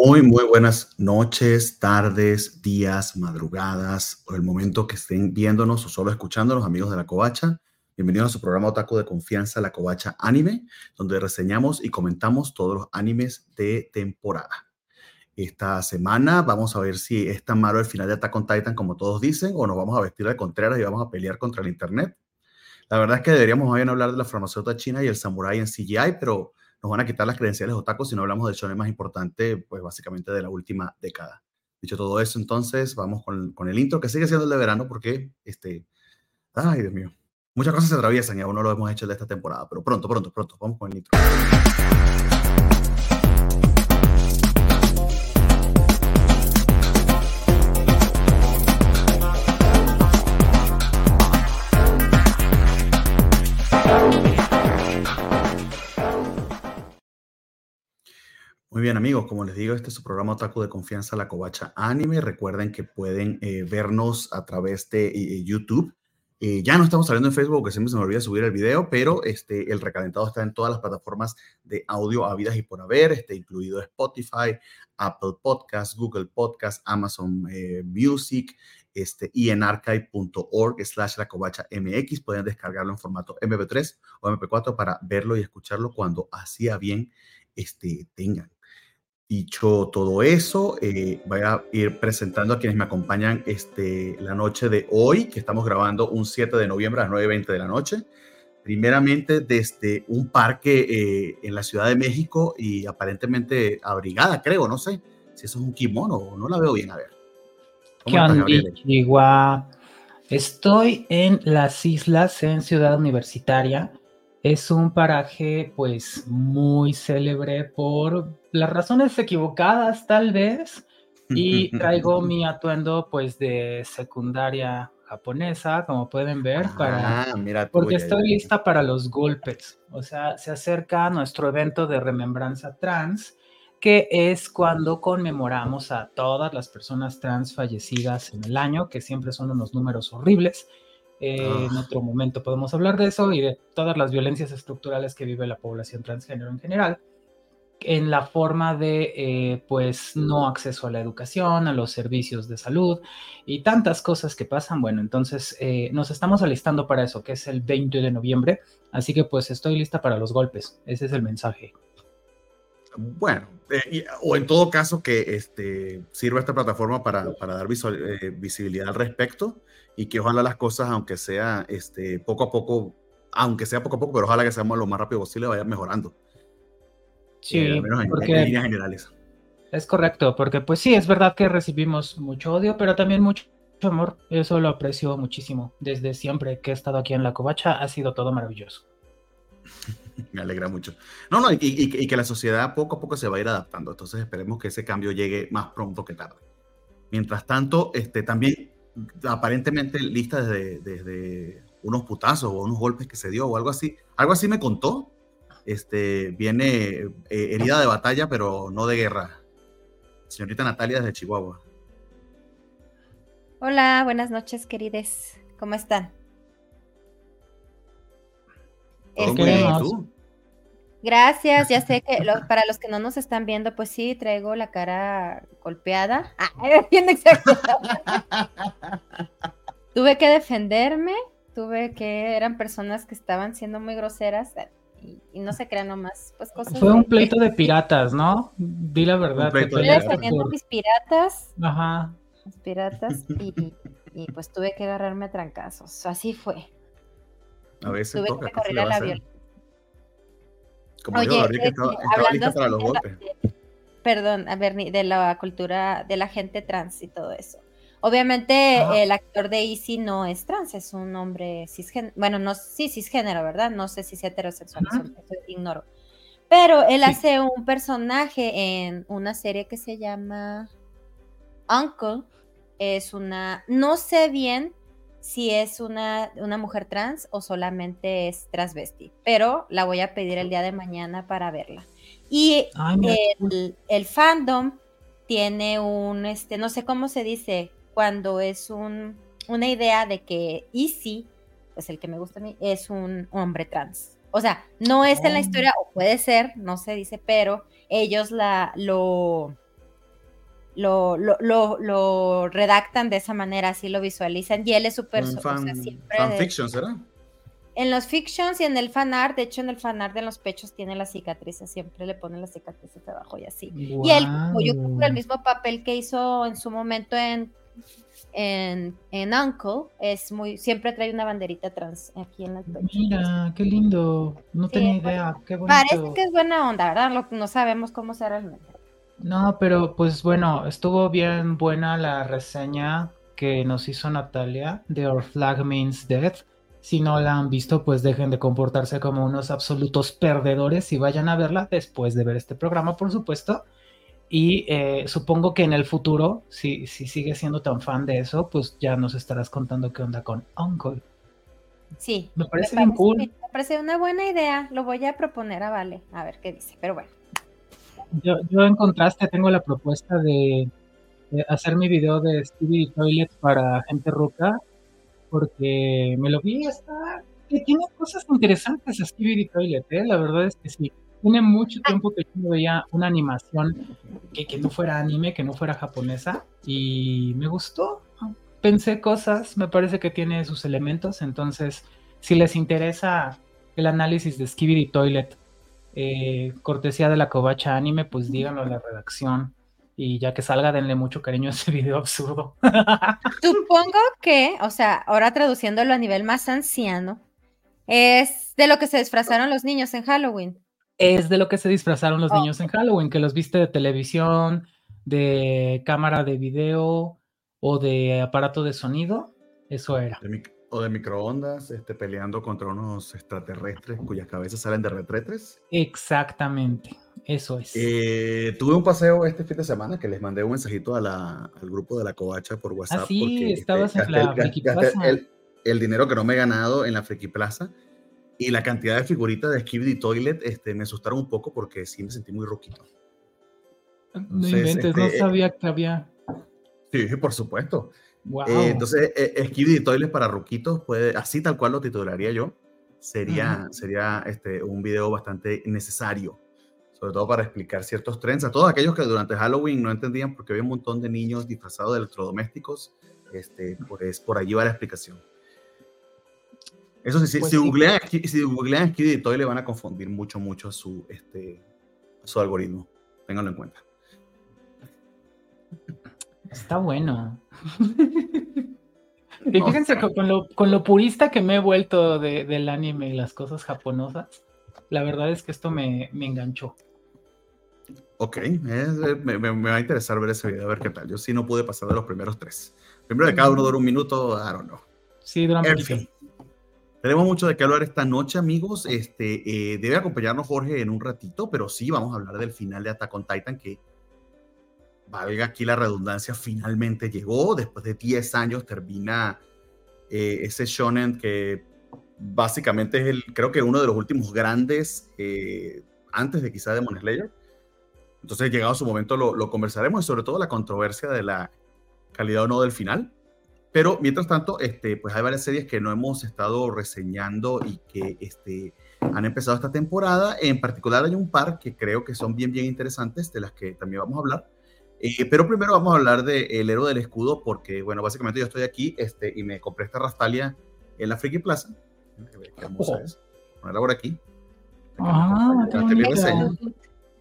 Muy, muy buenas noches, tardes, días, madrugadas, o el momento que estén viéndonos o solo escuchándonos, amigos de la Covacha. Bienvenidos a su programa Otaku de Confianza, la Covacha Anime, donde reseñamos y comentamos todos los animes de temporada. Esta semana vamos a ver si es tan malo el final de Attack Titan como todos dicen, o nos vamos a vestir de Contreras y vamos a pelear contra el Internet. La verdad es que deberíamos bien hablar de la farmacéutica china y el samurái en CGI, pero nos van a quitar las credenciales otaku si no hablamos del shonen más importante, pues básicamente de la última década. Dicho todo eso, entonces vamos con, con, el intro, que sigue siendo el de verano, porque, este, ay, Dios mío, muchas cosas se atraviesan y aún no lo hemos hecho de esta temporada, pero pronto, pronto, pronto, vamos con el intro. Muy bien amigos, como les digo, este es su programa Otaku de Confianza, La Covacha Anime. Recuerden que pueden eh, vernos a través de eh, YouTube. Eh, ya no estamos saliendo en Facebook, porque siempre se me olvida subir el video, pero este, el recalentado está en todas las plataformas de audio habidas y por haber, este, incluido Spotify, Apple Podcasts, Google Podcasts, Amazon Music, este, y en archive.org slash la covacha mx pueden descargarlo en formato MP3 o MP4 para verlo y escucharlo cuando así a bien este, tengan. Dicho todo eso, eh, voy a ir presentando a quienes me acompañan este, la noche de hoy, que estamos grabando un 7 de noviembre a las 9.20 de la noche. Primeramente desde un parque eh, en la Ciudad de México y aparentemente abrigada, creo, no sé si eso es un kimono o no la veo bien, a ver. ¿Qué Estoy en las islas, en Ciudad Universitaria. Es un paraje pues muy célebre por las razones equivocadas tal vez y traigo mi atuendo pues de secundaria japonesa, como pueden ver, para ah, porque estoy lista para los golpes. O sea, se acerca nuestro evento de remembranza trans, que es cuando conmemoramos a todas las personas trans fallecidas en el año, que siempre son unos números horribles. Eh, en ah. otro momento podemos hablar de eso y de todas las violencias estructurales que vive la población transgénero en general, en la forma de, eh, pues, no acceso a la educación, a los servicios de salud y tantas cosas que pasan. Bueno, entonces eh, nos estamos alistando para eso, que es el 20 de noviembre, así que pues estoy lista para los golpes. Ese es el mensaje. Bueno, o en todo caso que este, sirva esta plataforma para, para dar visibilidad al respecto y que ojalá las cosas, aunque sea este, poco a poco, aunque sea poco a poco, pero ojalá que seamos lo más rápido posible, vayan mejorando. Sí, eh, menos en, líneas generales. Es correcto, porque pues sí, es verdad que recibimos mucho odio, pero también mucho amor. Eso lo aprecio muchísimo. Desde siempre que he estado aquí en la covacha ha sido todo maravilloso. Me alegra mucho. No, no, y, y, que la sociedad poco a poco se va a ir adaptando. Entonces esperemos que ese cambio llegue más pronto que tarde. Mientras tanto, este, también aparentemente lista desde, desde unos putazos o unos golpes que se dio o algo así. Algo así me contó. Este, viene eh, herida de batalla, pero no de guerra. Señorita Natalia desde Chihuahua. Hola, buenas noches, querides. ¿Cómo están? Este, ¿tú? Gracias, ya sé que para los que no nos están viendo, pues sí, traigo la cara golpeada. Ah, bien exacto. tuve que defenderme, tuve que, eran personas que estaban siendo muy groseras y, no se crean nomás, pues cosas. Fue un pleito de piratas, ¿no? Di la verdad. Estoy defendiendo mis piratas. Ajá. Mis piratas y, pues tuve que agarrarme a trancazos. Así fue. A veces tuve que correr a la violencia como Oye, yo, que hablando para los golpes. perdón, a ver, de la cultura de la gente trans y todo eso. Obviamente ah. el actor de Easy no es trans, es un hombre cisgénero, bueno, no, sí, cisgénero, ¿verdad? No sé si es heterosexual, eso, ignoro. Pero él hace un personaje en una serie que se llama Uncle. Es una, no sé bien si es una, una mujer trans o solamente es transvesti, pero la voy a pedir el día de mañana para verla. Y el, fandom tiene un, este, no sé cómo se dice, cuando es un, una idea de que Easy, pues el que me gusta a mí, es un hombre trans. O sea, no es en la oh. historia, o puede ser, no se dice, pero ellos la, lo, lo, lo, redactan de esa manera, así lo visualizan. Y él es súper... Fan, fanfiction, ¿será? En los fictions y en el fanart, de hecho en el fanart de los pechos tiene las cicatrices, siempre le ponen las cicatrices abajo y así. Y él, yo creo el mismo papel que hizo en su momento en, en, en, Uncle, es muy, siempre trae una banderita trans aquí en el pecho. Mira, qué lindo, no tenía idea, qué bonito. Parece que es buena onda, ¿verdad? no sabemos cómo será realmente. No, pero pues bueno, estuvo bien buena la reseña que nos hizo Natalia de Our Flag Means Death si no la han visto, pues dejen de comportarse como unos absolutos perdedores y vayan a verla después de ver este programa, por supuesto. Y eh, supongo que en el futuro, si, si sigues siendo tan fan de eso, pues ya nos estarás contando qué onda con Uncle. Sí. Me parece, bien cool. Me parece una buena idea. Lo voy a proponer a Vale, a ver qué dice. Pero bueno. Yo, yo en contraste tengo la propuesta de, hacer mi video de Stevie Toilet para gente ruca porque me lo vi hasta que tiene cosas interesantes Stevie Toilet, ¿eh? la verdad es que sí. Tiene mucho tiempo que yo no veía una animación que, que no fuera anime, que no fuera japonesa, y me gustó. Pensé cosas, me parece que tiene sus elementos, entonces, si les interesa el análisis de Skibidi Toilet, eh, cortesía de la covacha anime, pues díganlo a la redacción y ya que salga, denle mucho cariño a ese video absurdo. Supongo que, o sea, ahora traduciéndolo a nivel más anciano, es de lo que se disfrazaron los niños en Halloween. Es de lo que se disfrazaron los niños en Halloween, que los viste de televisión, de cámara de video o de aparato de sonido. Eso era. O de microondas, este, peleando contra unos extraterrestres cuyas cabezas salen de retretres. Exactamente. Eso es. Eh, tuve un paseo este fin de semana que les mandé un mensajito a la, al grupo de la covacha por WhatsApp. Ah, sí, porque, este, estabas en la Friki Plaza. El, dinero que no me he ganado en la Friki Plaza y la cantidad de figuritas de Skibidi Toilet este, me asustaron un poco porque sí me sentí muy roquito. no inventes, no este, sabía que había. Sí, por supuesto. Wow. Eh, entonces, eh, Skibidi Toilet para ruquitos, puede, así tal cual lo titularía yo, sería, sería este, un video bastante necesario sobre todo para explicar ciertos trends a todos aquellos que durante Halloween no entendían porque había un montón de niños disfrazados de electrodomésticos. Este, pues por allí va la explicación. Eso sí, pues si, googlean, si googlean Skiddy Toy le van a confundir mucho, mucho su, este, su algoritmo. Ténganlo en cuenta. Está bueno. y fíjense con, lo, con, lo, purista que me he vuelto de, del anime y las cosas japonesas, la verdad es que esto me, me enganchó. Ok, eh, me, va a interesar ver ese video, a ver qué tal. Yo sí no pude pasar de los primeros tres. Primero de cada uno dura un minuto, I don't know. Sí, dura un fin, Tenemos mucho de qué hablar esta noche, amigos. Este, eh, debe acompañarnos Jorge en un ratito, pero sí vamos a hablar del final de Attack on Titan, que valga aquí la redundancia, finalmente llegó. Después de 10 años termina eh, ese shonen que básicamente es el, creo que uno de los últimos grandes, antes de quizá Demon Slayer entonces, llegado su momento, lo, conversaremos y sobre todo la controversia de la calidad o no del final. Pero mientras tanto, este, pues hay varias series que no hemos estado reseñando y que este, han empezado esta temporada. En particular hay un par que creo que son bien, bien interesantes, de las que también vamos a hablar. Eh, pero primero vamos a hablar de El Héroe del Escudo, porque, bueno, básicamente yo estoy aquí este, y me compré esta Rastalia en la Friki Plaza. Vamos a ponerla por aquí. Ah,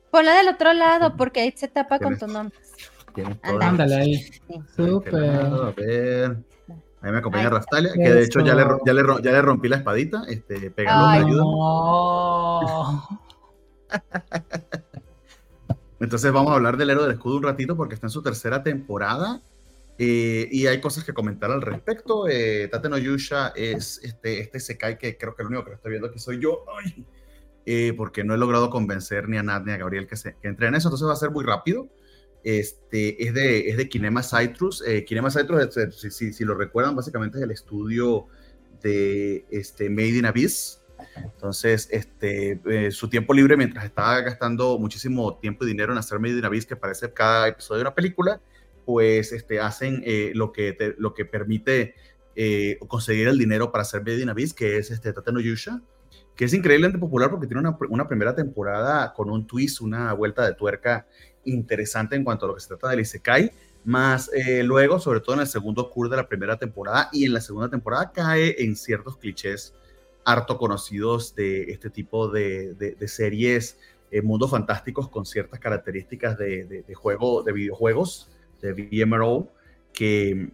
Ponla del otro lado porque ahí se tapa con tu nombre. Ándale ahí. Súper. A ver. Ahí me acompaña Rastalia, que de hecho ya le, ya, le, ya le, rompí la espadita. Este, pegando ayuda. Entonces vamos a hablar del héroe del escudo un ratito porque está en su tercera temporada eh, y hay cosas que comentar al respecto. Eh, Tate no Yusha es este, este Sekai que creo que el único que lo estoy viendo aquí soy yo. Ay. Eh, porque no he logrado convencer ni a Nat ni a Gabriel que, se, que entre en eso, entonces va a ser muy rápido. Este, es, de, es de Kinema Citrus. Eh, Kinema Citrus, si, si, si, lo recuerdan, básicamente es el estudio de este, Made in Abyss. Entonces, este, eh, su tiempo libre, mientras estaba gastando muchísimo tiempo y dinero en hacer Made in Abyss, que parece cada episodio de una película, pues este, hacen lo, que lo que permite conseguir el dinero para hacer Made in Abyss, que es este, Tate Yusha que es increíblemente popular porque tiene una, una, primera temporada con un twist, una vuelta de tuerca interesante en cuanto a lo que se trata del Isekai, más eh, luego, sobre todo en el segundo curso de la primera temporada y en la segunda temporada, cae en ciertos clichés harto conocidos de este tipo de, series, eh, mundos fantásticos con ciertas características de, de, juego, de videojuegos, de VMRO, que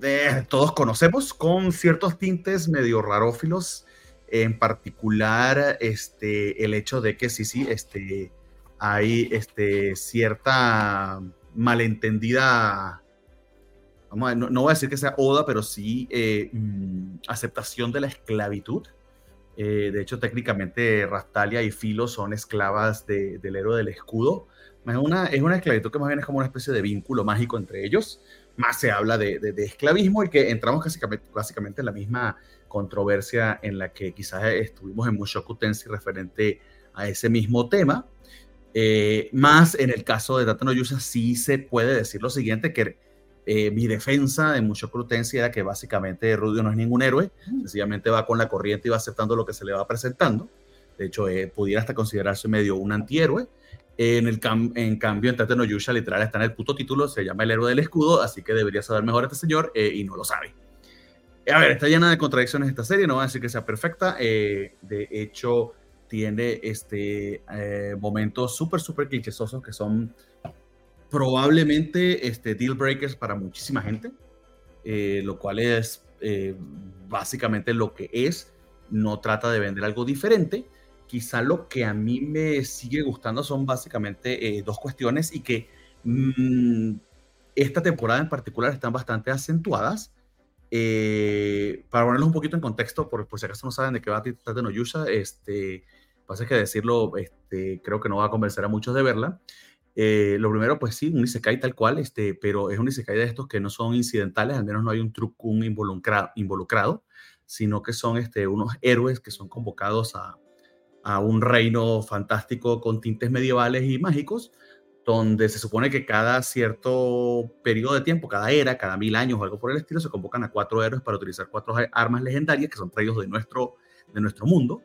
eh, todos conocemos, con ciertos tintes medio rarófilos, en particular este, el hecho de que sí, sí, este, hay este, cierta malentendida, vamos no, voy a decir que sea oda, pero sí eh, mm, aceptación de la esclavitud. Eh, de hecho, técnicamente Rastalia y Filo son esclavas del héroe del escudo. Es una, es una esclavitud que más bien es como una especie de vínculo mágico entre ellos. Más se habla de, de, esclavismo y que entramos básicamente, en la misma controversia en la que quizás estuvimos en Mushoku Tensei referente a ese mismo tema. Eh, más en el caso de Data no Yusha sí se puede decir lo siguiente, que eh, mi defensa de mucho crutencia era que básicamente Rudio no es ningún héroe, mm. sencillamente va con la corriente y va aceptando lo que se le va presentando. De hecho, eh, pudiera hasta considerarse medio un antihéroe. En, el en cambio, en Tate no Yusha, literal, está en el puto título, se llama el héroe del escudo, así que debería saber mejor este señor y no lo sabe. A ver, está llena de contradicciones esta serie, no voy a decir que sea perfecta. de hecho, tiene este, eh, momentos súper, súper clichésosos que son probablemente este, deal breakers para muchísima gente, eh, lo cual es eh, básicamente lo que es. No trata de vender algo diferente. Quizá lo que a mí me sigue gustando son básicamente dos cuestiones y que mm, esta temporada en particular están bastante acentuadas. para ponerlos un poquito en contexto, por, por, si acaso no saben de qué va a tratar de Noyusha, este, Pasa que decirlo, este, creo que no va a convencer a muchos de verla. Eh, lo primero, pues sí, un Isekai tal cual, este, pero es un Isekai de estos que no son incidentales, al menos no hay un trucún involucrado, involucrado sino que son este, unos héroes que son convocados a, a un reino fantástico con tintes medievales y mágicos, donde se supone que cada cierto periodo de tiempo, cada era, cada mil años o algo por el estilo, se convocan a cuatro héroes para utilizar cuatro armas legendarias que son traídos de nuestro, de nuestro mundo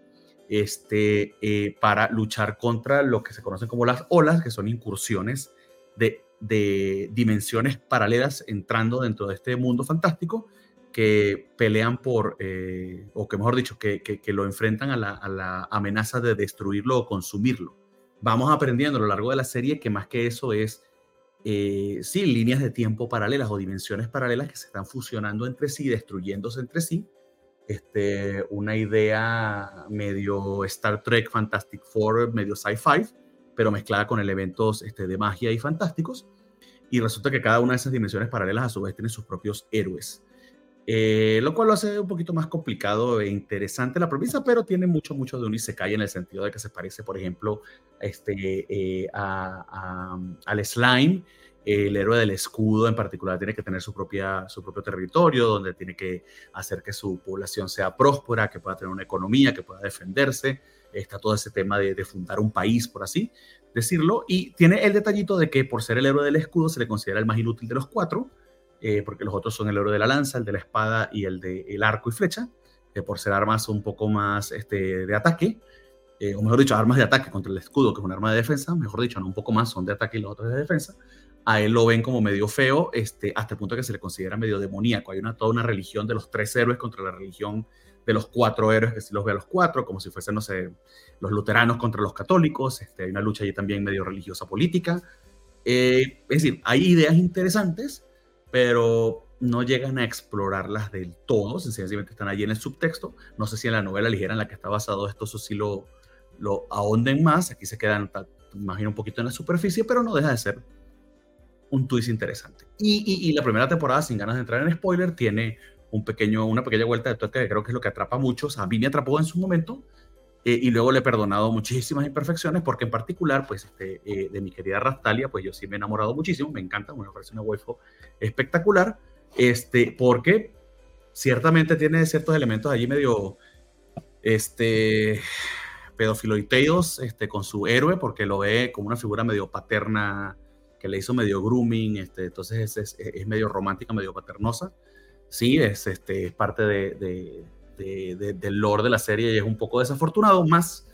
este, eh, para luchar contra lo que se conocen como las olas, que son incursiones de, dimensiones paralelas entrando dentro de este mundo fantástico que pelean por, eh, o que mejor dicho, que, lo enfrentan a la, amenaza de destruirlo o consumirlo. Vamos aprendiendo a lo largo de la serie que más que eso es, eh, sí, líneas de tiempo paralelas o dimensiones paralelas que se están fusionando entre sí, destruyéndose entre sí, este, una idea medio Star Trek, Fantastic Four, medio sci-fi, pero mezclada con elementos este, de magia y fantásticos. Y resulta que cada una de esas dimensiones paralelas a su vez tiene sus propios héroes. Eh, lo cual lo hace un poquito más complicado e interesante la premisa, pero tiene mucho, mucho de un Isekai en el sentido de que se parece, por ejemplo, este, eh, a, al slime el héroe del escudo en particular tiene que tener su, propia, su propio territorio, donde tiene que hacer que su población sea próspera, que pueda tener una economía, que pueda defenderse. Está todo ese tema de, fundar un país, por así decirlo. Y tiene el detallito de que por ser el héroe del escudo se le considera el más inútil de los cuatro, eh, porque los otros son el héroe de la lanza, el de la espada y el del el arco y flecha, que por ser armas un poco más este, de ataque. Eh, o mejor dicho, armas de ataque contra el escudo, que es un arma de defensa, mejor dicho, no un poco más, son de ataque y los otros de defensa a él lo ven como medio feo, este, hasta el punto que se le considera medio demoníaco. Hay una, toda una religión de los tres héroes contra la religión de los cuatro héroes, que si los ve a los cuatro, como si fuesen, no sé, los luteranos contra los católicos. Este, hay una lucha allí también medio religiosa política. Eh, es decir, hay ideas interesantes, pero no llegan a explorarlas del todo, sencillamente están allí en el subtexto. No sé si en la novela ligera en la que está basado esto, eso sí lo, lo ahonden más. Aquí se quedan, imagino, un poquito en la superficie, pero no deja de ser un twist interesante. Y, la primera temporada, sin ganas de entrar en spoiler, tiene un pequeño, una pequeña vuelta de tuerca que creo que es lo que atrapa a muchos. A mí me atrapó en su momento eh, y luego le he perdonado muchísimas imperfecciones porque en particular, pues, este, eh, de mi querida Rastalia, pues yo sí me he enamorado muchísimo, me encanta, me parece una waifu espectacular, este, porque ciertamente tiene ciertos elementos allí medio, este, pedofiloiteos, este, con su héroe, porque lo ve como una figura medio paterna, que le hizo medio grooming, este, entonces es, es, medio romántica, medio paternosa. Sí, es, este, es parte de, este, del lore de la serie y es un poco desafortunado, más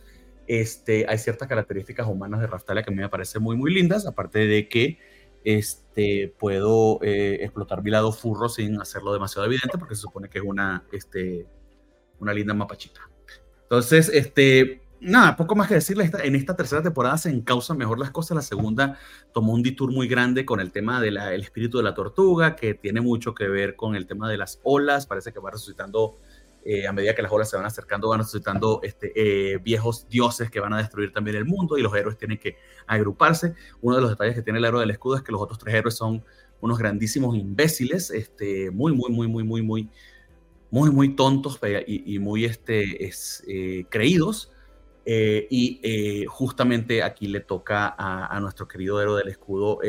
este, hay ciertas características humanas de Raftalia que a mí me parecen muy, muy lindas, aparte de que este, puedo eh, explotar mi lado furro sin hacerlo demasiado evidente, porque se supone que es una, este, una linda mapachita. Entonces, este, nada, poco más que decirle, en esta tercera temporada se encausan mejor las cosas, la segunda tomó un detour muy grande con el tema del espíritu de la tortuga, que tiene mucho que ver con el tema de las olas, parece que va resucitando eh, a medida que las olas se van acercando, van resucitando este, eh, viejos dioses que van a destruir también el mundo y los héroes tienen que agruparse. Uno de los detalles que tiene el héroe del escudo es que los otros tres héroes son unos grandísimos imbéciles, este, muy, muy, muy, muy, muy, muy, muy, muy tontos y, muy este, es, eh, creídos. Y justamente aquí le toca a, nuestro querido héroe del escudo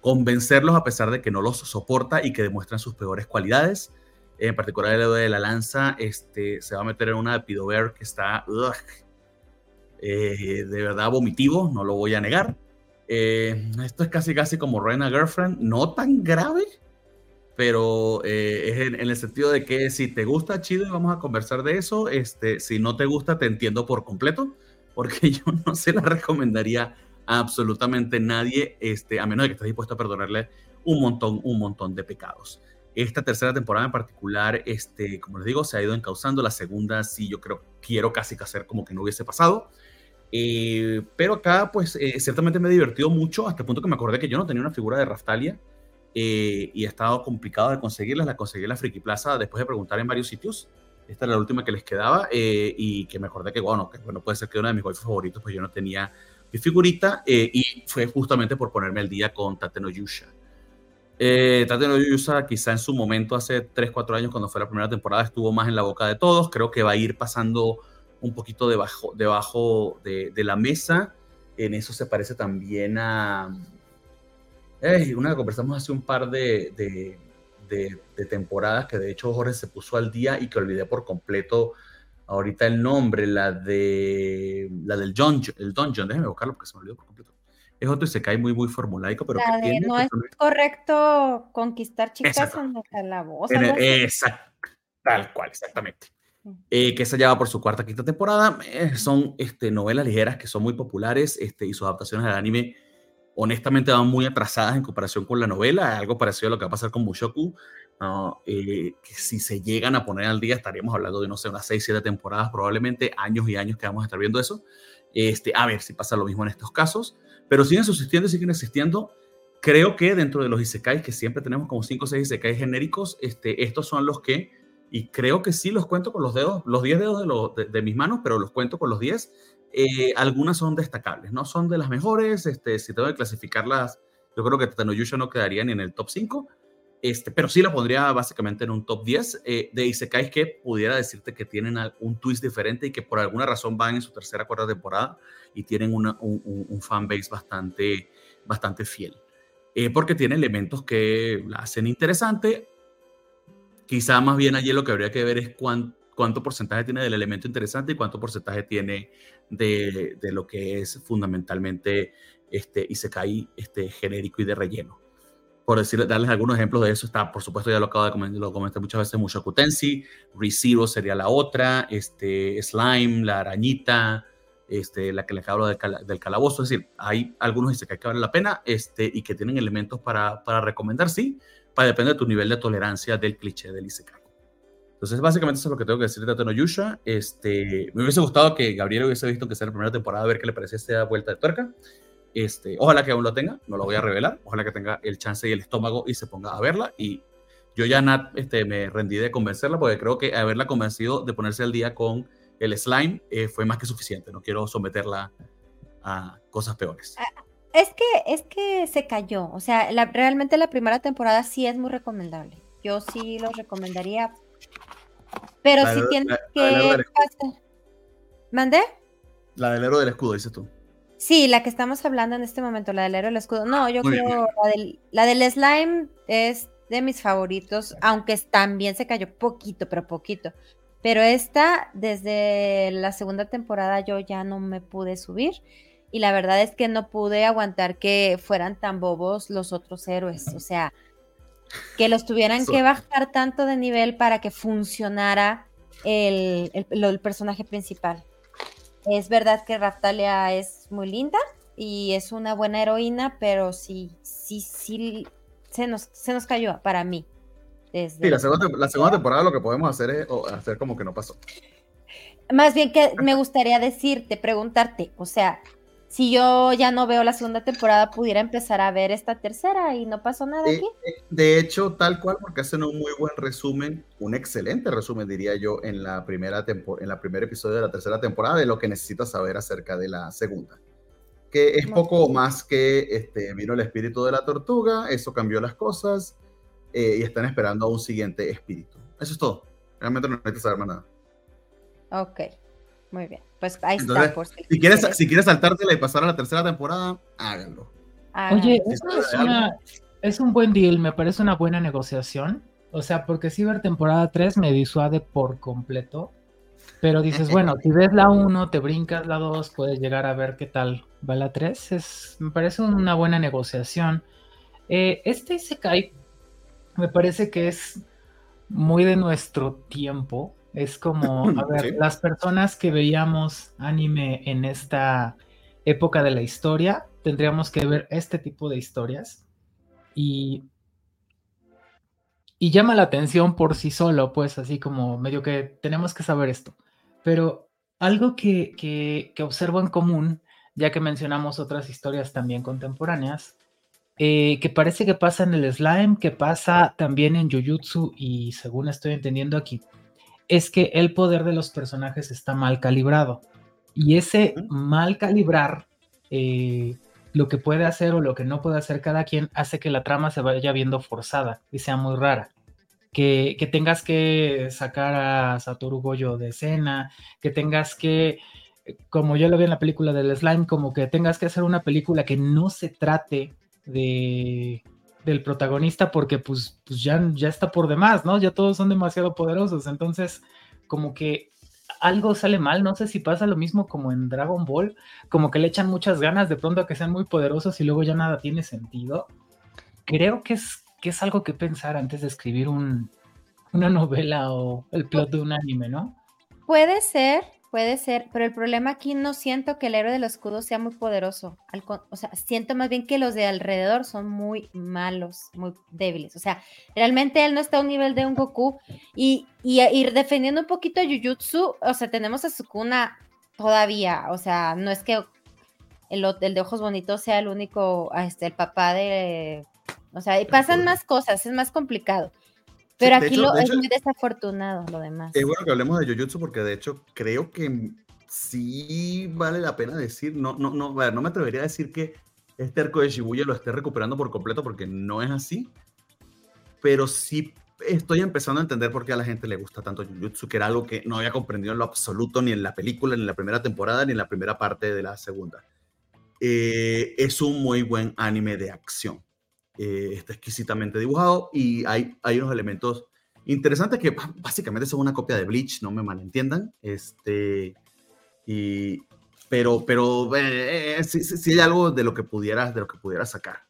convencerlos a pesar de que no los soporta y que demuestran sus peores cualidades en particular el de la lanza, este, se va a meter en una de Pidover que está eh, de verdad vomitivo, no lo voy a negar. Eh, esto es casi casi como Reina Girlfriend, no tan grave, pero eh, es en, el sentido de que si te gusta, chido, y vamos a conversar de eso. Este, si no te gusta, te entiendo por completo, porque yo no se la recomendaría a absolutamente nadie, este, a menos de que estés dispuesto a perdonarle un montón, un montón de pecados. Esta tercera temporada en particular, este, como les digo, se ha ido encauzando. La segunda, sí, yo creo, quiero casi que hacer como que no hubiese pasado. Eh, pero acá, pues, eh, ciertamente me he divertido mucho, hasta el punto que me acordé que yo no tenía una figura de Raftalia eh, y ha estado complicado de conseguirla. La conseguí en la Friki Plaza después de preguntar en varios sitios. Esta era la última que les quedaba y que me acordé que, bueno, que bueno, puede ser que uno de mis golfes favoritos, pues yo no tenía mi figurita y fue justamente por ponerme al día con Tateno Yusha. Eh, Tateno Yusa quizá en su momento, hace 3, 4 años, cuando fue la primera temporada, estuvo más en la boca de todos. Creo que va a ir pasando un poquito debajo, debajo de, la mesa. En eso se parece también a una que conversamos hace un par de, de, temporadas, que de hecho Jorge se puso al día y que olvidé por completo ahorita el nombre, la de la del John, el Dungeon, déjeme buscarlo porque se me olvidó por completo es otro cae muy, muy formulaico, pero que tiene, no es correcto conquistar chicas en la calaboza. exacto, tal cual, exactamente. Eh, que se lleva por su cuarta, quinta temporada. Eh, son este, novelas ligeras que son muy populares este, y sus adaptaciones al anime honestamente van muy atrasadas en comparación con la novela, algo parecido a lo que va a pasar con Mushoku, eh, que si se llegan a poner al día estaríamos hablando de, no sé, unas 6, 7 temporadas, probablemente años y años que vamos a estar viendo eso. Este, a ver si pasa lo mismo en estos casos pero siguen subsistiendo siguen existiendo. Creo que dentro de los isekais, que siempre tenemos como 5 o 6 isekais genéricos, este, estos son los que, y creo que sí los cuento con los dedos, los 10 dedos de, de, mis manos, pero los cuento con los 10. Eh, algunas son destacables, no son de las mejores, este, si tengo que clasificarlas, yo creo que Tatanoyusha no quedaría ni en el top 5, este, pero sí la pondría básicamente en un top 10 eh, de Isekais que pudiera decirte que tienen un twist diferente y que por alguna razón van en su tercera cuarta temporada y tienen una, un, un, fanbase bastante, bastante fiel. Eh, porque tiene elementos que la hacen interesante. Quizá más bien allí lo que habría que ver es cuánto porcentaje tiene del elemento interesante y cuánto porcentaje tiene de, de lo que es fundamentalmente este Isekai este, genérico y de relleno por decir, darles algunos ejemplos de eso, está, por supuesto, ya lo acabo de comentar, lo comenté muchas veces, Mushoku Tensei, ReZero sería la otra, este, Slime, la arañita, este, la que les hablo del, del calabozo, es decir, hay algunos que valen la pena este, y que tienen elementos para, para recomendar, sí, para depender de tu nivel de tolerancia del cliché del Isekai. Entonces, básicamente eso es lo que tengo que decir de Tateno Yusha. Este, me hubiese gustado que Gabriel hubiese visto que sea la primera temporada, a ver qué le parecía esta vuelta de tuerca. Este, ojalá que aún lo tenga, no lo voy a revelar. Ojalá que tenga el chance y el estómago y se ponga a verla. Y yo ya Nat, este, me rendí de convencerla porque creo que haberla convencido de ponerse al día con el slime eh, fue más que suficiente. No quiero someterla a cosas peores. Ah, es que, es que se cayó. O sea, realmente la primera temporada sí es muy recomendable. Yo sí lo recomendaría. Pero si tienes que. ¿Mandé? La del héroe del escudo, dices tú. Sí, la que estamos hablando en este momento, la del héroe del escudo. No, yo creo la del, slime es de mis favoritos, aunque también se cayó poquito, pero poquito. Pero esta, desde la segunda temporada, yo ya no me pude subir. Y la verdad es que no pude aguantar que fueran tan bobos los otros héroes. O sea, que los tuvieran que bajar tanto de nivel para que funcionara el, el, personaje principal. Es verdad que Raftalia es muy linda y es una buena heroína, pero sí, sí, sí, se nos, se nos cayó para mí. Desde sí, la segunda, la segunda temporada lo que podemos hacer es hacer como que no pasó. Más bien que me gustaría decirte, preguntarte, o sea, si yo ya no veo la segunda temporada, pudiera empezar a ver esta tercera y no pasó nada aquí. De hecho, tal cual, porque hacen un muy buen resumen, un excelente resumen, diría yo, en la primera en la primer episodio de la tercera temporada de lo que necesitas saber acerca de la segunda. Que es poco más que este, vino el espíritu de la tortuga, eso cambió las cosas eh, y están esperando a un siguiente espíritu. Eso es todo. Realmente no necesitas saber más nada. Ok. Muy bien, pues ahí está. si, quieres, si quieres saltártela y pasar a la tercera temporada, háganlo. Oye, eso es, un buen deal, me parece una buena negociación. O sea, porque si ver temporada 3 me disuade por completo. Pero dices, bueno, si ves la 1, te brincas la 2, puedes llegar a ver qué tal va la 3. Es, me parece una buena negociación. Eh, este Isekai me parece que es muy de nuestro tiempo. Es como, a ver, las personas que veíamos anime en esta época de la historia, tendríamos que ver este tipo de historias y, y llama la atención por sí solo, pues así como medio que tenemos que saber esto. Pero algo que, que, observo en común, ya que mencionamos otras historias también contemporáneas, eh, que parece que pasa en el slime, que pasa también en Jujutsu y según estoy entendiendo aquí, es que el poder de los personajes está mal calibrado. Y ese mal calibrar eh, lo que puede hacer o lo que no puede hacer cada quien hace que la trama se vaya viendo forzada y sea muy rara. Que, tengas que sacar a Satoru Goyo de escena, que tengas que, como yo lo vi en la película del slime, como que tengas que hacer una película que no se trate de, del protagonista porque pues, pues ya, ya está por demás, ¿no? Ya todos son demasiado poderosos, entonces como que algo sale mal, no sé si pasa lo mismo como en Dragon Ball, como que le echan muchas ganas de pronto a que sean muy poderosos y luego ya nada tiene sentido. Creo que es, que es algo que pensar antes de escribir un, una novela o el plot de un anime, ¿no? Puede ser, Puede ser, pero el problema aquí no siento que el héroe del escudo sea muy poderoso. o sea, siento más bien que los de alrededor son muy malos, muy débiles. O sea, realmente él no está a un nivel de un Goku. Y, ir defendiendo un poquito a Jujutsu, o sea, tenemos a Sukuna todavía. O sea, no es que el, el de ojos bonitos sea el único, este, el papá de. O sea, y pasan más cosas, es más complicado. Pero aquí lo, es muy desafortunado lo demás. Es bueno que hablemos de Jujutsu porque de hecho creo que sí vale la pena decir, no, no, no, a ver, no me atrevería a decir que este arco de Shibuya lo esté recuperando por completo porque no es así, pero sí estoy empezando a entender por qué a la gente le gusta tanto Jujutsu, que era algo que no había comprendido en lo absoluto ni en la película, ni en la primera temporada, ni en la primera parte de la segunda. Eh, es un muy buen anime de acción. Eh, está exquisitamente dibujado y hay, hay unos elementos interesantes que básicamente son una copia de Bleach, no me malentiendan. Este, y, pero pero eh, eh sí, hay algo de lo que pudieras, de lo que pudieras sacar.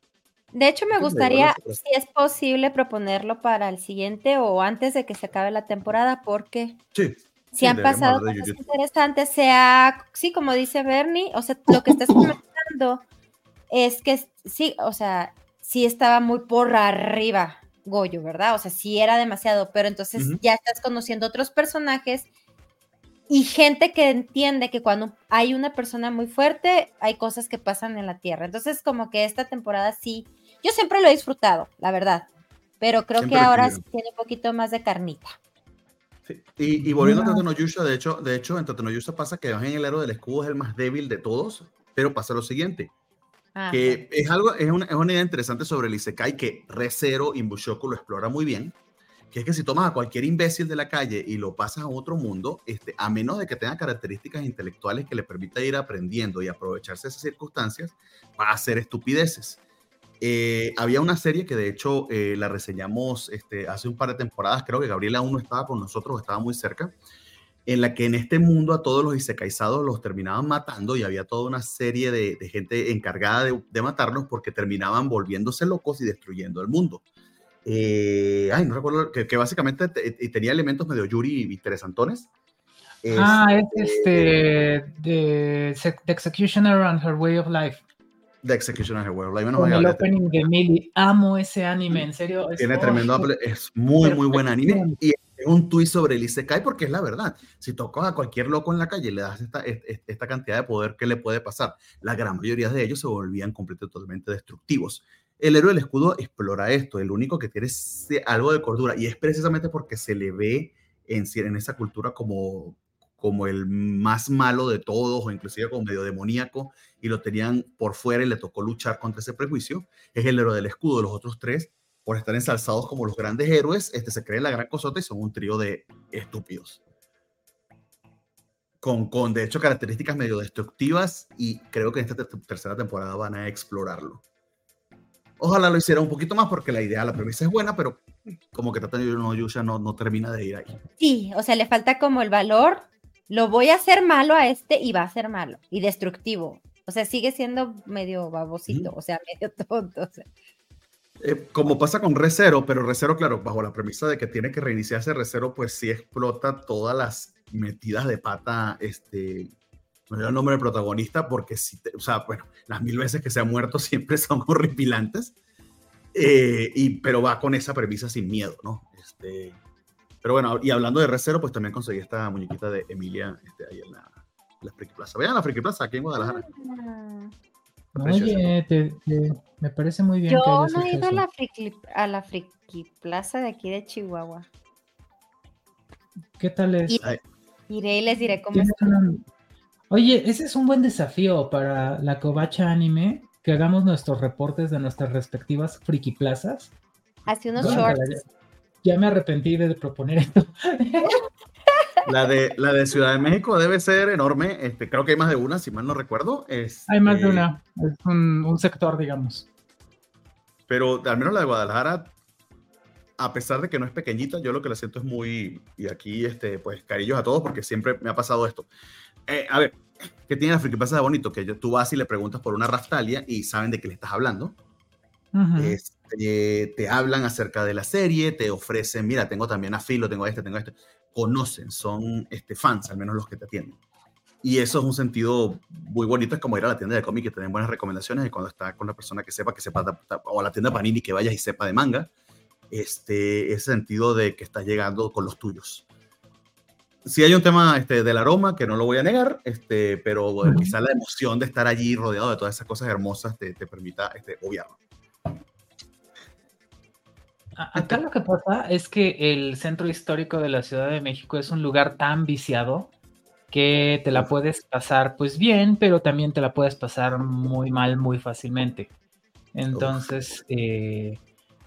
De hecho, me gustaría, si es posible, proponerlo para el siguiente o antes de que se acabe la temporada, porque si han pasado cosas interesantes, sea, sí, como dice Bernie, o sea, lo que estás comentando es que sí, o sea, sí estaba muy por arriba Goyo, ¿verdad? O sea, sí era demasiado, pero entonces ya estás conociendo otros personajes y gente que entiende que cuando hay una persona muy fuerte, hay cosas que pasan en la Tierra. Entonces, como que esta temporada sí, yo siempre lo he disfrutado, la verdad, pero creo que ahora sí tiene un poquito más de carnita. Sí. Y, volviendo a Tatenoyusha, de hecho, de hecho, en Tatenoyusha pasa que en el héroe del escudo es el más débil de todos, pero pasa lo siguiente que es algo, es una, es una, idea interesante sobre el Isekai que Recero y Mushoku lo explora muy bien, que es que si tomas a cualquier imbécil de la calle y lo pasas a otro mundo, este, a menos de que tenga características intelectuales que le permita ir aprendiendo y aprovecharse de esas circunstancias, va a hacer estupideces. Eh, había una serie que de hecho eh, la reseñamos este, hace un par de temporadas, creo que Gabriela aún no estaba con nosotros, estaba muy cerca, en la que en este mundo a todos los isekaizados los terminaban matando y había toda una serie de, gente encargada de, matarlos porque terminaban volviéndose locos y destruyendo el mundo. Eh, ay, no recuerdo, que, básicamente tenía elementos medio Yuri interesantones. ah, es este, este The, Executioner and Her Way of Life. The Executioner and Her Way of Life. Con el opening de Millie. Amo ese anime, en serio. Tiene tremendo, es muy, muy buen anime. Y es un twist sobre el Isekai porque es la verdad. Si tocas a cualquier loco en la calle le das esta, esta, cantidad de poder, ¿qué le puede pasar? La gran mayoría de ellos se volvían completamente destructivos. El héroe del escudo explora esto, el único que tiene algo de cordura, y es precisamente porque se le ve en, en esa cultura como, como el más malo de todos, o inclusive como medio demoníaco, y lo tenían por fuera y le tocó luchar contra ese prejuicio, es el héroe del escudo. Los otros tres, por estar ensalzados como los grandes héroes, este, se creen la gran cosota y son un trío de estúpidos. Con, con, de hecho, características medio destructivas, y creo que en esta tercera temporada van a explorarlo. Ojalá lo hiciera un poquito más porque la idea, la premisa es buena, pero como que Tatani no Yusha no, no termina de ir ahí. Sí, o sea, le falta como el valor. Lo voy a hacer malo a este y va a ser malo y destructivo. O sea, sigue siendo medio babosito, o sea, medio tonto. Eh, como pasa con Recero, pero Recero, claro, bajo la premisa de que tiene que reiniciarse Recero, pues sí explota todas las metidas de pata este, no el nombre del protagonista porque, si o sea, bueno, las mil veces que se ha muerto siempre son horripilantes, eh, y, pero va con esa premisa sin miedo, ¿no? Este, pero bueno, y hablando de Recero, pues también conseguí esta muñequita de Emilia este, ahí en la, la Friki Plaza. Vean la Friki Plaza aquí en Guadalajara. Ah. Oye, me parece muy bien. Yo no he ido a la, friki, a la Friki Plaza de aquí de Chihuahua. ¿Qué tal es? Iré y les diré cómo es. Oye, ese es un buen desafío para la Covacha Anime, que hagamos nuestros reportes de nuestras respectivas friki plazas. Hace unos shorts. Ya, me arrepentí de proponer esto. La de, la de Ciudad de México debe ser enorme. Este, creo que hay más de una, si mal no recuerdo. hay más de una. Es un, sector, digamos. Pero al menos la de Guadalajara, a pesar de que no es pequeñita, yo lo que la siento es muy. Y aquí, este, pues, cariños a todos, porque siempre me ha pasado esto. Eh, a ver, ¿qué tiene la Friki Plaza de bonito? Que tú vas y le preguntas por una Raftalia y saben de qué le estás hablando. Este, te hablan acerca de la serie, te ofrecen, mira, tengo también a Filo, tengo este, tengo este. Conocen, son este, fans, al menos los que te atienden. Y eso es un sentido muy bonito, es como ir a la tienda de cómic que tienen buenas recomendaciones y cuando está con la persona que sepa, que sepa, o a la tienda Panini que vayas y sepa de manga, este, ese sentido de que estás llegando con los tuyos sí hay un tema este, del aroma que no lo voy a negar, este, pero quizá la emoción de estar allí rodeado de todas esas cosas hermosas te, te permita este, obviarlo. Acá lo que pasa es que el centro histórico de la Ciudad de México es un lugar tan viciado que te la puedes pasar pues bien, pero también te la puedes pasar muy mal muy fácilmente. Entonces, eh,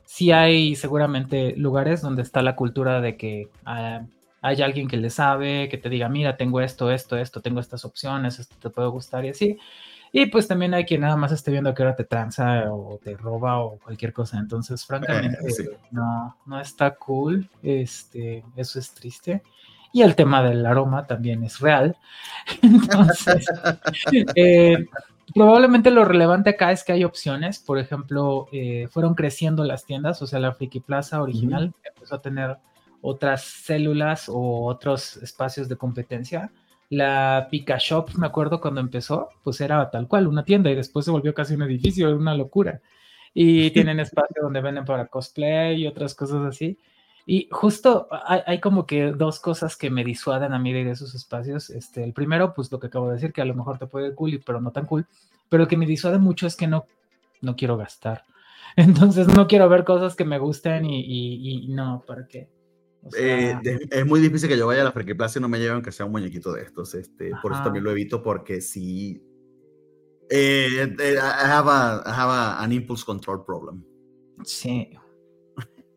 sí hay seguramente lugares donde está la cultura de que ah, hay alguien que le sabe, que te diga, mira, tengo esto, esto, esto, tengo estas opciones, esto te puede gustar y así. Y pues también hay quien nada más esté viendo que ahora te tranza o te roba o cualquier cosa. Entonces, francamente, eh, no, no está cool. Este, eso es triste. Y el tema del aroma también es real. Entonces, eh, probablemente lo relevante acá es que hay opciones. Por ejemplo, eh, fueron creciendo las tiendas, o sea, la Friki Plaza original empezó a tener otras células o otros espacios de competencia. La Pika Shop, me acuerdo cuando empezó, pues era tal cual, una tienda y después se volvió casi un edificio, era una locura. Y tienen espacio donde venden para cosplay y otras cosas así. Y justo hay, como que dos cosas que me disuaden a mí de esos espacios. Este, el primero, pues lo que acabo de decir, que a lo mejor te puede cool, pero no tan cool. Pero lo que me disuade mucho es que no, no quiero gastar. Entonces no quiero ver cosas que me gusten y, y no, ¿para qué? Eh, es muy difícil que yo vaya a la Friki Plaza y no me lleven que sea un muñequito de estos. Este, por eso también lo evito, porque sí. Eh, eh, I, have a, I have a, an impulse control problem. Sí.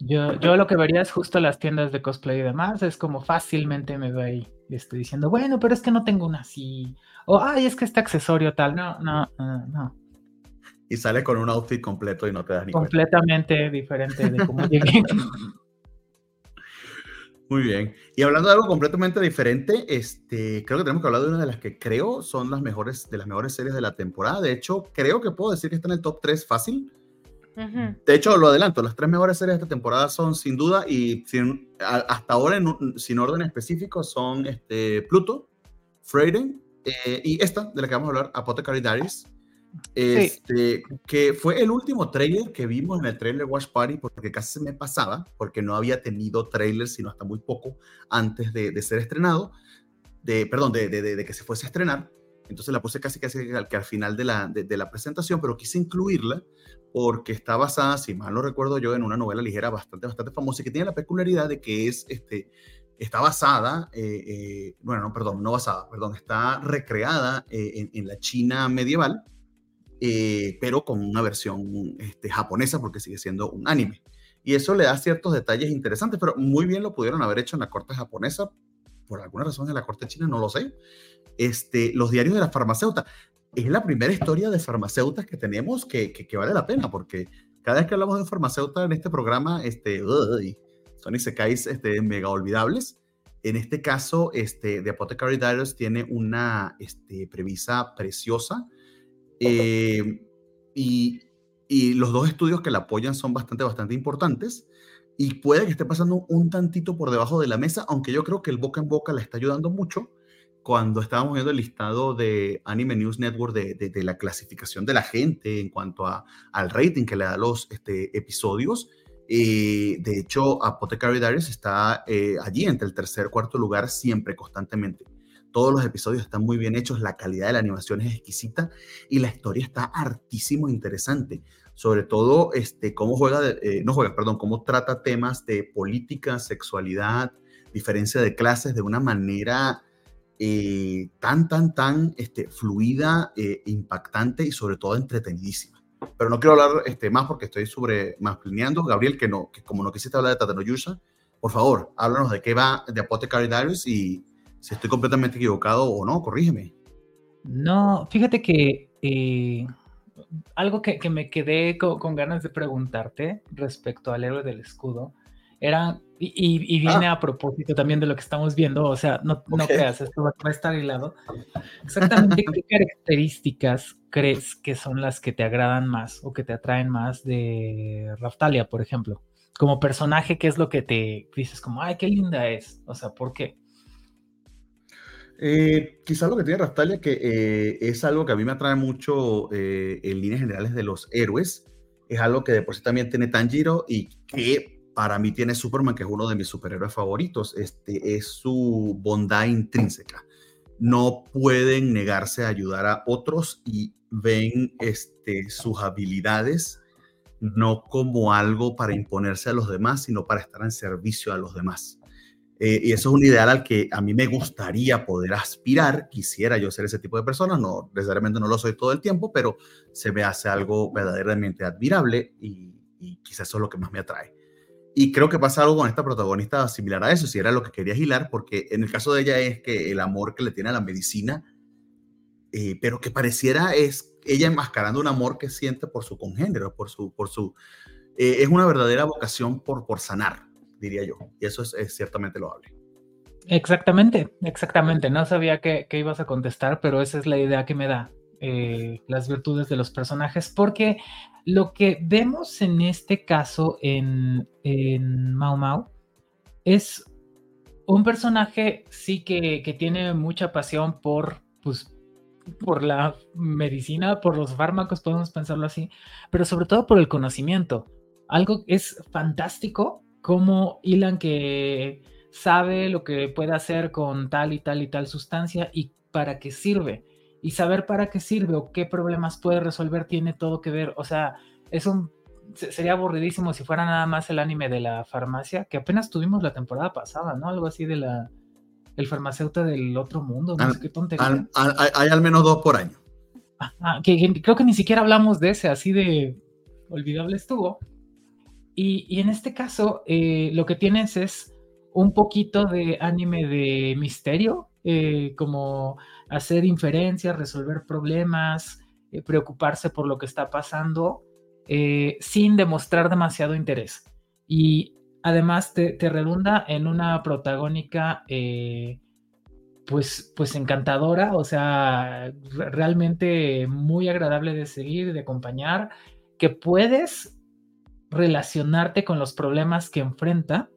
Yo, yo lo que vería es justo las tiendas de cosplay y demás. Es como fácilmente me veo ahí estoy diciendo, bueno, pero es que no tengo una así. O, ay, es que este accesorio tal. No, no, no, no. Y sale con un outfit completo y no te das ni Completamente diferente de cómo llegué. Muy bien. Y hablando de algo completamente diferente, este, creo que tenemos que hablar de una de las que creo son las mejores, de las mejores series de la temporada. De hecho, creo que puedo decir que está en el top 3 fácil. De hecho, lo adelanto, las tres mejores series de esta temporada son sin duda y sin, hasta ahora sin orden específico son este, Pluto, Freyden eh, y esta de la que vamos a hablar, Apothecary Diaries. Este, que fue el último trailer que vimos en el trailer Watch Party, porque casi se me pasaba, porque no había tenido trailer sino hasta muy poco antes de, ser estrenado, de, perdón, de, de, que se fuese a estrenar. Entonces la puse casi casi al, que al final de la, de, la presentación, pero quise incluirla porque está basada, si mal no recuerdo yo, en una novela ligera bastante, bastante famosa y que tiene la peculiaridad de que es, este, está basada, eh, eh, bueno, no, perdón, no basada, perdón, está recreada eh, en, en, la China medieval, pero con una versión este, japonesa porque sigue siendo un anime. Y eso le da ciertos detalles interesantes, pero muy bien lo pudieron haber hecho en la corte japonesa, por alguna razón en la corte china, no lo sé. Este, los diarios de la farmacéutica es la primera historia de farmacéuticas que tenemos que, que, vale la pena, porque cada vez que hablamos de farmacéutica en este programa, este, son isekais este, mega olvidables. En este caso, este, The Apothecary Diaries tiene una este, premisa preciosa eh, y, y, los dos estudios que la apoyan son bastante, bastante importantes y puede que esté pasando un tantito por debajo de la mesa, aunque yo creo que el boca en boca la está ayudando mucho cuando estábamos viendo el listado de Anime News Network de, la clasificación de la gente en cuanto al rating que le da los este, episodios. Eh, de hecho, Apothecary Diaries está eh, allí entre el tercer cuarto lugar siempre, constantemente. Todos los episodios están muy bien hechos, la calidad de la animación es exquisita y la historia está hartísimo interesante. Sobre todo, este, cómo juega, eh, no juega, perdón, cómo trata temas de política, sexualidad, diferencia de clases de una manera eh, tan, tan, tan este, fluida, eh, impactante y sobre todo entretenidísima. Pero no quiero hablar este, más porque estoy sobre más planeando. Gabriel, que, no, que como no quisiste hablar de Tatenoyusha, por favor, háblanos de qué va de Apothecary Diaries y si estoy completamente equivocado o no, corrígeme. No, fíjate que eh, algo que, que, me quedé con, con, ganas de preguntarte respecto al héroe del escudo era y, viene ah. a propósito también de lo que estamos viendo, o sea, no, no creas, esto va, a estar hilado. Exactamente, ¿qué características crees que son las que te agradan más o que te atraen más de Raftalia, por ejemplo? Como personaje, ¿qué es lo que te dices como, ay, qué linda es? O sea, ¿por qué? Eh, quizás lo que tiene Raftalia que eh, es algo que a mí me atrae mucho eh, en líneas generales de los héroes, es algo que de por sí también tiene Tanjiro y que para mí tiene Superman, que es uno de mis superhéroes favoritos, este, es su bondad intrínseca. No pueden negarse a ayudar a otros y ven este, sus habilidades no como algo para imponerse a los demás, sino para estar en servicio a los demás. Eh, y eso es un ideal al que a mí me gustaría poder aspirar. Quisiera yo ser ese tipo de persona, no necesariamente no lo soy todo el tiempo, pero se me hace algo verdaderamente admirable y, y quizás eso es lo que más me atrae. Y creo que pasa algo con esta protagonista similar a eso, si era lo que quería hilar, porque en el caso de ella es que el amor que le tiene a la medicina, eh, pero que pareciera es ella enmascarando un amor que siente por su congénero, por su, por su, eh, es una verdadera vocación por, por sanar, diría yo, y eso es, ciertamente loable. Exactamente, exactamente. No sabía qué ibas a contestar, pero esa es la idea que me da. Eh, las virtudes de los personajes, porque lo que vemos en este caso en, en Mau Mau es un personaje sí que, que, tiene mucha pasión por, pues, por la medicina, por los fármacos, podemos pensarlo así, pero sobre todo por el conocimiento. Algo es fantástico como Ilan que sabe lo que puede hacer con tal y tal y tal sustancia y para qué sirve y saber para qué sirve o qué problemas puede resolver tiene todo que ver. O sea, es un sería aburridísimo si fuera nada más el anime de la farmacia, que apenas tuvimos la temporada pasada, ¿no? Algo así de la el farmacéutico del otro mundo, no sé qué tontería. hay al menos dos por año. Ah, ah, que, creo que ni siquiera hablamos de ese, así de olvidable estuvo. Y, en este caso, eh, lo que tienes es un poquito de anime de misterio, eh, como hacer inferencias, resolver problemas, eh, preocuparse por lo que está pasando, eh, sin demostrar demasiado interés. Y además te, redunda en una protagónica pues, pues encantadora, o sea, realmente muy agradable de seguir, de acompañar, que puedes relacionarte con los problemas que enfrenta,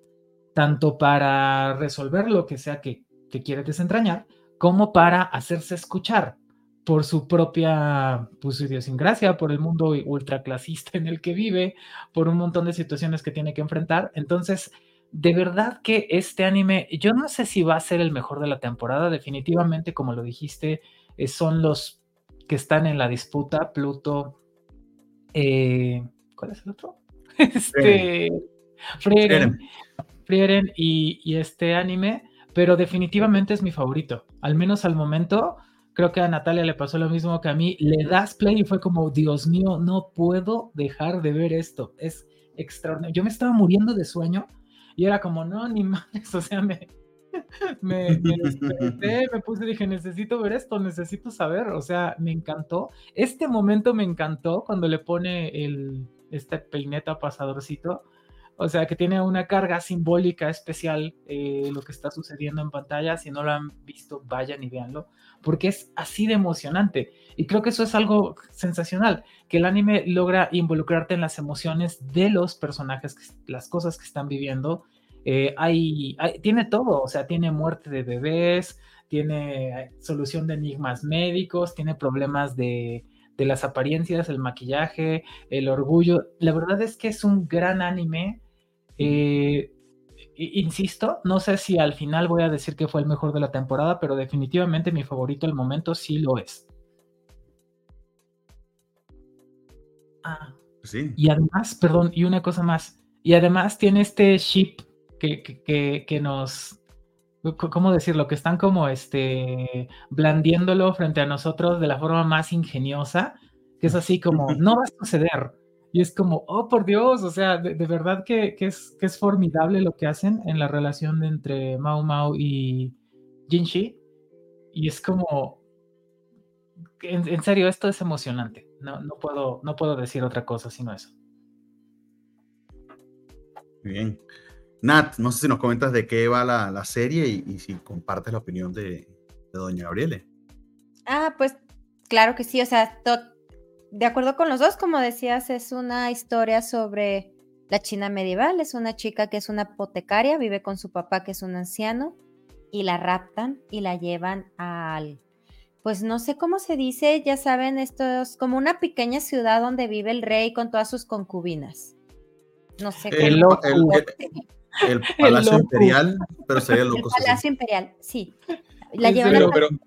tanto para resolver lo que sea que, que quiere desentrañar, como para hacerse escuchar por su propia pues, idiosincrasia, por el mundo ultraclasista en el que vive, por un montón de situaciones que tiene que enfrentar. Entonces, de verdad que este anime, yo no sé si va a ser el mejor de la temporada, definitivamente, como lo dijiste, eh, son los que están en la disputa, Pluto, eh, ¿cuál es el otro? Este, Frieren, Frieren y, y este anime, pero definitivamente es mi favorito, al menos al momento creo que a Natalia le pasó lo mismo que a mí. Le das play y fue como, Dios mío, no puedo dejar de ver esto. Es extraordinario. Yo me estaba muriendo de sueño y era como, no, ni más. O sea, me, me, me desperté, me puse y dije, necesito ver esto, necesito saber. O sea, me encantó. Este momento me encantó cuando le pone el, este peineta pasadorcito. O sea, que tiene una carga simbólica especial eh, lo que está sucediendo en pantalla. Si no lo han visto, vayan y véanlo porque es así de emocionante. Y creo que eso es algo sensacional, que el anime logra involucrarte en las emociones de los personajes, las cosas que están viviendo. Eh, hay, tiene todo, o sea, tiene muerte de bebés, tiene solución de enigmas médicos, tiene problemas de, de las apariencias, el maquillaje, el orgullo. La verdad es que es un gran anime. Eh, insisto, no sé si al final voy a decir que fue el mejor de la temporada, pero definitivamente mi favorito al momento sí lo es. Ah. Sí. Y además, perdón, y una cosa más. Y además tiene este ship que, que, que, nos. ¿Cómo decirlo? Que están como este. blandiéndolo frente a nosotros de la forma más ingeniosa. Que es así como, no va a suceder y es como, oh, por Dios, o sea, de, verdad que, es, que es formidable lo que hacen en la relación entre Mao Mao y Jinshi. Y es como, en, serio, esto es emocionante. No, no, puedo, no puedo decir otra cosa sino eso. Bien. Nat, no sé si nos comentas de qué va la, serie y, si compartes la opinión de, de doña Gabriele. Ah, pues claro que sí, o sea, de acuerdo con los dos, como decías, es una historia sobre la China medieval. Es una chica que es una apotecaria, vive con su papá que es un anciano y la raptan y la llevan al, pues no sé cómo se dice, ya saben, esto es como una pequeña ciudad donde vive el rey con todas sus concubinas. No sé cómo. El, el, Palacio Imperial, pero sería loco. El Palacio Imperial, sí. La llevan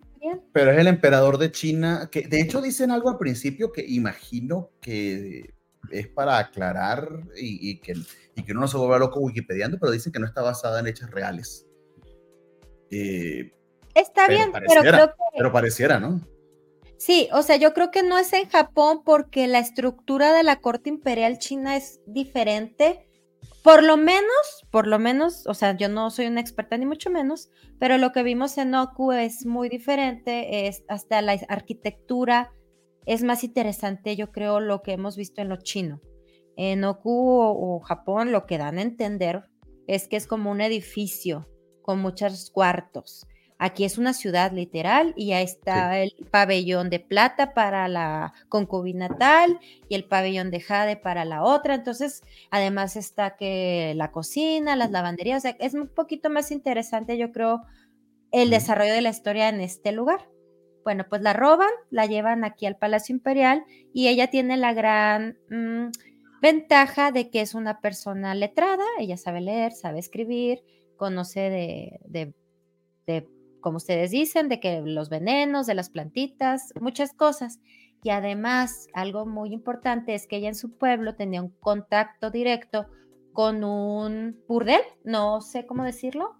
pero es el emperador de China, que de hecho dicen algo al principio que imagino que es para aclarar y, que, y que uno no se vuelva loco wikipediando, pero dicen que no está basada en hechos reales. Eh, está bien, pero creo que... Pero pareciera, ¿no? Sí, o sea, yo creo que no es en Japón porque la estructura de la corte imperial china es diferente por lo menos, por lo menos, o sea, yo no soy una experta ni mucho menos, pero lo que vimos en Oku es muy diferente, es hasta la arquitectura es más interesante, yo creo, lo que hemos visto en lo chino. En Oku o Japón lo que dan a entender es que es como un edificio con muchos cuartos Aquí es una ciudad literal y ahí está el pabellón de plata para la concubina tal y el pabellón de jade para la otra. Entonces, además está que la cocina, las lavanderías, o sea, es un poquito más interesante, yo creo, el desarrollo de la historia en este lugar. Bueno, pues la roban, la llevan aquí al Palacio Imperial y ella tiene la gran mm, ventaja de que es una persona letrada, ella sabe leer, sabe escribir, conoce de, de, de como ustedes dicen, de que los venenos, de las plantitas, muchas cosas. Y además, algo muy importante es que ella en su pueblo tenía un contacto directo con un burdel, no sé cómo decirlo.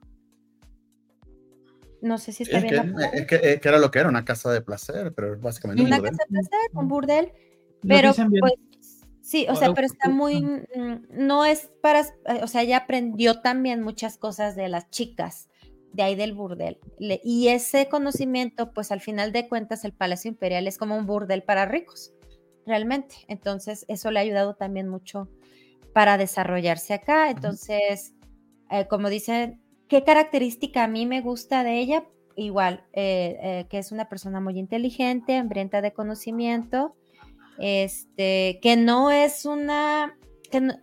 No sé si está bien. es, que, era lo que era, una casa de placer, pero básicamente una casa de placer, un burdel. Pero pues sí, o sea, pero está muy, mm, no es para, o sea, ella aprendió también muchas cosas de las chicas de ahí del burdel. y ese conocimiento, pues al final de cuentas, el Palacio Imperial es como un burdel para ricos, realmente. Entonces, eso le ha ayudado también mucho para desarrollarse acá. Entonces, eh, como dicen, ¿qué característica a mí me gusta de ella? Igual, eh, eh, que es una persona muy inteligente, hambrienta de conocimiento, este, que no es una, que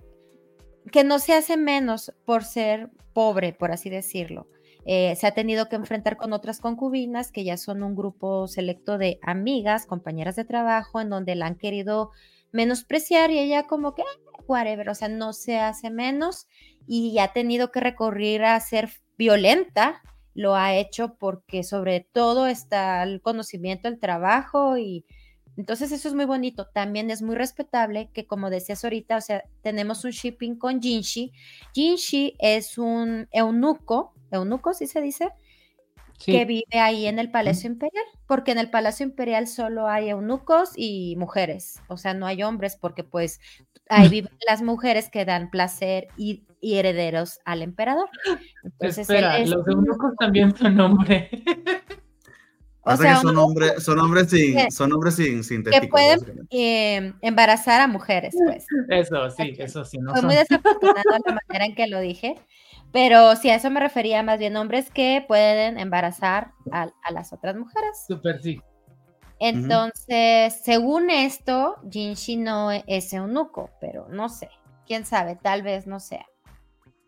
que no se hace menos por ser pobre, por así decirlo. Eh, se ha tenido que enfrentar con otras concubinas que ya son un grupo selecto de amigas, compañeras de trabajo, en donde la han querido menospreciar y ella como que, ah, whatever, o sea, no se hace menos y ha tenido que recurrir a ser violenta, lo ha hecho porque sobre todo está el conocimiento, el trabajo y entonces eso es muy bonito. También es muy respetable que como decías ahorita, o sea, tenemos un shipping con Jinshi. Jinshi es un eunuco eunucos, ¿sí se dice? Que vive ahí en el Palacio Imperial, porque en el Palacio Imperial solo hay eunucos y mujeres, o sea, no hay hombres, porque pues ahí viven las mujeres que dan placer y, herederos al emperador. Entonces, Espera, los eunucos también son hombres. O sea, son, hombres, son hombres sin, son hombres sin, sin Que pueden eh, embarazar a mujeres, pues. Eso, sí, eso sí. No Fue muy desafortunado la manera en que lo dije, pero sí, a eso me refería más bien hombres que pueden embarazar a, las otras mujeres. Súper, sí. Entonces, según esto, Jinshi no es eunuco, pero no sé. Quién sabe, tal vez no sea.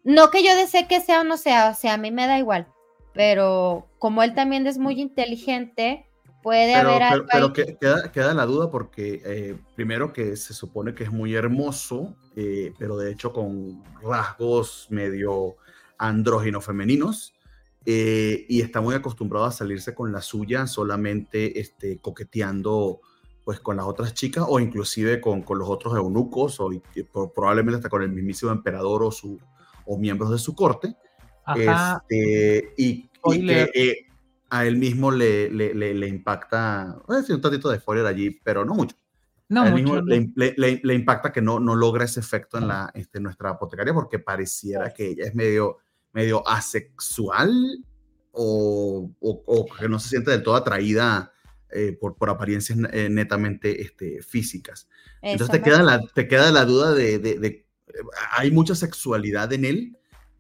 No que yo desee que sea o no sea, o sea, a mí me da igual. Pero como él también es muy inteligente, puede haber algo. Pero, queda, queda, la duda porque, eh, primero, que se supone que es muy hermoso, eh, pero de hecho con rasgos medio andróginos femeninos eh, y está muy acostumbrado a salirse con la suya solamente este, coqueteando pues con las otras chicas o inclusive con, con los otros eunucos o probablemente hasta con el mismísimo emperador o, su, o miembros de su corte. Este, y, que eh, a él mismo le, le, le, impacta, voy a decir un tantito de spoiler allí, pero no mucho. No, mucho, le, le, impacta que no, no logra ese efecto en la, este, nuestra apotecaria porque pareciera que ella es medio medio asexual o, o, que no se siente del todo atraída eh, por, por, apariencias eh, netamente este, físicas. Entonces te queda, la, te queda la duda de, de, hay mucha sexualidad en él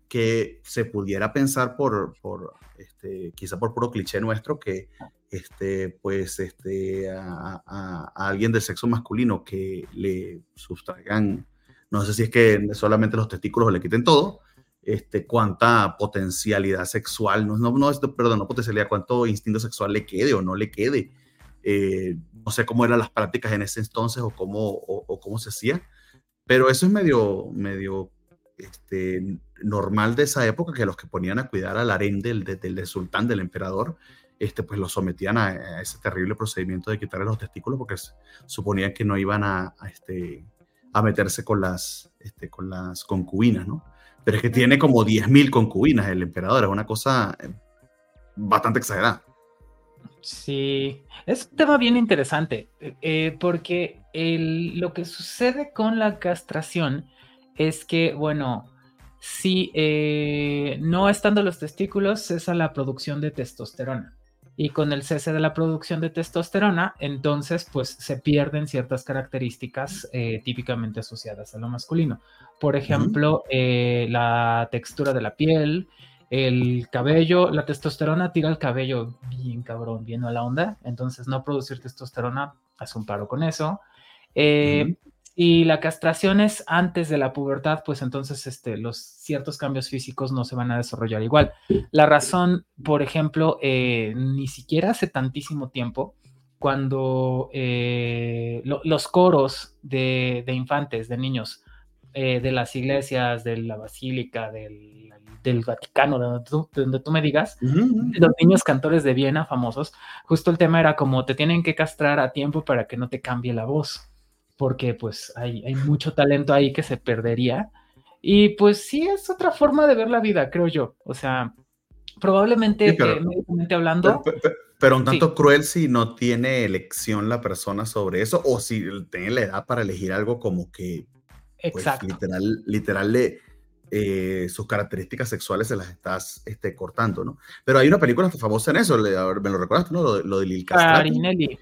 que se pudiera pensar por, por este, quizá por puro cliché nuestro, que este, pues este, a, alguien del sexo masculino que le sustraigan, no sé si es que solamente los testículos le quiten todo, este, cuánta potencialidad sexual, no, no, no, perdón, no potencialidad, cuánto instinto sexual le quede o no le quede. Eh, no sé cómo eran las prácticas en ese entonces o cómo, o, cómo se hacía, pero eso es medio, medio este, normal de esa época, que los que ponían a cuidar al harén del, del, sultán, del emperador, este, pues lo sometían a, ese terrible procedimiento de quitarle los testículos porque suponían que no iban a, a este, a meterse con las, este, con las concubinas, ¿no? Pero es que tiene como 10.000 concubinas el emperador, es una cosa eh, bastante exagerada. Sí, es un tema bien interesante, eh, porque lo que sucede con la castración es que, bueno, si eh, no estando los testículos, cesa la producción de testosterona y con el cese de la producción de testosterona, entonces pues se pierden ciertas características eh, típicamente asociadas a lo masculino. Por ejemplo, eh, la textura de la piel, el cabello, la testosterona tira el cabello bien cabrón, bien a la onda, entonces no producir testosterona hace un paro con eso. Eh, y la castración es antes de la pubertad, pues entonces este, los ciertos cambios físicos no se van a desarrollar igual. La razón, por ejemplo, eh, ni siquiera hace tantísimo tiempo, cuando eh, los coros de, infantes, de niños, eh, de las iglesias, de la basílica, del, Vaticano, donde tú, me digas, los niños cantores de Viena famosos, justo el tema era como te tienen que castrar a tiempo para que no te cambie la voz porque pues hay, hay mucho talento ahí que se perdería. Y pues sí, es otra forma de ver la vida, creo yo. O sea, probablemente pero, eh, hablando. Pero, un tanto cruel si no tiene elección la persona sobre eso, o si tiene la edad para elegir algo como que pues, literal, literal le, eh, sus características sexuales se las estás este, cortando, ¿no? Pero hay una película famosa en eso, me lo recordaste, ¿no? Lo, de Lil Castrati. Farinelli,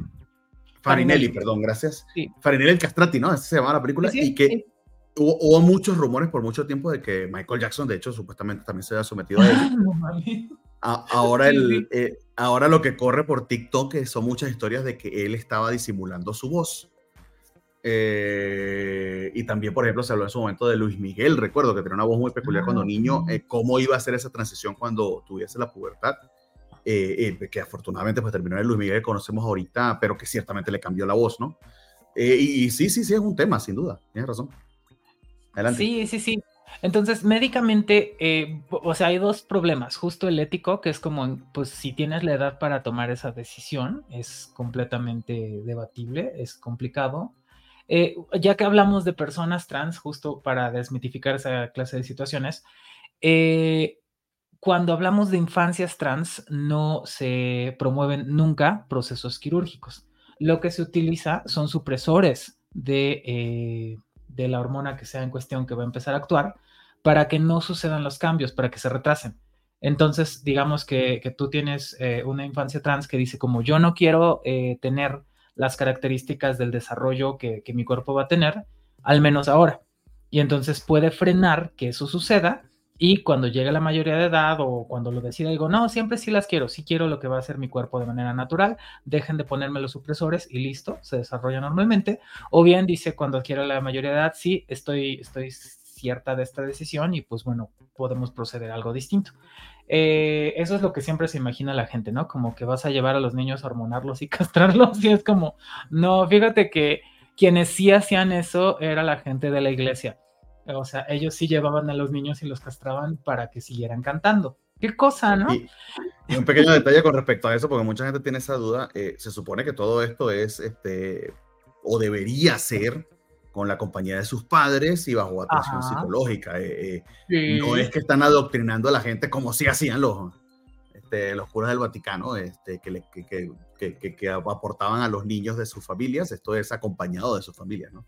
perdón, gracias. Farinelli el Castrati, ¿no? Así se llama la película. y que hubo, muchos rumores por mucho tiempo de que Michael Jackson, de hecho, supuestamente también se había sometido a él. ahora, el, eh, ahora lo que corre por TikTok son muchas historias de que él estaba disimulando su voz. Eh, y también, por ejemplo, se habló en su momento de Luis Miguel, recuerdo que tenía una voz muy peculiar cuando ah, niño, eh, cómo iba a ser esa transición cuando tuviese la pubertad, eh, que afortunadamente pues terminó en Luis Miguel que conocemos ahorita, pero que ciertamente le cambió la voz, ¿no? Y, y, sí, sí, sí, es un tema, sin duda, tienes razón. Adelante. Sí, sí, sí. Entonces, médicamente, eh, o sea, hay dos problemas. Justo el ético, que es como, pues si tienes la edad para tomar esa decisión, es completamente debatible, es complicado. Eh, ya que hablamos de personas trans, justo para desmitificar esa clase de situaciones, eh, cuando hablamos de infancias trans, no se promueven nunca procesos quirúrgicos. Lo que se utiliza son supresores de de la hormona que sea en cuestión que va a empezar a actuar para que no sucedan los cambios, para que se retrasen. Entonces, digamos que, tú tienes eh, una infancia trans que dice como yo no quiero eh, tener las características del desarrollo que mi cuerpo va a tener, al menos ahora. Y entonces puede frenar que eso suceda y cuando llegue la mayoría de edad o cuando lo decida, digo, no, siempre sí las quiero, sí quiero lo que va a hacer mi cuerpo de manera natural, dejen de ponerme los supresores y listo, se desarrolla normalmente. O bien dice, cuando adquiera la mayoría de edad, sí, estoy, estoy cierta de esta decisión y pues bueno, podemos proceder a algo distinto. Eh, eso es lo que siempre se imagina la gente, ¿no? Como que vas a llevar a los niños a hormonarlos y castrarlos y es como, no, fíjate que quienes sí hacían eso era la gente de la iglesia o sea, ellos sí llevaban a los niños y los castraban para que siguieran cantando. Qué cosa, ¿no? Y, un pequeño detalle con respecto a eso, porque mucha gente tiene esa duda. Eh, se supone que todo esto es, este, o debería ser, con la compañía de sus padres y bajo atención psicológica. Eh, eh, no es que están adoctrinando a la gente como si hacían los, este, los curas del Vaticano, este, que, que, que, que, aportaban a los niños de sus familias. Esto es acompañado de sus familias, ¿no?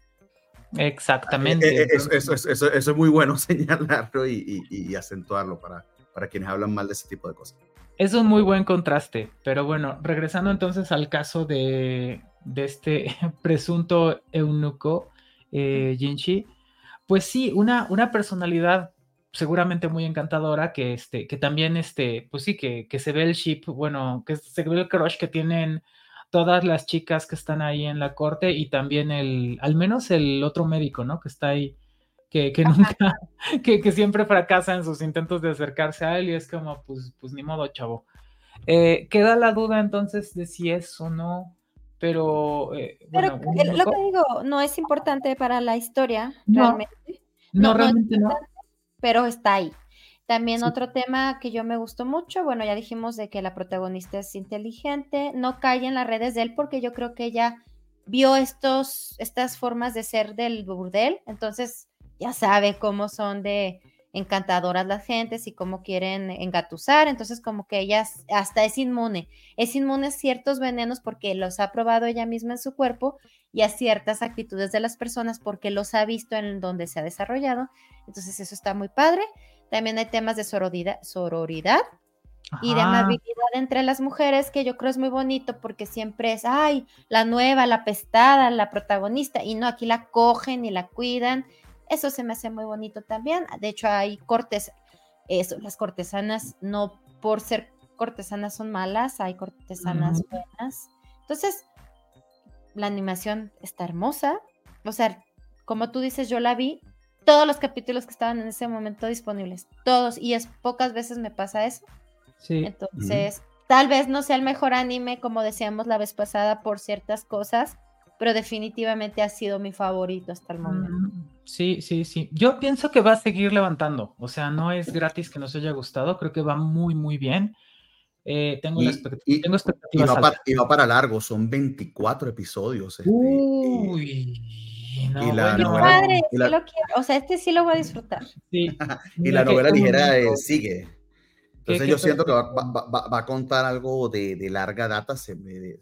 Exactamente. Eh, eh, eso, es muy bueno señalarlo y, acentuarlo para, para quienes hablan mal de ese tipo de cosas. Es un muy buen contraste, pero bueno, regresando entonces al caso de, este presunto eunuco, eh, Jinchi, pues sí, una, una personalidad seguramente muy encantadora que, este, que también, este, pues sí, que, que se ve el ship, bueno, que se ve el crush que tienen todas las chicas que están ahí en la corte y también el, al menos el otro médico, ¿no? Que está ahí, que, que nunca, que, que, siempre fracasa en sus intentos de acercarse a él y es como, pues, pues ni modo, chavo. Eh, queda la duda entonces de si es o no, pero... Eh, pero lo que digo, no es importante para la historia, realmente. No, realmente no. Pero está ahí. También otro tema que yo me gustó mucho, bueno, ya dijimos de que la protagonista es inteligente, no cae en las redes de él porque yo creo que ella vio estos, estas formas de ser del burdel, entonces ya sabe cómo son de encantadoras las gentes y cómo quieren engatusar, entonces como que ella hasta es inmune, es inmune a ciertos venenos porque los ha probado ella misma en su cuerpo y a ciertas actitudes de las personas porque los ha visto en donde se ha desarrollado, entonces eso está muy padre. También hay temas de sororidad, sororidad y de amabilidad entre las mujeres, que yo creo es muy bonito porque siempre es, ay, la nueva, la pestada, la protagonista, y no, aquí la cogen y la cuidan. Eso se me hace muy bonito también. De hecho, hay cortes, eso, las cortesanas no por ser cortesanas son malas, hay cortesanas buenas. Entonces, la animación está hermosa. O sea, como tú dices, yo la vi todos los capítulos que estaban en ese momento disponibles, todos, y es pocas veces me pasa eso. Sí. Entonces, tal vez no sea el mejor anime, como decíamos la vez pasada, por ciertas cosas, pero definitivamente ha sido mi favorito hasta el momento. Mm, sí, sí, sí. Yo pienso que va a seguir levantando, o sea, no es gratis que nos haya gustado, creo que va muy, muy bien. Eh, tengo, y, tengo expectativas. Y va, para, largo, son 24 episodios. Este, Uy y la novela, O sea, este sí lo voy a disfrutar. y la novela ligera eh, sigue. Entonces yo siento que va, a contar algo de, larga data, se, me,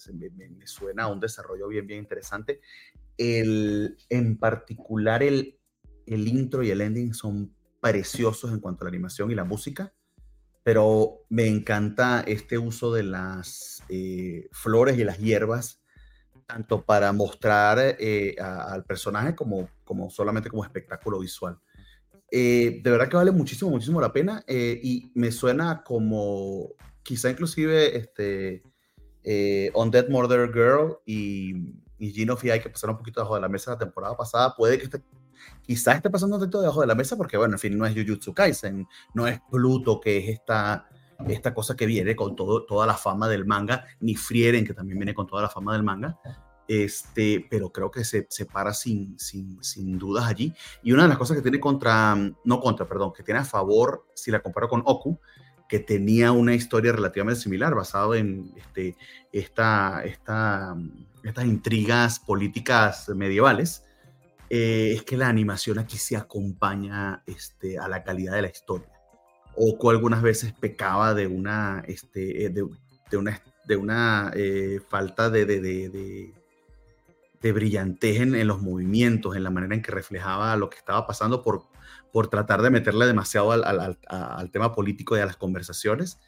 suena a un desarrollo bien, bien interesante. El, en particular el, el intro y el ending son preciosos en cuanto a la animación y la música, pero me encanta este uso de las eh, flores y las hierbas tanto para mostrar eh, al personaje como, como solamente como espectáculo visual. Eh, de verdad que vale muchísimo, muchísimo la pena eh, y me suena como quizá inclusive este, On Dead Murder Girl y y Gino hay que pasar un poquito debajo de la mesa la temporada pasada, puede que esté, quizás esté pasando un poquito debajo de la mesa porque, bueno, en fin, no es Jujutsu Kaisen, no es Pluto, que es esta, esta cosa que viene con todo, toda la fama del manga, ni Frieren, que también viene con toda la fama del manga. Este, pero creo que se, se para sin, sin, sin dudas allí. Y una de las cosas que tiene contra, no contra, perdón, que tiene a favor, si la comparo con Oku, que tenía una historia relativamente similar, basado en este, esta, esta, estas intrigas políticas medievales, eh, es que la animación aquí se acompaña este, a la calidad de la historia. Oco algunas veces pecaba de una, este, eh, de, de una, de una eh, falta de, de, de, de brillantez en, en, los movimientos, en la manera en que reflejaba lo que estaba pasando por por tratar de meterle demasiado al, al, al, tema político y a las conversaciones,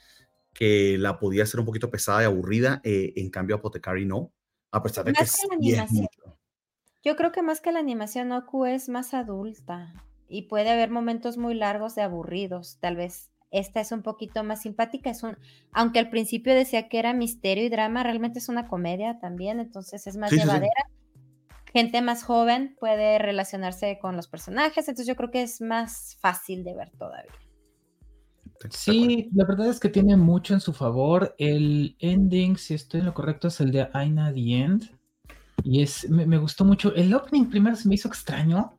que la podía ser un poquito pesada y aburrida, eh, en cambio Apotecari no, a pesar de más que, que la animación. Yo creo que más que la animación, Oku es más adulta y puede haber momentos muy largos de aburridos, tal vez. Esta es un poquito más simpática, es un, aunque al principio decía que era misterio y drama, realmente es una comedia también, entonces es más sí, llevadera. Sí, sí gente más joven puede relacionarse con los personajes, entonces yo creo que es más fácil de ver todavía. Sí, la verdad es que tiene mucho en su favor. El ending, si estoy en lo correcto, es el de Aina the End. Y es, me, me gustó mucho. El opening primero se me hizo extraño,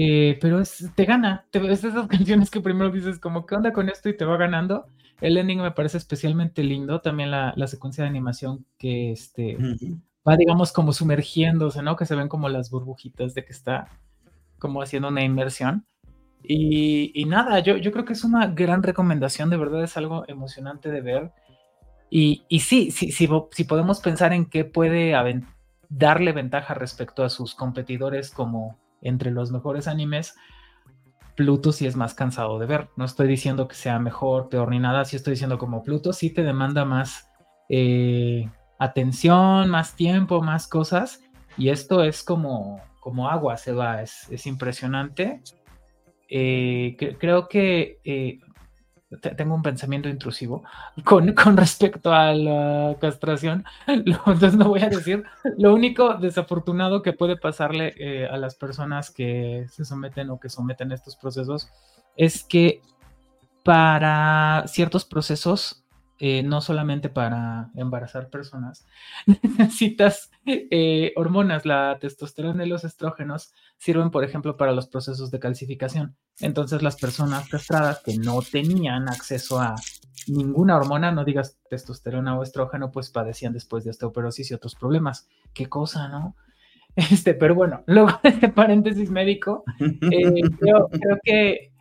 eh, pero es, te gana. Te, es de esas canciones que primero dices como, ¿qué onda con esto? Y te va ganando. El ending me parece especialmente lindo. También la, la secuencia de animación que este, uh -huh va, digamos, como sumergiéndose, ¿no? Que se ven como las burbujitas de que está como haciendo una inmersión. Y, y nada, yo, yo, creo que es una gran recomendación, de verdad es algo emocionante de ver. Y, y sí, sí, sí, si podemos pensar en qué puede darle ventaja respecto a sus competidores como entre los mejores animes, Pluto sí es más cansado de ver. No estoy diciendo que sea mejor, peor ni nada, sí estoy diciendo como Pluto sí te demanda más eh, atención, más tiempo, más cosas. Y esto es como, como agua, se va, es, es impresionante. Eh, creo que eh, tengo un pensamiento intrusivo con, con, respecto a la castración. Entonces no voy a decir. Lo único desafortunado que puede pasarle eh, a las personas que se someten o que someten estos procesos es que para ciertos procesos eh, no solamente para embarazar personas, necesitas eh, hormonas, la testosterona y los estrógenos sirven, por ejemplo, para los procesos de calcificación. Entonces, las personas castradas que no tenían acceso a ninguna hormona, no digas testosterona o estrógeno, pues padecían después de osteoporosis y otros problemas. Qué cosa, ¿no? Este, pero bueno, luego de este paréntesis médico, eh, creo, creo, que,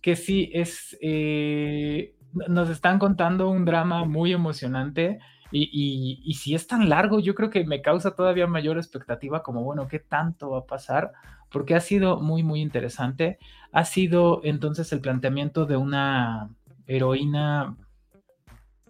que sí es eh, nos están contando un drama muy emocionante y, y, y, si es tan largo, yo creo que me causa todavía mayor expectativa como, bueno, ¿qué tanto va a pasar? Porque ha sido muy, muy interesante. Ha sido entonces el planteamiento de una heroína,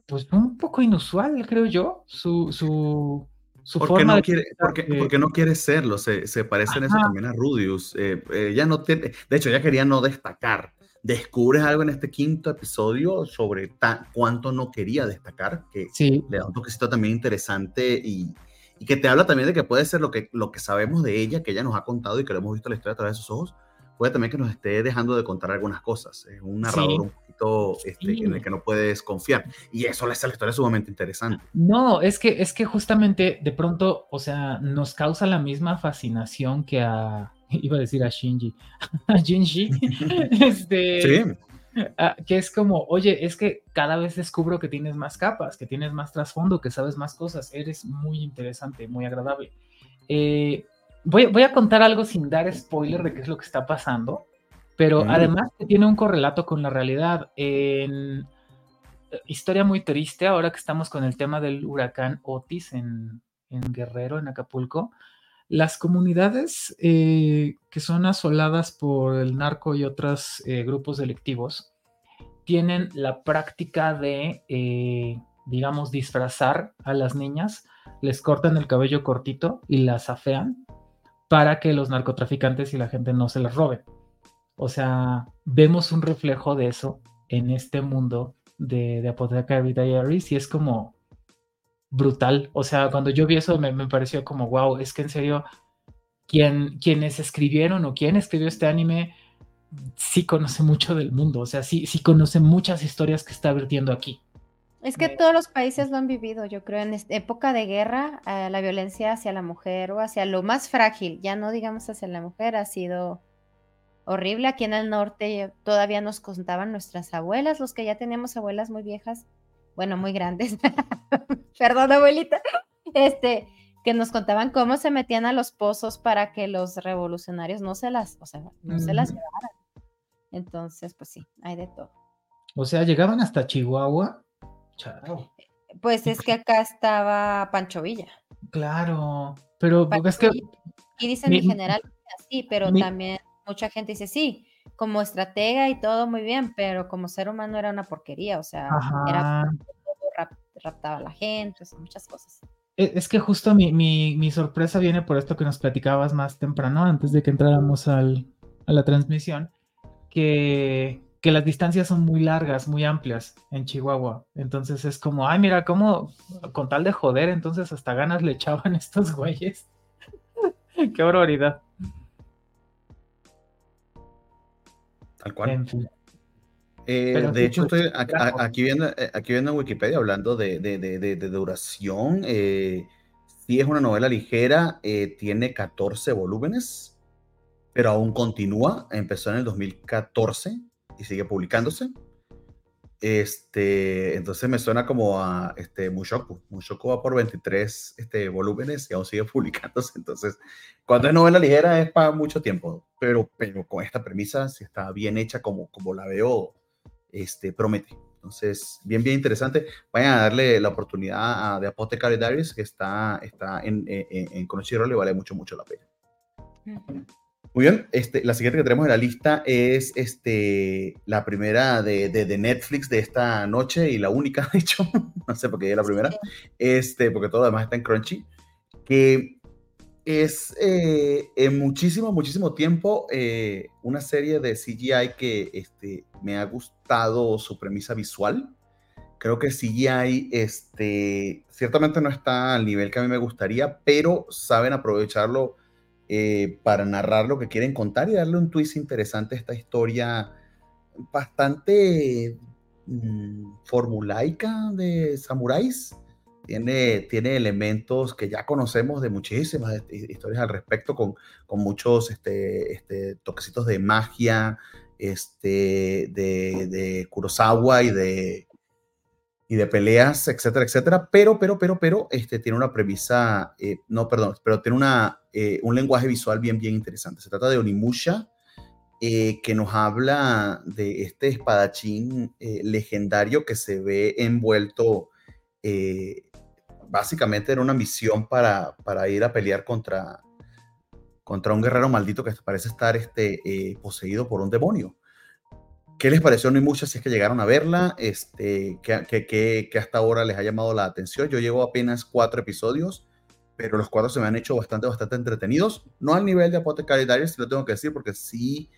pues un poco inusual, creo yo, su... su su porque, forma no quiere, porque, que... porque, no quiere serlo, se, se parece en eso también a Rudius. Eh, eh, ya no tiene, de hecho, ya quería no destacar descubres algo en este quinto episodio sobre cuánto no quería destacar, que sí. le da un toquecito también interesante y, y, que te habla también de que puede ser lo que, lo que sabemos de ella, que ella nos ha contado y que lo hemos visto la historia a través de sus ojos, puede también que nos esté dejando de contar algunas cosas. Es un narrador sí. un poquito este, sí. en el que no puedes confiar. Y eso le hace a la historia sumamente interesante. No, es que, es que justamente de pronto, o sea, nos causa la misma fascinación que a iba a decir a Shinji, a Shinji, este, sí. que es como, oye, es que cada vez descubro que tienes más capas, que tienes más trasfondo, que sabes más cosas, eres muy interesante, muy agradable. Eh, voy, voy, a contar algo sin dar spoiler de qué es lo que está pasando, pero además que tiene un correlato con la realidad. En historia muy triste, ahora que estamos con el tema del huracán Otis en, en Guerrero, en Acapulco, las comunidades eh, que son asoladas por el narco y otros eh, grupos delictivos tienen la práctica de, eh, digamos, disfrazar a las niñas, les cortan el cabello cortito y las afean para que los narcotraficantes y la gente no se las roben. O sea, vemos un reflejo de eso en este mundo de, de Apothecary Diaries y es como, brutal. O sea, cuando yo vi eso me, me pareció como, wow, es que en serio, quien, quienes escribieron o quien escribió este anime sí conoce mucho del mundo, o sea, sí, sí conoce muchas historias que está vertiendo aquí. Es que todos los países lo han vivido, yo creo, en esta época de guerra, eh, la violencia hacia la mujer o hacia lo más frágil, ya no digamos hacia la mujer, ha sido horrible. Aquí en el norte todavía nos contaban nuestras abuelas, los que ya teníamos abuelas muy viejas, bueno, muy grandes, perdón abuelita, este, que nos contaban cómo se metían a los pozos para que los revolucionarios no se las, o sea, no se las llevaran. Entonces, pues sí, hay de todo. O sea, llegaban hasta Chihuahua pues es que acá estaba Pancho Villa. Claro, pero es que... Y dicen en general así, pero también mucha gente dice sí, como estratega y todo muy bien, pero como ser humano era una porquería, o sea, era raptaba a la gente, muchas cosas. E, es que justo mi, mi, sorpresa viene por esto que nos platicabas más temprano, antes de que entráramos al, a la transmisión, que que las distancias son muy largas, muy amplias en Chihuahua. Entonces es como, ay, mira, cómo con tal de joder, entonces hasta ganas le echaban estos güeyes. Qué barbaridad. Tal cual. Eh, de hecho, estoy aquí, viendo, eh, aquí viendo en Wikipedia hablando de, duración. Eh, sí es una novela ligera, tiene 14 volúmenes, pero aún continúa. Empezó en el 2014 y sigue publicándose. Este, entonces me suena como a este, Mushoku. Mushoku va por 23 este, volúmenes y aún sigue publicándose. Entonces, cuando es novela ligera es para mucho tiempo, pero, pero con esta premisa, si está bien hecha como, como la veo, este, promete. Entonces, bien, bien interesante. Vayan a darle la oportunidad a, de Apothecary Diaries, que está, está en, en, en y vale mucho, mucho la pena. Muy bien, este, la siguiente que tenemos en la lista es este, la primera de, de, Netflix de esta noche y la única, de hecho, no sé por qué es la primera, este, porque todo lo demás está en Crunchy, que es eh, en muchísimo, muchísimo tiempo eh, una serie de CGI que este, me ha gustado su premisa visual. Creo que CGI este, ciertamente no está al nivel que a mí me gustaría, pero saben aprovecharlo eh, para narrar lo que quieren contar y darle un twist interesante a esta historia bastante mm, formulaica de samuráis. Tiene, tiene elementos que ya conocemos de muchísimas historias al respecto, con, con muchos este, este, toquecitos de magia, este, de, de Kurosawa y de, y de peleas, etcétera, etcétera, pero, pero, pero, pero, este, tiene una premisa, eh, no, perdón, pero tiene una, eh, un lenguaje visual bien, bien interesante. Se trata de Onimusha, eh, que nos habla de este espadachín legendario que se ve envuelto básicamente en una misión para, para ir a pelear contra, contra un guerrero maldito que parece estar este, poseído por un demonio. ¿Qué les pareció? No muchas, si es que llegaron a verla, este, que, que, que, hasta ahora les ha llamado la atención. Yo llevo apenas cuatro episodios, pero los cuatro se me han hecho bastante, bastante entretenidos. No al nivel de Apothecary Diaries, lo tengo que decir, porque sí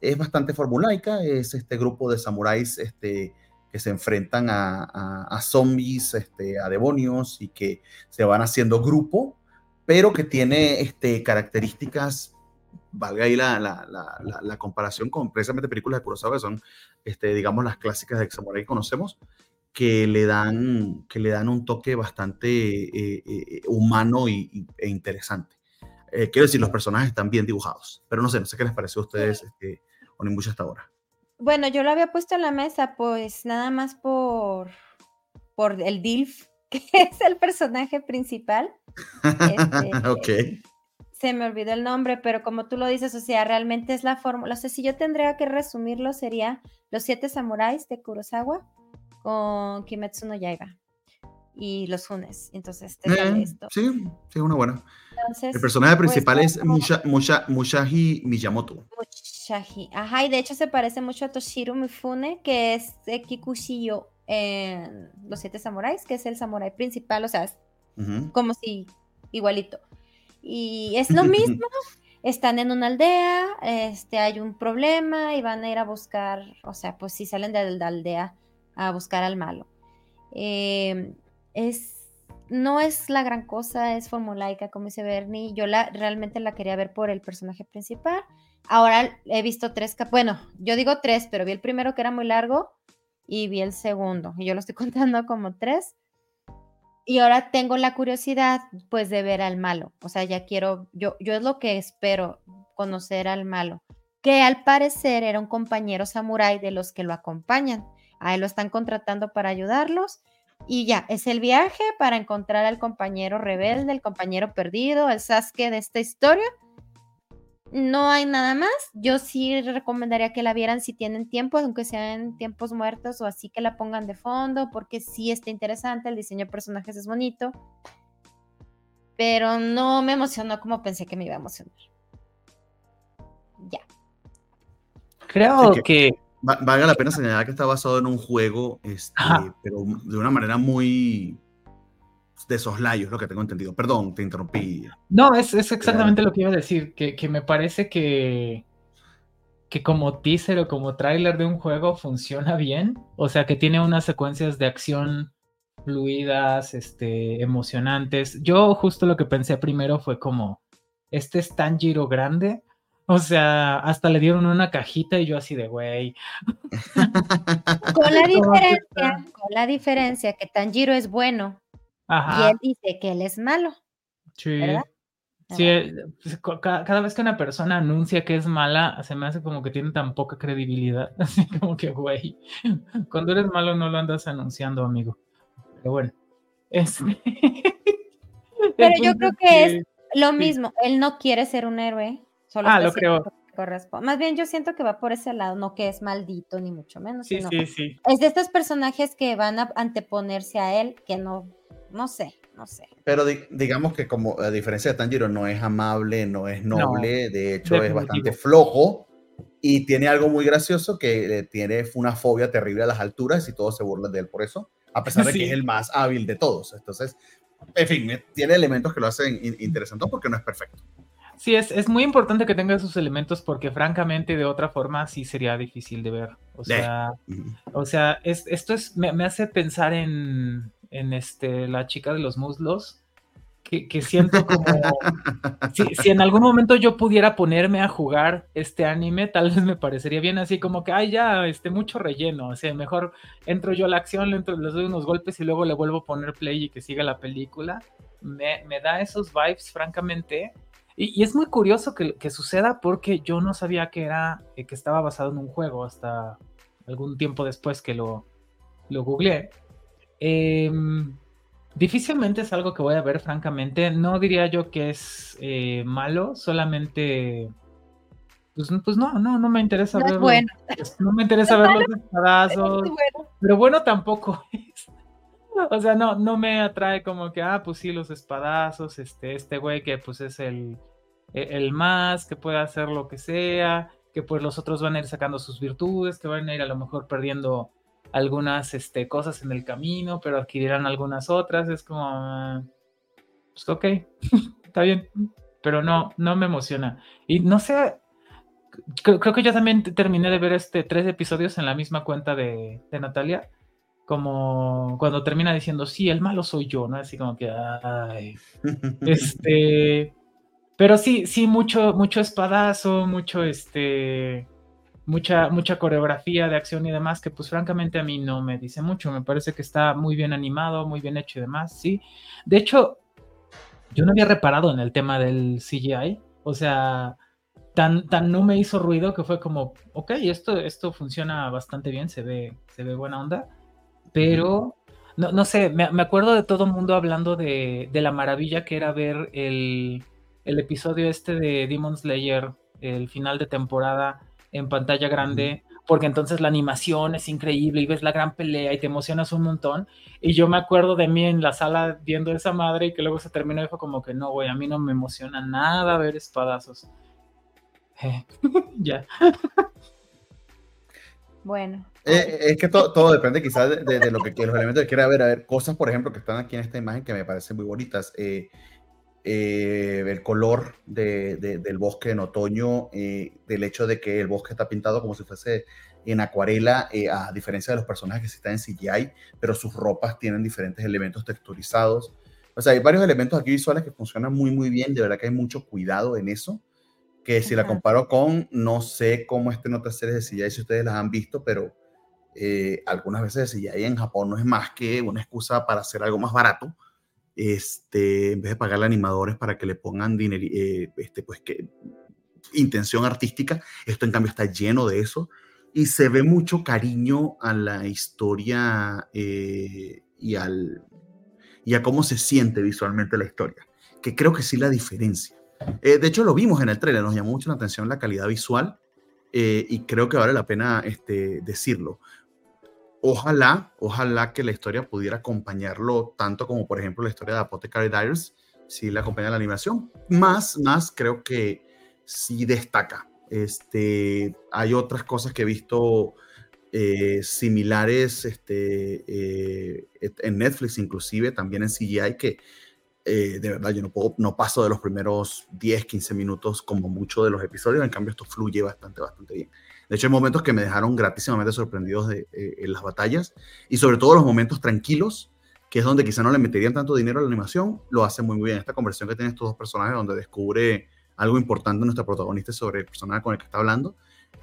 es bastante formulaica. Es este grupo de samuráis este, que se enfrentan a, zombies, este, a demonios y que se van haciendo grupo, pero que tiene este, características valga ahí la, la, la, la, comparación con precisamente películas de Kurosawa, que son, este, digamos, las clásicas de samurai que conocemos, que le dan, que le dan un toque bastante eh, eh, humano y, e interesante. Eh, quiero decir, los personajes están bien dibujados, pero no sé, no sé qué les pareció a ustedes, este, hasta ahora. Bueno, yo lo había puesto en la mesa, pues nada más por, por el DILF, que es el personaje principal. Este, ok se me olvidó el nombre, pero como tú lo dices, o sea, realmente es la fórmula. O sea, si yo tendría que resumirlo, sería Los Siete Samuráis de Kurosawa con Kimetsu no Yaiba y los Funes. Entonces, te eh, esto. Sí, sí, una buena. el personaje pues, principal es Mushahi Miyamoto. Mushahi, ajá, y de hecho se parece mucho a Toshiro Mifune, que es Kikushiyo en Los Siete Samuráis, que es el samurái principal, o sea, es como si igualito. Y es lo mismo, están en una aldea, este, hay un problema y van a ir a buscar, o sea, pues si salen de la aldea a buscar al malo. Em, es, no es la gran cosa, es formulaica, como dice Bernie. Yo la, realmente la quería ver por el personaje principal. Ahora he visto tres, bueno, yo digo tres, pero vi el primero que era muy largo y vi el segundo. Y yo lo estoy contando como tres. Y ahora tengo la curiosidad, pues, de ver al malo. O sea, ya quiero, yo, yo es lo que espero, conocer al malo. Que al parecer era un compañero samurái de los que lo acompañan. A él lo están contratando para ayudarlos y ya, es el viaje para encontrar al compañero rebelde, el compañero perdido, el Sasuke de esta historia. No hay nada más. Yo sí recomendaría que la vieran si tienen tiempo, aunque sean tiempos muertos o así que la pongan de fondo, porque sí está interesante, el diseño de personajes es bonito. Pero no me emocionó como pensé que me iba a emocionar. Ya. Creo que valga la pena señalar que está basado en un juego, este, pero de una manera muy de soslayo, lo que tengo entendido. Perdón, te interrumpí. No, es, es exactamente lo que iba a decir, que, que, me parece que, que como teaser o como tráiler de un juego funciona bien, o sea, que tiene unas secuencias de acción fluidas, este, emocionantes. Yo justo lo que pensé primero fue como, este es tan giro grande, o sea, hasta le dieron una cajita y yo así de güey. Con la diferencia, con la diferencia que Tanjiro es bueno y él dice que él es malo. Sí. Sí, eh, pues, cada vez que una persona anuncia que es mala, se me hace como que tiene tan poca credibilidad. Así como que, güey, cuando eres malo no lo andas anunciando, amigo. Pero bueno. Este, Pero yo creo que es lo mismo. Él no quiere ser un héroe ah, lo creo. Más bien yo siento que va por ese lado, no que es maldito ni mucho menos. Sí, sí, sí. Es de estos personajes que van a anteponerse a él, que no, no sé, no sé. Pero digamos que como a diferencia de Tanjiro no es amable, no es noble, de hecho es bastante flojo y tiene algo muy gracioso que tiene una fobia terrible a las alturas y todos se burlan de él por eso, a pesar de que es el más hábil de todos. Entonces, en fin, tiene elementos que lo hacen interesante porque no es perfecto. Sí, es, es muy importante que tenga esos elementos porque francamente de otra forma sí sería difícil de ver. O sea, o sea es, esto es, me, hace pensar en, en este, la chica de los muslos, que, que siento como, si, si, en algún momento yo pudiera ponerme a jugar este anime, tal vez me parecería bien así como que, ay, ya, este, mucho relleno, o sea, mejor entro yo a la acción, le entro, les doy unos golpes y luego le vuelvo a poner play y que siga la película. Me, me da esos vibes, francamente, y, es muy curioso que, suceda porque yo no sabía que era, eh, que estaba basado en un juego hasta algún tiempo después que lo, lo googleé. Em, difícilmente es algo que voy a ver, francamente. No diría yo que es eh, malo, solamente. Pues, pues, no, no, no me interesa no Bueno. No me interesa ver los espadazos. Pero bueno tampoco es. O sea, no, no me atrae como que, ah, pues sí, los espadazos, este, este güey que pues es el, el más, que puede hacer lo que sea, que pues los otros van a ir sacando sus virtudes, que van a ir a lo mejor perdiendo algunas este, cosas en el camino, pero adquirirán algunas otras. Es como, pues ok, está bien, pero no, no me emociona. Y no sé, creo, que yo también terminé de ver este tres episodios en la misma cuenta de, de Natalia como cuando termina diciendo, sí, el malo soy yo, ¿no? Así como que, ay, este, pero sí, sí, mucho, mucho espadazo, mucho este. Mucha, mucha coreografía de acción y demás, que pues francamente a mí no me dice mucho. Me parece que está muy bien animado, muy bien hecho y demás, sí. De hecho, yo no había reparado en el tema del CGI. O sea, tan, tan no me hizo ruido que fue como, ok, esto, esto funciona bastante bien, se ve, se ve buena onda. Pero no, no sé, me, me, acuerdo de todo el mundo hablando de, de, la maravilla que era ver el, el episodio este de Demon Slayer, el final de temporada en pantalla grande, porque entonces la animación es increíble y ves la gran pelea y te emocionas un montón. Y yo me acuerdo de mí en la sala viendo esa madre y que luego se terminó y fue como que no, güey, a mí no me emociona nada ver espadazos. ya. Bueno. Eh, es que todo depende quizás de, lo que los elementos que quiera ver. A ver, cosas, por ejemplo, que están aquí en esta imagen que me parecen muy bonitas. Eh, eh, el color del bosque en otoño, eh, del hecho de que el bosque está pintado como si fuese en acuarela, eh, a diferencia de los personajes que están en CGI, pero sus ropas tienen diferentes elementos texturizados. O sea, hay varios elementos aquí visuales que funcionan muy, muy bien. De verdad que hay mucho cuidado en eso. Que si la comparo con, no sé cómo estén otras series de CGI, si ustedes las han visto, pero eh, algunas veces CGI en Japón no es más que una excusa para hacer algo más barato. Este, en vez de pagarle animadores para que le pongan dinero, eh, este, pues que intención artística, esto en cambio está lleno de eso y se ve mucho cariño a la historia eh, y, al, y a cómo se siente visualmente la historia, que creo que sí la diferencia. Eh, de hecho, lo vimos en el trailer, nos llamó mucho la atención la calidad visual eh, y creo que vale la pena este, decirlo. Ojalá, ojalá que la historia pudiera acompañarlo tanto como, por ejemplo, la historia de Apothecary Diaries, si la acompaña la animación. Más, más creo que sí destaca. Este, hay otras cosas que he visto eh, similares este, eh, en Netflix, inclusive también en CGI, que eh, de verdad yo no, puedo, no paso de los primeros 10, 15 minutos como mucho de los episodios, en cambio esto fluye bastante, bastante bien. De hecho, hay momentos que me dejaron gratísimamente sorprendidos de, en las batallas y sobre todo los momentos tranquilos, que es donde quizá no le meterían tanto dinero a la animación, lo hace muy, muy bien. Esta conversión que tienen estos dos personajes donde descubre algo importante nuestra protagonista sobre el personaje con el que está hablando,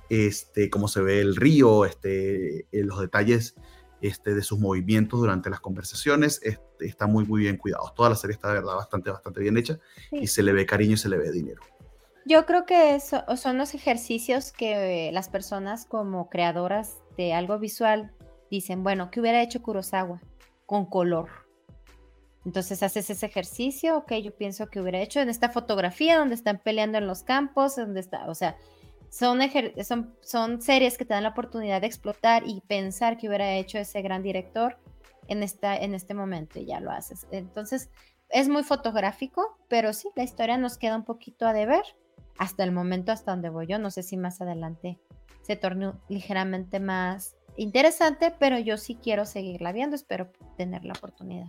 este, cómo se ve el río, este, eh, los detalles este, de sus movimientos durante las conversaciones, este, está muy, muy bien cuidado. Toda la serie está de verdad bastante, bastante bien hecha y se le ve cariño y se le ve dinero. Yo creo que eso son los ejercicios que las personas como creadoras de algo visual dicen, bueno, ¿qué hubiera hecho Kurosawa con color? Entonces haces ese ejercicio, ok, yo pienso que hubiera hecho en esta fotografía donde están peleando en los campos, donde está, o sea, son, son, son series que te dan la oportunidad de explotar y pensar que hubiera hecho ese gran director en, esta, en este momento y ya lo haces. Entonces, es muy fotográfico, pero sí, la historia nos queda un poquito a deber hasta el momento hasta donde voy yo. No sé si más adelante se torne ligeramente más interesante, pero yo sí quiero seguirla viendo, espero tener la oportunidad.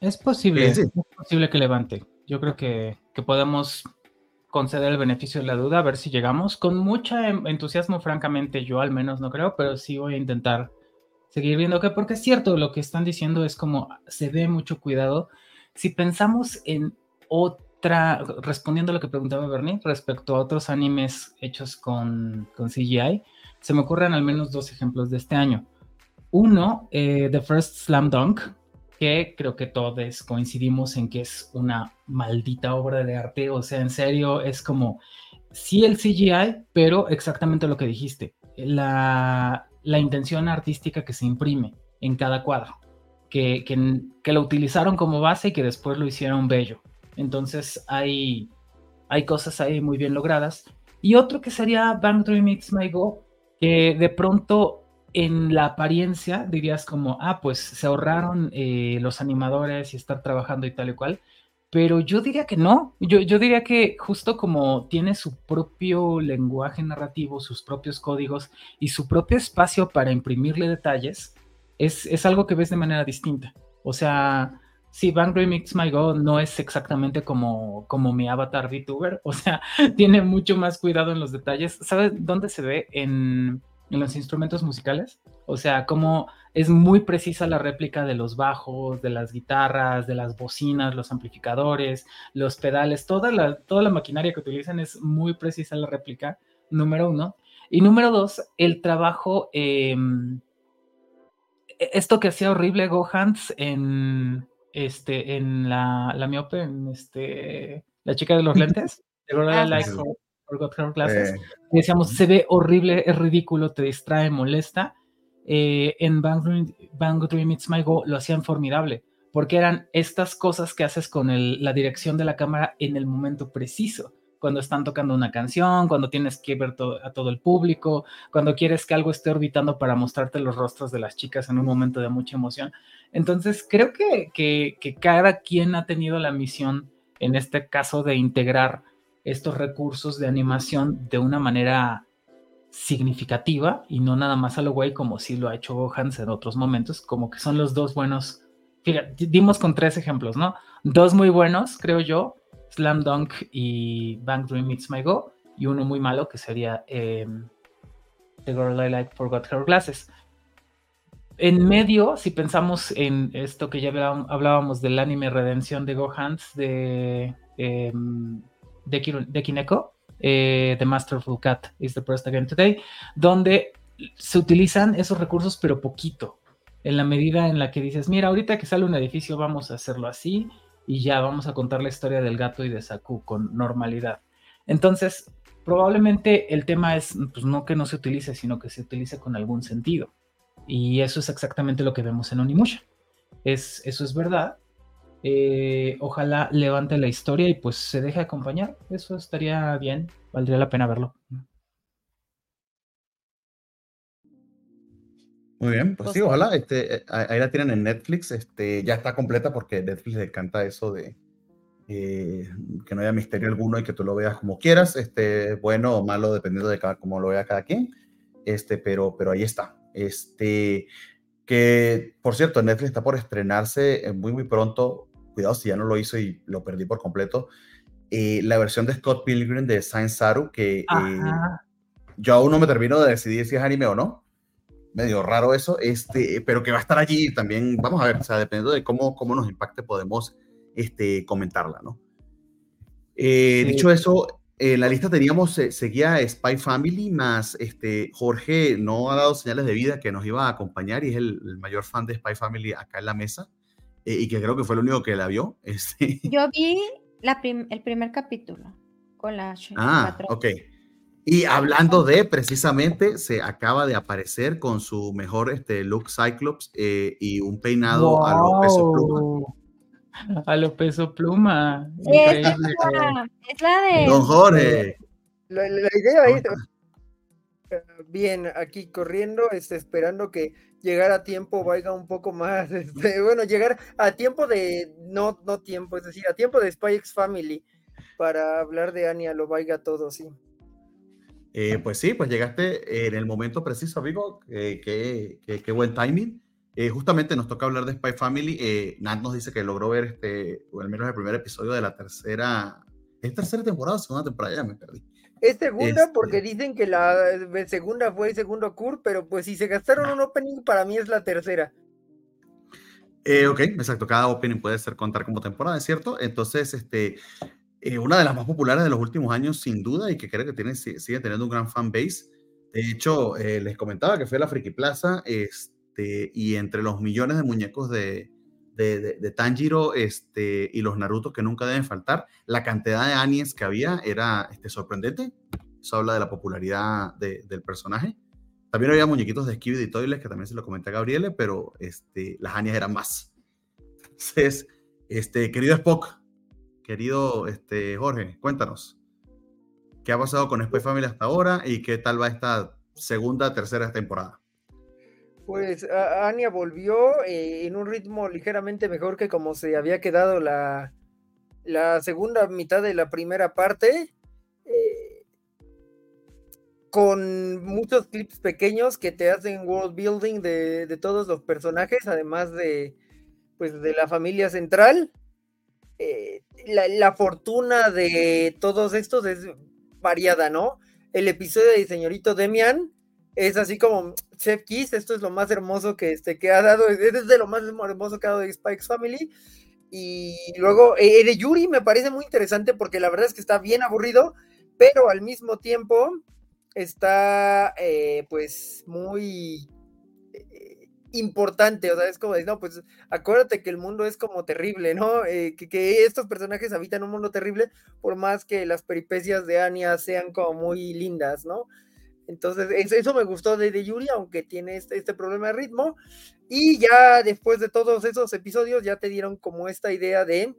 Es posible, es posible que levante. Yo creo que, podemos conceder el beneficio de la duda, a ver si llegamos. Con mucho entusiasmo, francamente, yo al menos no creo, pero sí voy a intentar seguir viendo que, porque es cierto, lo que están diciendo es como se ve mucho cuidado. Si pensamos en respondiendo a lo que preguntaba Bernie, respecto a otros animes hechos con, con CGI, se me ocurren al menos dos ejemplos de este año. Uno, eh, The First Slam Dunk, que creo que todos coincidimos en que es una maldita obra de arte, o sea, en serio, es como, sí el CGI, pero exactamente lo que dijiste, la, la intención artística que se imprime en cada cuadro, que, que, que, lo utilizaron como base y que después lo hicieron bello. Entonces hay, hay cosas ahí muy bien logradas. Y otro que sería Bang Dream It's My Go, que de pronto en la apariencia dirías como, ah, pues se ahorraron eh, los animadores y estar trabajando y tal y cual, pero yo diría que no, yo, yo diría que justo como tiene su propio lenguaje narrativo, sus propios códigos y su propio espacio para imprimirle detalles, es, es algo que ves de manera distinta. O sea, si Bang Remix My God no es exactamente como, como mi avatar VTuber, o sea, tiene mucho más cuidado en los detalles. ¿Sabes dónde se ve? En en los instrumentos musicales. O sea, como es muy precisa la réplica de los bajos, de las guitarras, de las bocinas, los amplificadores, los pedales, toda la, toda la maquinaria que utilizan es muy precisa la réplica, número uno. Y número dos, el trabajo, em, e, esto que hacía horrible Gohans en, este, en la, la miope, en este, la chica de los lentes, de ah, eh. Decíamos, se ve horrible, es ridículo, te distrae, molesta. Eh, en Bang Bang Dream It's My Go lo hacían formidable, porque eran estas cosas que haces con la dirección de la cámara en el momento preciso. Cuando están tocando una canción, cuando tienes que ver a todo el público, cuando quieres que algo esté orbitando para mostrarte los rostros de las chicas en un momento de mucha emoción. Entonces, creo que, que, que cada quien ha tenido la misión, en este caso, de integrar estos recursos de animación de una manera significativa y no nada más a lo güey como si lo ha hecho Gohans en otros momentos, como que son los dos buenos. Fíjate, dimos con tres ejemplos, ¿no? Dos muy buenos, creo yo, Slam Dunk y Bang Dream Meets My Go, y uno muy malo que sería em, The Girl I Like Forgot Her Glasses. en medio, si pensamos en esto que ya hablábamos del anime Redención de Gohans de, eh, de, Kineko, eh, The Masterful Cat is the First Again Today, donde se utilizan esos recursos, pero poquito, en la medida en la que dices, mira, ahorita que sale un edificio vamos a hacerlo así y ya vamos a contar la historia del gato y de Saku con normalidad. Entonces, probablemente el tema es, pues no que no se utilice, sino que se utilice con algún sentido. Y eso es exactamente lo que vemos en Onimusha. Es, eso es verdad. Eh, ojalá levante la historia y pues se deje acompañar. Eso estaría bien. Valdría la pena verlo. Muy bien, pues sí, ojalá. Este, eh, ahí la tienen en Netflix. Este, ya está completa porque Netflix le encanta eso de eh, que no haya misterio alguno y que tú lo veas como quieras, este, bueno o malo, dependiendo de cada, cómo lo vea cada quien. Este, pero, pero ahí está. Este, que por cierto, Netflix está por estrenarse eh, muy, muy pronto. Cuidado si ya no lo hizo y lo perdí por completo. la versión de Scott Pilgrim de Saint Saru, que yo aún no me termino de decidir si es anime o no medio raro eso, este, pero que va a estar allí también, vamos a ver, o sea, dependiendo de cómo, cómo nos impacte, podemos este, comentarla, ¿no? Eh, dicho eso, en la lista teníamos, eh, seguía Spy Family, más este, Jorge no ha dado señales de vida que nos iba a acompañar y es el, mayor fan de Spy Family acá en la mesa eh, y que creo que fue el único que la vio. Este. Yo vi la el primer capítulo con la... Ah, ok. Y hablando de, precisamente, se acaba de aparecer con su mejor este, look Cyclops eh, y un peinado a lo peso pluma. A lo peso pluma. Es, la, de... Don Jorge. La, idea es... Eh, bien, aquí corriendo, este, esperando que llegar a tiempo vaya un poco más, este, bueno, llegar a tiempo de, no, no tiempo, es decir, a tiempo de Spy X Family, para hablar de Anya, lo vaya todo, sí. Eh, pues sí, pues llegaste en el momento preciso, amigo. qué, buen timing. Eh, justamente nos toca hablar de Spy Family. Eh, Nat nos dice que logró ver este, o al menos el primer episodio de la tercera. ¿Es tercera temporada o segunda temporada? Ya me perdí. Es segunda este porque dicen que la segunda fue el segundo cur, pero pues si se gastaron un opening, para mí es la tercera. ok, exacto. Cada opening puede ser contar como temporada, ¿es cierto? Entonces, este, eh, una de las más populares de los últimos años, sin duda, y que creo que tiene, sigue teniendo un gran fan base. De hecho, eh, les comentaba que fue la Friki Plaza este, y entre los millones de muñecos de, de, de, Tanjiro este, y los Naruto que nunca deben faltar, la cantidad de Anies que había era este, sorprendente. Eso habla de la popularidad del personaje. También había muñequitos de Skibidi y Toiles, que también se lo comenté a Gabriele, pero este, las Anies eran más. Entonces, este, querido Spock, Querido este, Jorge, cuéntanos. ¿Qué ha pasado con Spy Family hasta ahora y qué tal va esta segunda, tercera temporada? Pues Anya volvió eh, en un ritmo ligeramente mejor que como se había quedado la, la segunda mitad de la primera parte. Eh, con muchos clips pequeños que te hacen world building de, de, todos los personajes, además de, pues, de la familia central. Eh, la, fortuna de todos estos es variada, ¿no? El episodio de Señorito Demian es así como Chef Kiss, esto es lo más hermoso que, este, que ha dado, es de lo más hermoso que ha dado Spikes Family. Y luego eh, de Yuri me parece muy interesante porque la verdad es que está bien aburrido, pero al mismo tiempo está eh, pues muy importante, o sea, es como, no, pues acuérdate que el mundo es como terrible, ¿no? Eh, que, estos personajes habitan un mundo terrible, por más que las peripecias de Anya sean como muy lindas, ¿no? Entonces, eso, me gustó de, de, Yuri, aunque tiene este, este, problema de ritmo. Y ya después de todos esos episodios, ya te dieron como esta idea de,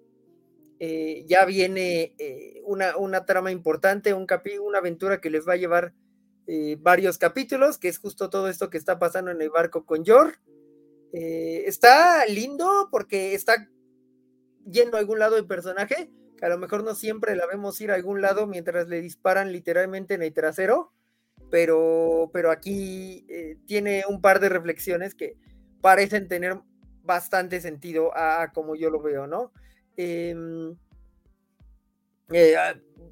eh, ya viene eh, una, una, trama importante, un capi, una aventura que les va a llevar eh, varios capítulos, que es justo todo esto que está pasando en el barco con Yor. Eh, está lindo porque está yendo a algún lado el personaje, que a lo mejor no siempre la vemos ir a algún lado mientras le disparan literalmente en el trasero, pero, pero aquí eh, tiene un par de reflexiones que parecen tener bastante sentido a, como yo lo veo, ¿no? Eh,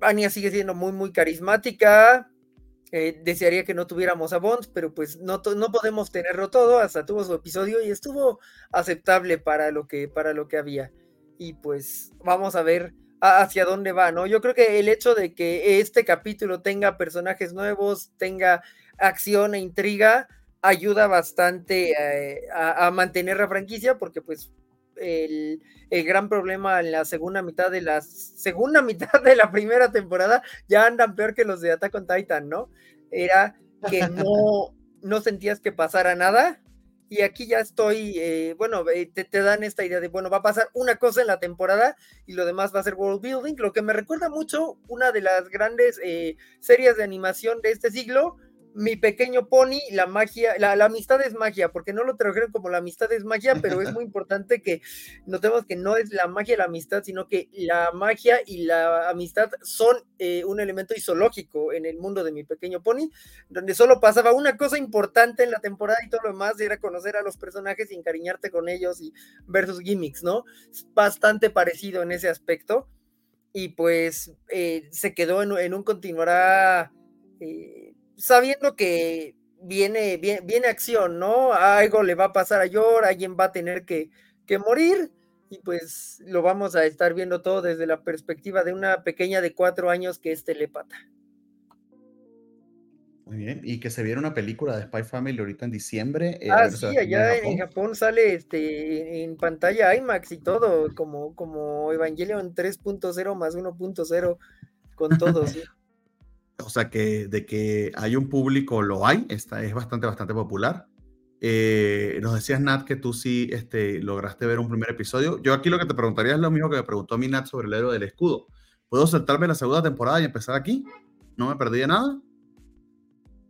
Anya sigue siendo muy, muy carismática. Eh, desearía que no tuviéramos a Bond, pero pues no, no podemos tenerlo todo, hasta tuvo su episodio y estuvo aceptable para lo que, para lo que había. Y pues vamos a ver hacia dónde va, ¿no? Yo creo que el hecho de que este capítulo tenga personajes nuevos, tenga acción e intriga, ayuda bastante eh, a, mantener la franquicia, porque pues el, el, gran problema en la segunda mitad de la segunda mitad de la primera temporada ya andan peor que los de Attack on Titan, ¿no? Era que no, no sentías que pasara nada y aquí ya estoy, eh, bueno, eh, te, te, dan esta idea de, bueno, va a pasar una cosa en la temporada y lo demás va a ser world building, lo que me recuerda mucho una de las grandes eh, series de animación de este siglo, mi pequeño pony, la magia, la, amistad es magia, porque no lo trajeron como la amistad es magia, pero es muy importante que notemos que no es la magia la amistad, sino que la magia y la amistad son eh, un elemento isológico en el mundo de mi pequeño pony, donde solo pasaba una cosa importante en la temporada y todo lo demás era conocer a los personajes y encariñarte con ellos y ver sus gimmicks, ¿no? Es bastante parecido en ese aspecto. Y pues eh, se quedó en, un continuará. Eh, sabiendo que viene, viene, viene, acción, ¿no? Algo le va a pasar a Yor, alguien va a tener que, que morir, y pues lo vamos a estar viendo todo desde la perspectiva de una pequeña de cuatro años que es telepata. Muy bien, y que se viera una película de Spy Family ahorita en diciembre. Eh, ah, sí, allá en Japón. sale este, en pantalla IMAX y todo, como, como Evangelion 3.0 más 1.0 con todo, sí. O sea, que de que hay un público, lo hay, está, es bastante, bastante popular. Eh, nos decías, Nat, que tú sí este, lograste ver un primer episodio. Yo aquí lo que te preguntaría es lo mismo que me preguntó a mí Nat sobre el héroe del escudo. ¿Puedo saltarme la segunda temporada y empezar aquí? ¿No me perdí de nada?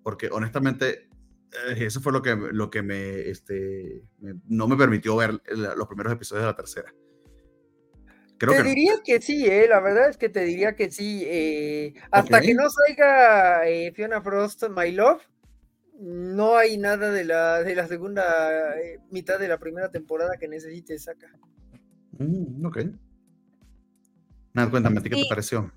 Porque honestamente, eh, eso fue lo que, lo que me, este, no me permitió ver los primeros episodios de la tercera te diría que sí, eh, la verdad es que te diría que sí. Eh, hasta que no salga eh, Fiona Frost, My Love, no hay nada de la, de la segunda eh, mitad de la primera temporada que necesite saca. Mm, ok. Nada, cuéntame, qué te pareció?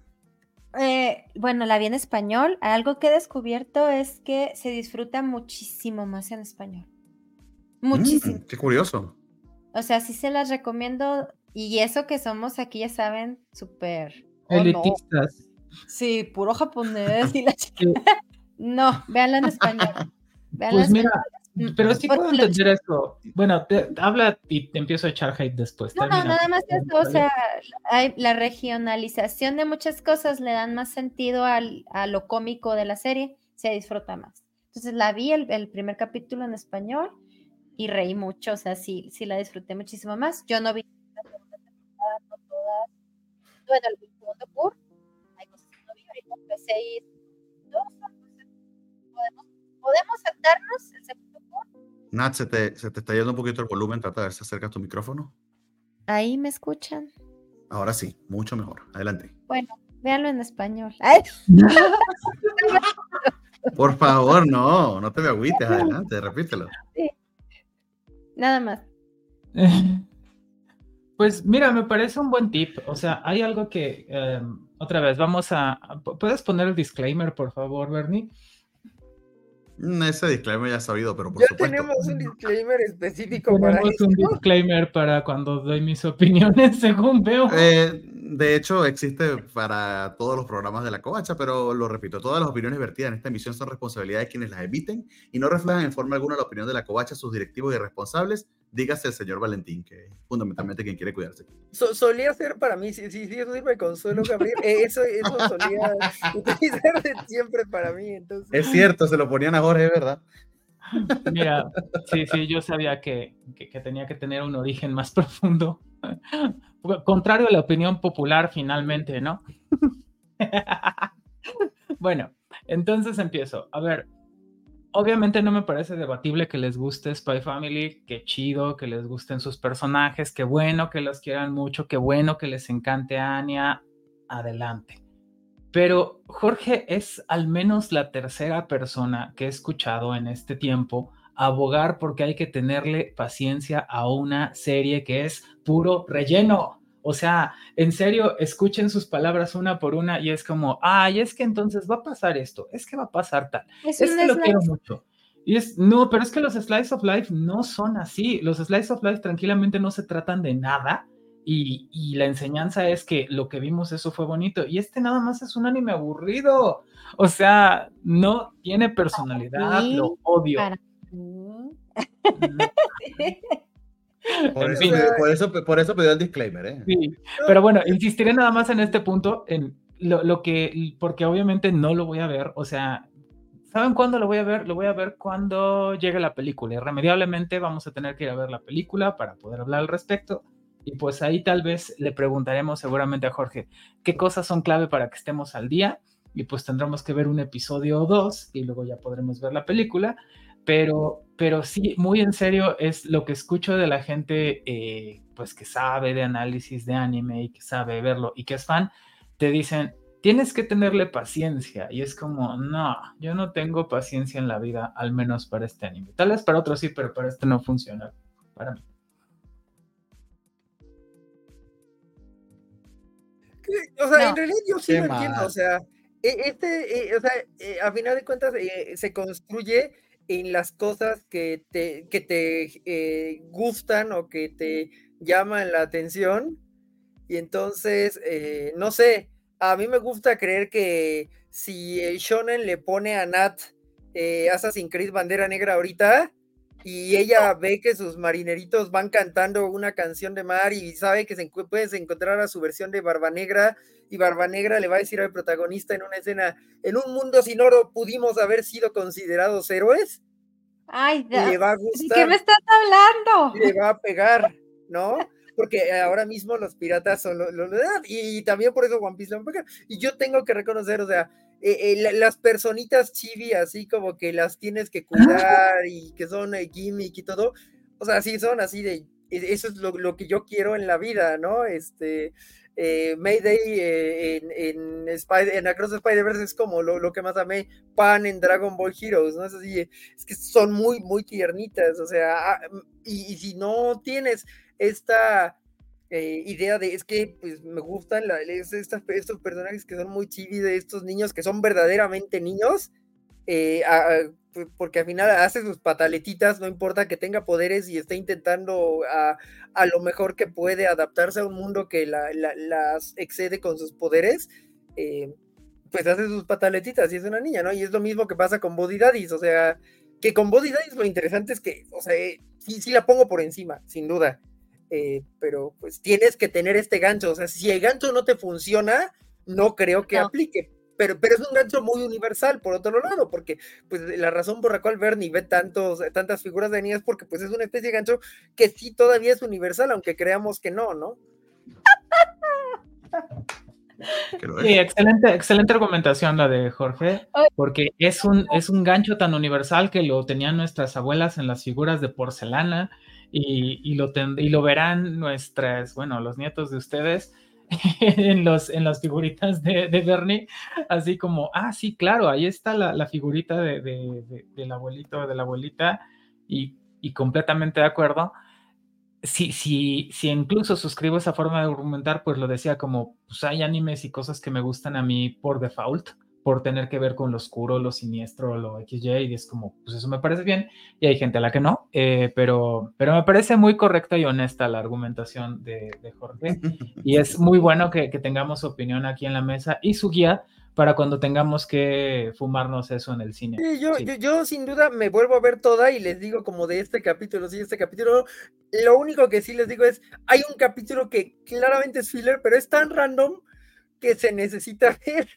bueno, la vi en español. Algo que he descubierto es que se disfruta muchísimo más en español. Mm, muchísimo. qué curioso. O sea, sí se las recomiendo y eso que somos aquí, ya saben, súper... Elitistas. Sí, puro japonés y la chica. no, véanla en español. pues mira, pero sí puedo entender eso. Bueno, habla y te empiezo a echar hate después. No, no, nada más eso, o sea, la regionalización de muchas cosas le dan más sentido al, a lo cómico de la serie, se disfruta más. Entonces la vi el, el, primer capítulo en español y reí mucho, o sea, sí, sí la disfruté muchísimo más. Yo no vi bueno, el segundo tour, hay cosas que no podemos, podemos saltarnos el segundo. Nat, se te, se te está yendo un poquito el volumen, trata de ver si acercas tu micrófono. Ahí me escuchan. Ahora sí, mucho mejor. Adelante. Bueno, véanlo en español. Por favor, no, no te me agüites, adelante, repítelo. Sí. Nada más. Pues mira, me parece un buen tip. O sea, hay algo que, em, otra vez, vamos a... ¿Puedes poner el disclaimer, por favor, Bernie? Mm, ese disclaimer ya sabido, pero por ya tenemos un disclaimer específico para Tenemos un disclaimer para cuando doy mis opiniones, según veo. Eh, de hecho, existe para todos los programas de la covacha, pero lo repito, todas las opiniones vertidas en esta emisión son responsabilidad de quienes las emiten y no reflejan en forma alguna la opinión de la covacha, sus directivos y responsables, dígase el señor Valentín, que es fundamentalmente quien quiere cuidarse. solía ser para mí, si, si, eso sirve consuelo, Gabriel, eh, eso, eso solía utilizarse siempre para mí. Entonces... Es cierto, se lo ponían a Jorge, ¿verdad? Mira, sí, sí, yo sabía que, que, que tenía que tener un origen más profundo. Contrario a la opinión popular, finalmente, ¿no? bueno, entonces empiezo. A ver, obviamente no me parece debatible que les guste Spy Family, qué chido, que les gusten sus personajes, qué bueno que los quieran mucho, qué bueno que les encante Anya, adelante. Pero Jorge es al menos la tercera persona que he escuchado en este tiempo abogar porque hay que tenerle paciencia a una serie que es puro relleno, O sea, en serio, escuchen sus palabras una por una y es como, ay, es que entonces va a pasar esto, es que va a pasar tal. Es, que lo quiero mucho. Y es, no, pero es que los Slice of Life no son así. Los Slice of Life tranquilamente no se tratan de nada. Y, y, la enseñanza es que lo que vimos eso fue bonito. Y este nada más es un anime aburrido. O sea, no tiene personalidad, lo odio. Por, eso, por, eso, pidió el disclaimer, ¿eh? Sí, pero bueno, insistiré nada más en este punto, en lo, que, porque obviamente no lo voy a ver, o sea, ¿saben cuándo lo voy a ver? Lo voy a ver cuando llegue la película. Irremediablemente vamos a tener que ir a ver la película para poder hablar al respecto. Y pues ahí tal vez le preguntaremos seguramente a Jorge qué cosas son clave para que estemos al día. Y pues tendremos que ver un episodio o dos y luego ya podremos ver la película pero, pero sí, muy en serio, es lo que escucho de la gente, eh, pues que sabe de análisis de anime y que sabe verlo y que es fan, te dicen, tienes que tenerle paciencia. Y es como, no, yo no tengo paciencia en la vida, al menos para este anime. Tal vez para otros sí, pero para este no funciona. Para mí. O sea, en realidad yo sí lo entiendo. O sea, e, este, e, o sea, e, a final de cuentas eh, se construye en las cosas que te, que te eh, gustan o que te llaman la atención. Y entonces, eh, no sé, a mí me gusta creer que si el Shonen le pone a Nat eh, Assassin's Creed Bandera Negra ahorita, y ella ve que sus marineritos van cantando una canción de mar y sabe que se puedes encontrar a su versión de Barba Negra y Barba Negra le va a decir al protagonista en una escena, en un mundo sin oro pudimos haber sido considerados héroes. Ay, le va a gustar. ¿Qué me estás hablando? Le va a pegar, ¿no? Porque ahora mismo los piratas son los, los y, también por eso One Piece lo va a pegar. Y yo tengo que reconocer, o sea, eh, eh, las personitas chibi, así como que las tienes que cuidar y que son eh, gimmick y todo, o sea, sí son así de, eso es lo, que yo quiero en la vida, ¿no? Este, Mayday en, en, Spider, en Across Spider-Verse es como lo, que más amé, Pan en Dragon Ball Heroes, ¿no? Es así, es que son muy, muy tiernitas, o sea, ah, y si no tienes esta eh, idea de es que pues me gustan la, estos personajes que son muy chivis de estos niños que son verdaderamente niños, eh, porque al final hace sus pataletitas, no importa que tenga poderes y esté intentando a, lo mejor que puede adaptarse a un mundo que las excede con sus poderes. Eh, pues hace sus pataletitas y es una niña, ¿no? Y es lo mismo que pasa con Body Daddies, o sea, que con Body Daddies lo interesante es que, o sea, sí, sí la pongo por encima, sin duda. Eh, pero pues tienes que tener este gancho, o sea, si el gancho no te funciona, no creo que aplique, pero, pero es un gancho muy universal, por otro lado, porque pues la razón por la cual Bernie ve tantos, tantas figuras de niñas es porque pues es una especie de gancho que sí todavía es universal, aunque creamos que no, ¿no? Sí, excelente, excelente argumentación la de Jorge, porque es un, es un gancho tan universal que lo tenían nuestras abuelas en las figuras de porcelana, y, lo, y lo verán nuestras, bueno, los nietos de ustedes en, los, en las figuritas de, de, Bernie, así como, ah, sí, claro, ahí está la, figurita de, del abuelito, de la abuelita, y, y completamente de acuerdo. Si, si, si incluso suscribo esa forma de argumentar, pues lo decía como, pues hay animes y cosas que me gustan a mí por default, por tener que ver con lo oscuro, lo siniestro, lo XY, y es como, pues eso me parece bien, y hay gente a la que no, eh, pero, pero me parece muy correcta y honesta la argumentación de, Jorge, y es muy bueno que, tengamos su opinión aquí en la mesa y su guía para cuando tengamos que fumarnos eso en el cine. yo, Yo, sin duda me vuelvo a ver toda y les digo como de este capítulo, sí, este capítulo, lo único que sí les digo es, hay un capítulo que claramente es filler, pero es tan random que se necesita ver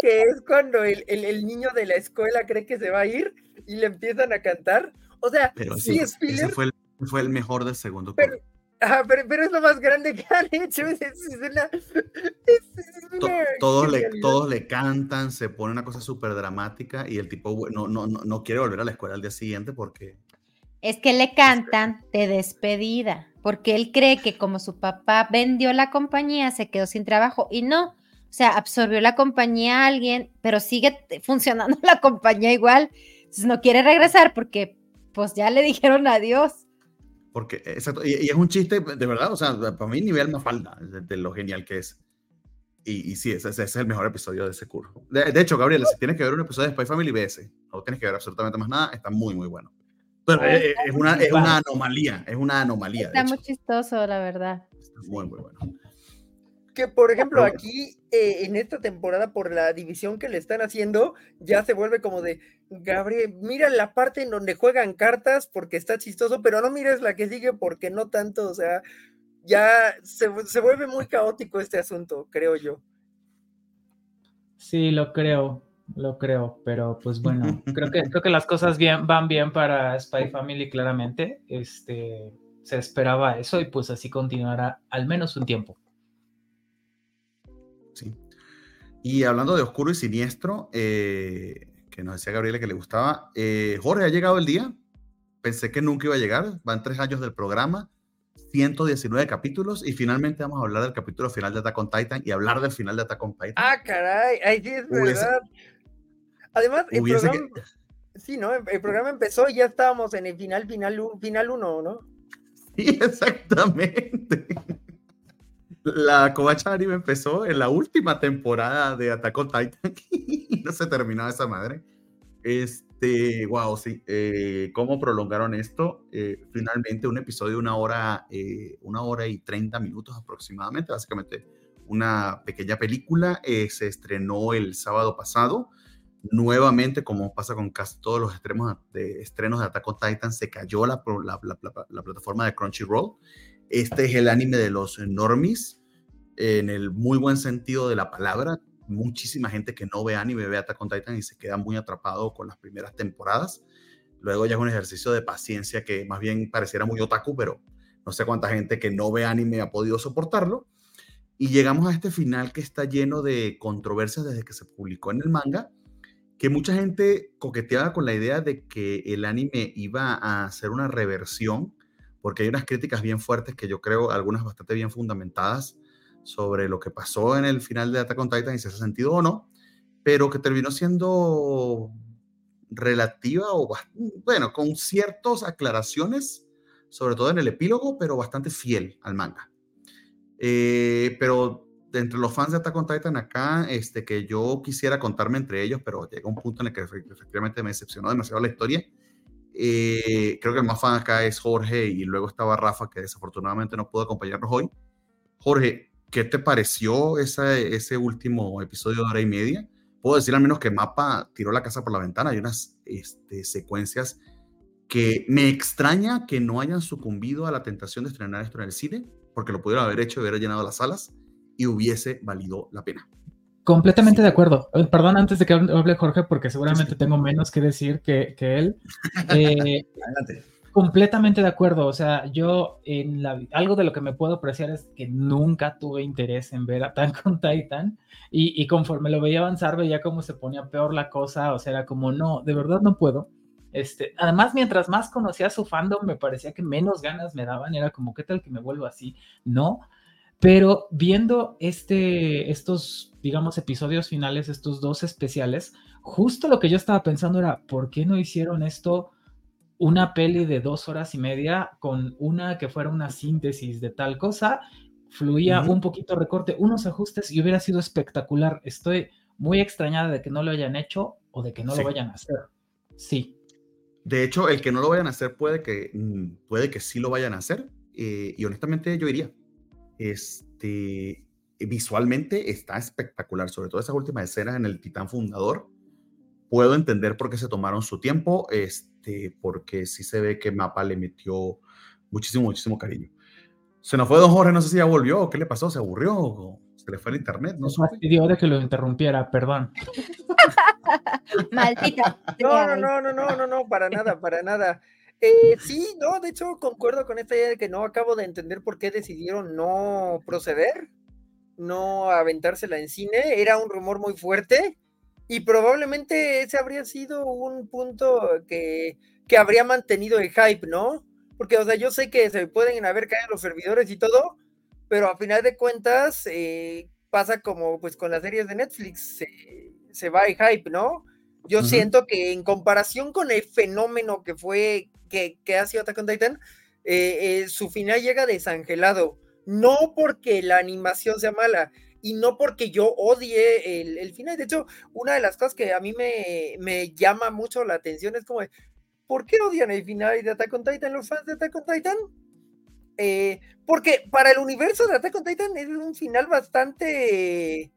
que es cuando el, niño de la escuela cree que se va a ir y le empiezan a cantar. O sea, sí, es filler. Fue el, fue el, mejor del segundo. Pero, pero, es lo más grande que han hecho. Es, una, todos, le, todos le cantan, se pone una cosa súper dramática y el tipo no, no, no, no quiere volver a la escuela al día siguiente porque... Es que le cantan de despedida, porque él cree que como su papá vendió la compañía, se quedó sin trabajo y no, sea, absorbió la compañía a alguien, pero sigue funcionando la compañía igual. Entonces no quiere regresar porque pues ya le dijeron adiós. Porque, exacto, y, es un chiste, de verdad, o sea, para mí nivel más falta de, lo genial que es. Y, y sí, ese, es el mejor episodio de ese curso. De, hecho, Gabriel, si tienes que ver un episodio de Spy Family, BS, no tienes que ver absolutamente más nada, está muy, muy bueno. Pero es, una, es una anomalía, es una anomalía. Está muy chistoso, la verdad. Está muy, muy bueno que, por ejemplo, aquí eh, en esta temporada, por la división que le están haciendo, ya se vuelve como de, Gabriel, mira la parte en donde juegan cartas porque está chistoso, pero no mires la que sigue porque no tanto, o sea, ya se, vuelve muy caótico este asunto, creo yo. Sí, lo creo, lo creo, pero pues bueno, creo que, creo que las cosas bien, van bien para Spy Family, claramente. Este, se esperaba eso y pues así continuará al menos un tiempo. Y hablando de oscuro y siniestro, eh, que nos decía Gabriela que le gustaba, eh, Jorge, ha llegado el día. Pensé que nunca iba a llegar. Van tres años del programa, 119 capítulos y finalmente vamos a hablar del capítulo final de Attack on Titan y hablar del final de Attack on Titan. Ah, caray, ahí sí es verdad. Además, el programa, sí, ¿no? El programa empezó y ya estábamos en el final, final, final uno, ¿no? Sí, exactamente la Covacha Anime empezó en la última temporada de Attack Titan no se terminó esa madre. Este, wow, sí. Eh, ¿Cómo prolongaron esto? Eh, finalmente un episodio de una hora, eh, una hora y 30 minutos aproximadamente, básicamente una pequeña película. se estrenó el sábado pasado. Nuevamente, como pasa con casi todos los extremos estrenos de Attack Titan, se cayó la, la plataforma de Crunchyroll este es el anime de los normies, en el muy buen sentido de la palabra. Muchísima gente que no ve anime ve Attack on Titan y se queda muy atrapado con las primeras temporadas. Luego ya es un ejercicio de paciencia que más bien pareciera muy otaku, pero no sé cuánta gente que no ve anime ha podido soportarlo. Y llegamos a este final que está lleno de controversias desde que se publicó en el manga, que mucha gente coqueteaba con la idea de que el anime iba a ser una reversión porque hay unas críticas bien fuertes que yo creo, algunas bastante bien fundamentadas, sobre lo que pasó en el final de Attack on Titan y si hace sentido o no, pero que terminó siendo relativa o, bueno, con ciertas aclaraciones, sobre todo en el epílogo, pero bastante fiel al manga. Eh, pero entre los fans de Attack on Titan acá, este, que yo quisiera contarme entre ellos, pero llega un punto en el que efectivamente me decepcionó demasiado la historia eh, creo que el más fan acá es Jorge y luego estaba Rafa, que desafortunadamente no pudo acompañarnos hoy. Jorge, ¿qué te pareció ese último episodio de hora y media? Puedo decir al menos que Mapa tiró la casa por la ventana. Hay unas este, secuencias que me extraña que no hayan sucumbido a la tentación de estrenar esto en el cine, porque lo pudieron haber hecho haber llenado las salas y hubiese valido la pena. Completamente de acuerdo. Eh, perdón antes de que hable Jorge, porque seguramente tengo menos que decir que, él. Eh, completamente de acuerdo. O sea, yo en la, algo de lo que me puedo apreciar es que nunca tuve interés en ver a Attack on Titan. Y, y, conforme lo veía avanzar, veía cómo se ponía peor la cosa. O sea, era como, no, de verdad no puedo. Este, además, mientras más conocía su fandom, me parecía que menos ganas me daban. Era como, ¿qué tal que me vuelvo así? No. Pero viendo este, estos, digamos, episodios finales, estos dos especiales, justo lo que yo estaba pensando era, ¿por qué no hicieron esto una peli de dos horas y media con una que fuera una síntesis de tal cosa? Fluía un poquito recorte, unos ajustes y hubiera sido espectacular. Estoy muy extrañada de que no lo hayan hecho o de que no lo vayan a hacer. Sí. De hecho, el que no lo vayan a hacer puede que, mm, puede que sí lo vayan a hacer. Eh, y honestamente yo iría. Este, visualmente está espectacular, sobre todo esas últimas escenas en el Titán Fundador. Puedo entender por qué se tomaron su tiempo, este, porque sí se ve que Mapa le metió muchísimo, muchísimo cariño. Se nos fue Don Jorge, no sé si ya volvió, ¿qué le pasó? ¿Se aburrió? ¿Se le fue el internet? No pidió de que lo interrumpiera, perdón. Maldita. No, no, no, no, no, no, para nada, para nada. Eh, sí, no, de hecho concuerdo con esta idea de que no acabo de entender por qué decidieron no proceder, no aventársela en cine. Era un rumor muy fuerte y probablemente ese habría sido un punto que, que habría mantenido el hype, ¿no? Porque, o sea, yo sé que se pueden haber caído los servidores y todo, pero a final de cuentas eh, pasa como pues con las series de Netflix, se, va el hype, ¿no? Yo siento que en comparación con el fenómeno que fue que, que ha sido Attack on Titan, eh, eh, su final llega desangelado, no porque la animación sea mala, y no porque yo odie el, final. De hecho, una de las cosas que a mí me, llama mucho la atención es como, ¿por qué odian el final de Attack on Titan los fans de Attack on Titan? Eh, porque para el universo de Attack on Titan es un final bastante,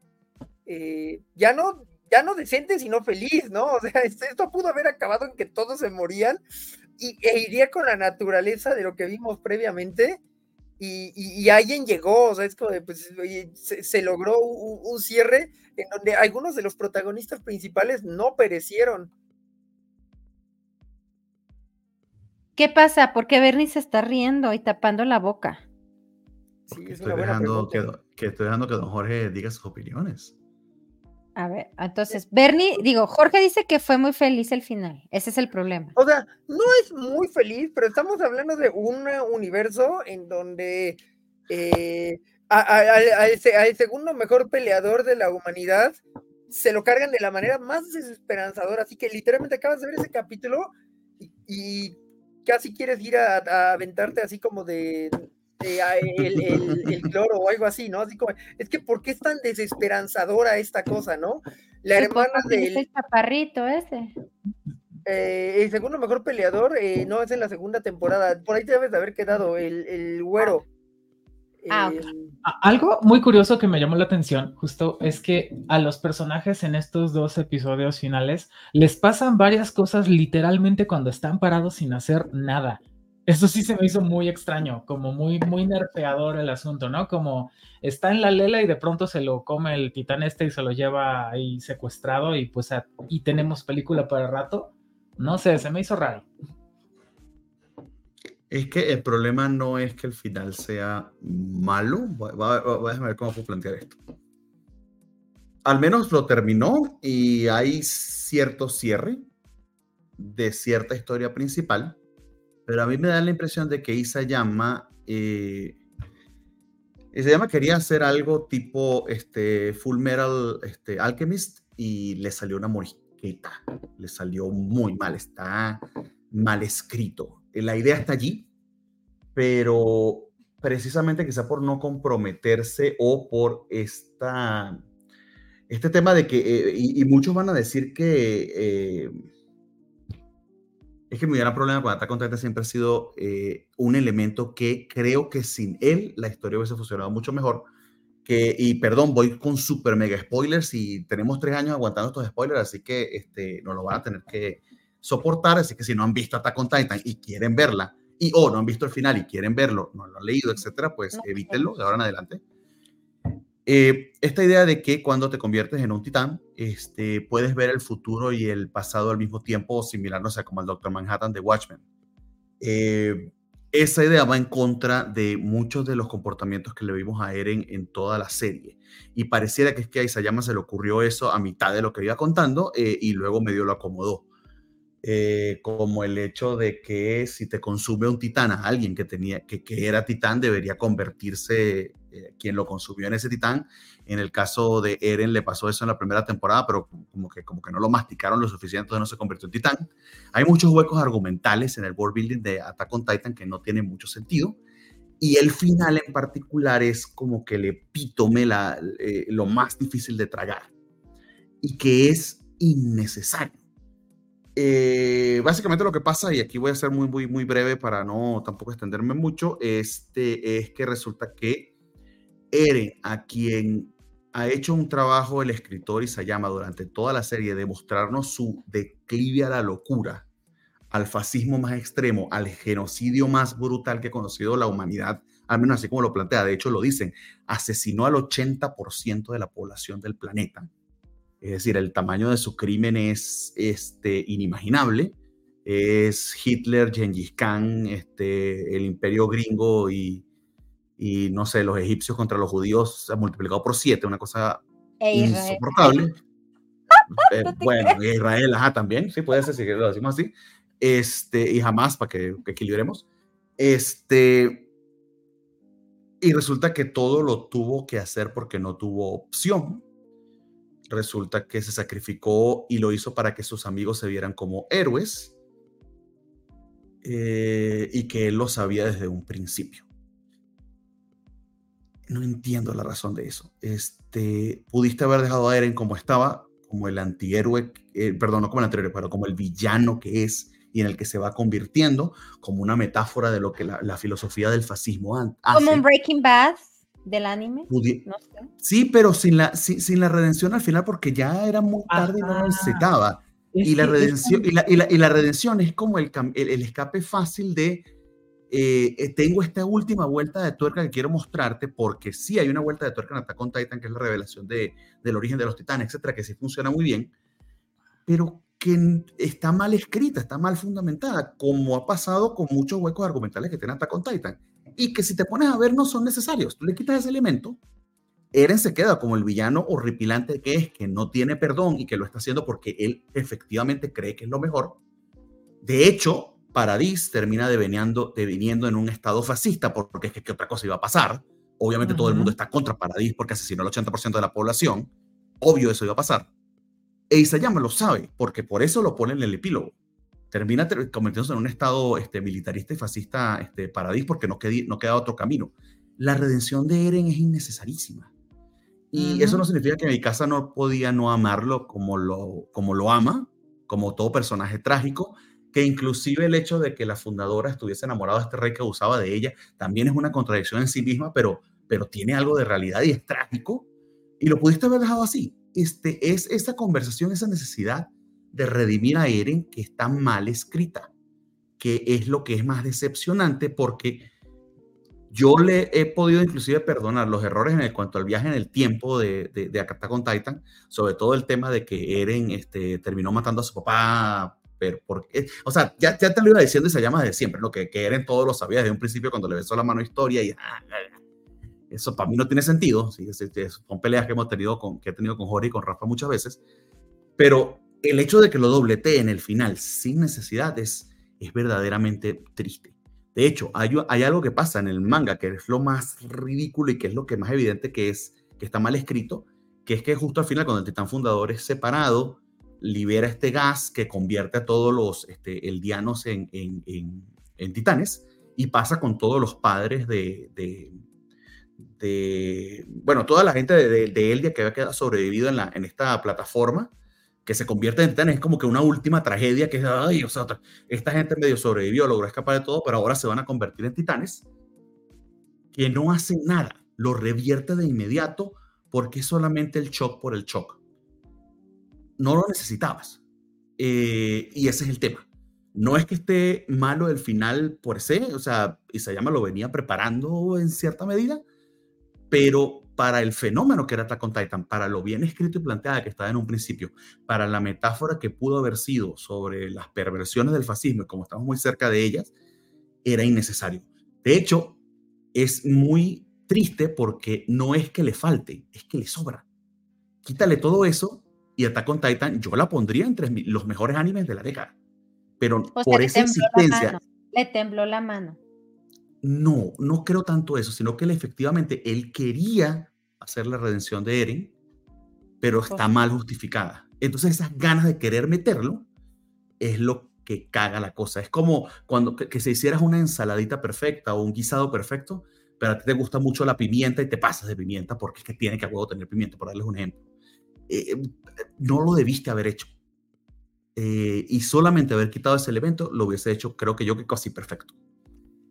ya no ya no decente, sino feliz, ¿no? O sea, esto pudo haber acabado en que todos se morían y, e iría con la naturaleza de lo que vimos previamente y, alguien llegó, o sea, es como de, pues, se, logró un, cierre en donde algunos de los protagonistas principales no perecieron. ¿Qué pasa? ¿Por qué Bernie se está riendo y tapando la boca? Sí, estoy dejando que, que, estoy dejando que don Jorge diga sus opiniones. A ver, entonces, Bernie, digo, Jorge dice que fue muy feliz el final. Ese es el problema. O sea, no es muy feliz, pero estamos hablando de un universo en donde eh, al, segundo mejor peleador de la humanidad se lo cargan de la manera más desesperanzadora. Así que literalmente acabas de ver ese capítulo y, casi quieres ir a aventarte así como de eh, el, cloro o algo así, ¿no? Así como, es que ¿por qué es tan desesperanzadora esta cosa, no? La hermana del... El chaparrito ese. Eh, el segundo mejor peleador, eh, no, es en la segunda temporada. Por ahí te debes de haber quedado, el, el güero. Ah, Algo muy curioso que me llamó la atención justo es que a los personajes en estos dos episodios finales les pasan varias cosas literalmente cuando están parados sin hacer nada. Eso sí se me hizo muy extraño, como muy, muy nerfeador el asunto, ¿no? Como está en la lela y de pronto se lo come el titán este y se lo lleva ahí secuestrado y pues y tenemos película para rato. No sé, se me hizo raro. Es que el problema no es que el final sea malo. Voy, a ver cómo puedo plantear esto. Al menos lo terminó y hay cierto cierre de cierta historia principal pero a mí me da la impresión de que Isayama, eh, Isayama quería hacer algo tipo este, Full Metal este, Alchemist y le salió una moriqueta, le salió muy mal, está mal escrito. La idea está allí, pero precisamente quizá por no comprometerse o por esta, este tema de que, eh, y, muchos van a decir que... Eh, es que mi gran problema con Attack on Titan siempre ha sido eh, un elemento que creo que sin él la historia hubiese funcionado mucho mejor. Que, y perdón, voy con super mega spoilers y tenemos tres años aguantando estos spoilers, así que este, nos lo van a tener que soportar. Así que si no han visto Attack on Titan y quieren verla, y o no han visto el final y quieren verlo, no lo han leído, etcétera, pues evítenlo de ahora en adelante. Eh, esta idea de que cuando te conviertes en un titán, este, puedes ver el futuro y el pasado al mismo tiempo, similar, no sé, como el Doctor Manhattan de Watchmen. Eh, esa idea va en contra de muchos de los comportamientos que le vimos a Eren en toda la serie. Y pareciera que es que a Isayama se le ocurrió eso a mitad de lo que iba contando eh, y luego medio lo acomodó. como el hecho de que si te consume un titán a alguien que, tenía, que, que era titán, debería convertirse eh, quien lo consumió en ese titán. En el caso de Eren le pasó eso en la primera temporada, pero como que, como que no lo masticaron lo suficiente, entonces no se convirtió en titán. Hay muchos huecos argumentales en el world building de Attack on Titan que no tienen mucho sentido. Y el final en particular es como que le epítome la, eh, lo más difícil de tragar y que es innecesario. Eh, básicamente lo que pasa, y aquí voy a ser muy, muy, muy breve para no tampoco extenderme mucho, este, es que resulta que Eren, a quien ha hecho un trabajo el escritor Isayama durante toda la serie de mostrarnos su declive a la locura, al fascismo más extremo, al genocidio más brutal que ha conocido la humanidad, al menos así como lo plantea, de hecho lo dicen, asesinó al 80% de la población del planeta. Es decir, el tamaño de su crimen es este, inimaginable. Es Hitler, Gengis Khan, este, el imperio gringo y, y no sé, los egipcios contra los judíos se multiplicado por siete, una cosa e insoportable. Eh, bueno, Israel, ajá, también, sí, puede ser, si lo decimos así. Este, y jamás, para que, que, equilibremos. Este, y resulta que todo lo tuvo que hacer porque no tuvo opción. Resulta que se sacrificó y lo hizo para que sus amigos se vieran como héroes eh, y que él lo sabía desde un principio. No entiendo la razón de eso. Este, pudiste haber dejado a Eren como estaba, como el antihéroe, eh, perdón, no como el antihéroe, pero como el villano que es y en el que se va convirtiendo, como una metáfora de lo que la, filosofía del fascismo hace. Como un Breaking Bad del anime. Sí, pero sin la, sin, la redención al final, porque ya era muy tarde y no necesitaba. Y la, redención, y, la, y, la, redención es como el, el, escape fácil de eh, eh, tengo esta última vuelta de tuerca que quiero mostrarte, porque sí hay una vuelta de tuerca en Attack on Titan, que es la revelación de, del origen de los titanes, etcétera, que sí funciona muy bien, pero que está mal escrita, está mal fundamentada, como ha pasado con muchos huecos argumentales que tiene Attack on Titan, y que si te pones a ver no son necesarios. Tú le quitas ese elemento, Eren se queda como el villano horripilante que es, que no tiene perdón y que lo está haciendo porque él efectivamente cree que es lo mejor. De hecho, Paradis termina deveniendo, deviniendo en un estado fascista porque es que ¿qué otra cosa iba a pasar. Obviamente todo el mundo está contra Paradis porque asesinó al 80% de la población. Obvio eso iba a pasar. E Isayama lo sabe, porque por eso lo pone en el epílogo. Termina convirtiéndose en un estado este, militarista y fascista este, Paradis porque no, no queda otro camino. La redención de Eren es innecesarísima. Y eso no significa que mi casa no podía no amarlo como lo, como lo ama, como todo personaje trágico, que inclusive el hecho de que la fundadora estuviese enamorada de este rey que abusaba de ella también es una contradicción en sí misma, pero, pero tiene algo de realidad y es trágico. Y lo pudiste haber dejado así. Este, es esa conversación, esa necesidad de redimir a Eren que está mal escrita, que es lo que es más decepcionante porque yo le he podido inclusive perdonar los errores en cuanto al viaje en el tiempo de, de, de con Titan, sobre todo el tema de que Eren este, terminó matando a su papá, pero porque, o sea, ya, ya te lo iba diciendo se llama de siempre, lo que, que Eren todo lo sabía desde un principio cuando le besó la mano a historia y ah, eso para mí no tiene sentido, ¿sí? son peleas que hemos tenido con, que he tenido con Jorge y con Rafa muchas veces, pero el hecho de que lo dobletee en el final sin necesidad es, es verdaderamente triste. De hecho, hay, hay, algo que pasa en el manga que es lo más ridículo y que es lo que más evidente que es que está mal escrito, que es que justo al final cuando el titán fundador es separado, libera este gas que convierte a todos los este, eldianos en, en, en, titanes y pasa con todos los padres de, bueno, toda la gente de, Eldia que había sobrevivido en, la, en esta plataforma que se convierte en titanes, es como que una última tragedia que esta gente medio sobrevivió, logró escapar de todo, pero ahora se van a convertir en titanes que no hacen nada, lo revierte de inmediato porque es solamente el shock por el shock. No lo necesitabas. Eh, y ese es el tema. No es que esté malo el final por ese, o sea, Isayama lo venía preparando en cierta medida, pero para el fenómeno que era Attack on Titan, para lo bien escrito y planteada que estaba en un principio, para la metáfora que pudo haber sido sobre las perversiones del fascismo como estamos muy cerca de ellas, era innecesario. De hecho, es muy triste porque no es que le falte, es que le sobra. Quítale todo eso y Attack on Titan yo la pondría entre los mejores animes de la década. Pero por esa existencia... Le tembló la mano. No, no creo tanto eso, sino que él efectivamente él quería hacer la redención de Eren, pero está mal justificada. Entonces esas ganas de querer meterlo es lo que caga la cosa. Es como cuando que, se hicieras una ensaladita perfecta o un guisado perfecto, pero a ti te gusta mucho la pimienta y te pasas de pimienta porque es que tiene que a tener pimienta, por darles un ejemplo. Eh, no lo debiste haber hecho. Eh, y solamente haber quitado ese elemento lo hubiese hecho, creo que yo, que casi perfecto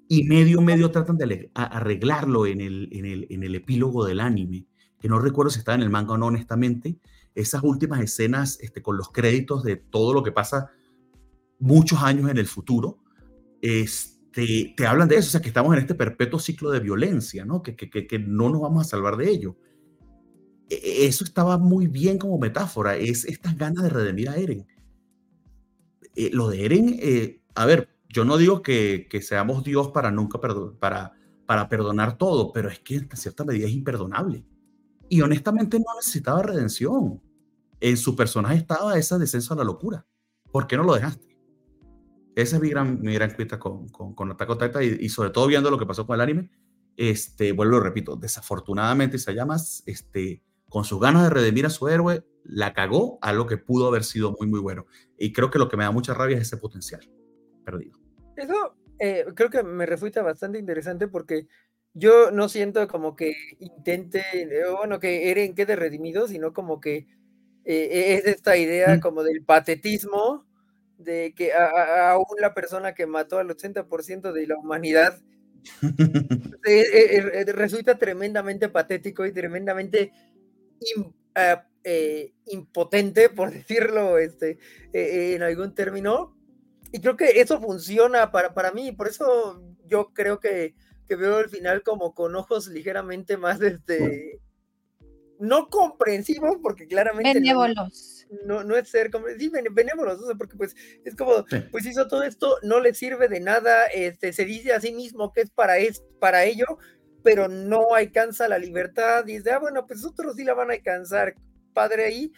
y medio, medio tratan de arreglarlo en el, en el, en el epílogo del anime, que no recuerdo si está en el manga o no, honestamente, esas últimas escenas este, con los créditos de todo lo que pasa muchos años en el futuro, este, te hablan de eso, o sea, que estamos en este perpetuo ciclo de violencia, ¿no? Que, que, que, no nos vamos a salvar de ello. E, eso estaba muy bien como metáfora, es estas ganas de redimir a Eren. Eh, lo de Eren, eh, a ver, yo no digo que, seamos Dios para nunca para, para perdonar todo, pero es que en cierta medida es imperdonable. Y honestamente no necesitaba redención. En su personaje estaba ese descenso a la locura. ¿Por qué no lo dejaste? Esa es mi gran, mi cuita con, con, con y, sobre todo viendo lo que pasó con el anime. Este, vuelvo, repito, desafortunadamente llamas este, con sus ganas de redimir a su héroe, la cagó a lo que pudo haber sido muy, muy bueno. Y creo que lo que me da mucha rabia es ese potencial perdido. Eso eh, creo que me resulta bastante interesante porque yo no siento como que intente, eh, bueno, que Eren quede redimido, sino como que eh, es esta idea Mm. como del patetismo de que a- a- aún la persona que mató al 80% de la humanidad eh, eh, resulta tremendamente patético y tremendamente im- ah, eh, impotente, por decirlo este, eh, en algún término. Y creo que eso funciona para, para mí, por eso yo creo que, que veo el final como con ojos ligeramente más, este, no comprensivos, porque claramente no- Benévolos. no, no es ser como, sí, benévolos, o sea, porque pues es como, Sí. pues hizo todo esto, no le sirve de nada, este, se dice a sí mismo que es para, es, para ello, pero no alcanza la libertad, y dice, ah, bueno, pues otros sí la van a alcanzar, padre ahí,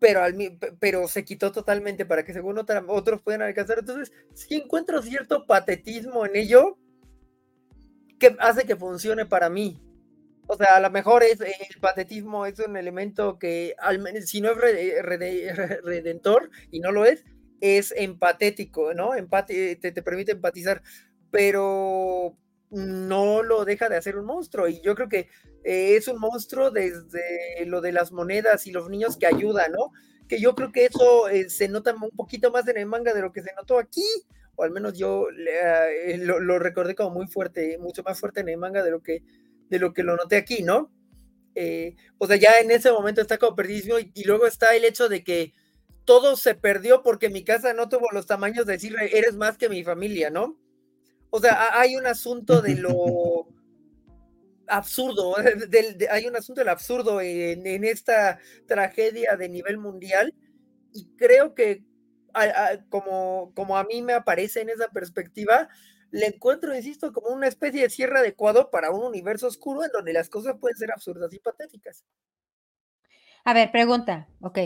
pero, al, pero se quitó totalmente para que según otra- otros puedan alcanzar, entonces sí encuentro cierto patetismo en ello que hace que funcione para mí. O sea, a lo mejor es, eh, el patetismo es un elemento que, al si no es re- rede- re- redentor, y no lo es, es empatético, ¿no? Te, te permite empatizar, pero no lo deja de hacer un monstruo. Y yo creo que eh, es un monstruo desde lo de las monedas y los niños que ayudan, ¿no? Que yo creo que eso eh, se nota un poquito más en el manga de lo que se notó aquí, o al menos yo eh, lo, recordé como muy fuerte, mucho más fuerte en el manga de lo que de lo que lo noté aquí, ¿no? O sea, ya en ese momento está como perdidísimo y, y luego está el hecho de que todo se perdió porque mi casa no tuvo los tamaños de decirle, eres más que mi familia, ¿no? O sea, ha- hay un asunto de lo absurdo, hay un asunto del absurdo en, esta tragedia de nivel mundial y creo que como, como a mí me aparece en esa perspectiva, le encuentro, insisto, como una especie de cierre adecuado para un universo oscuro en donde las cosas pueden ser absurdas y patéticas. A ver, pregunta, ok.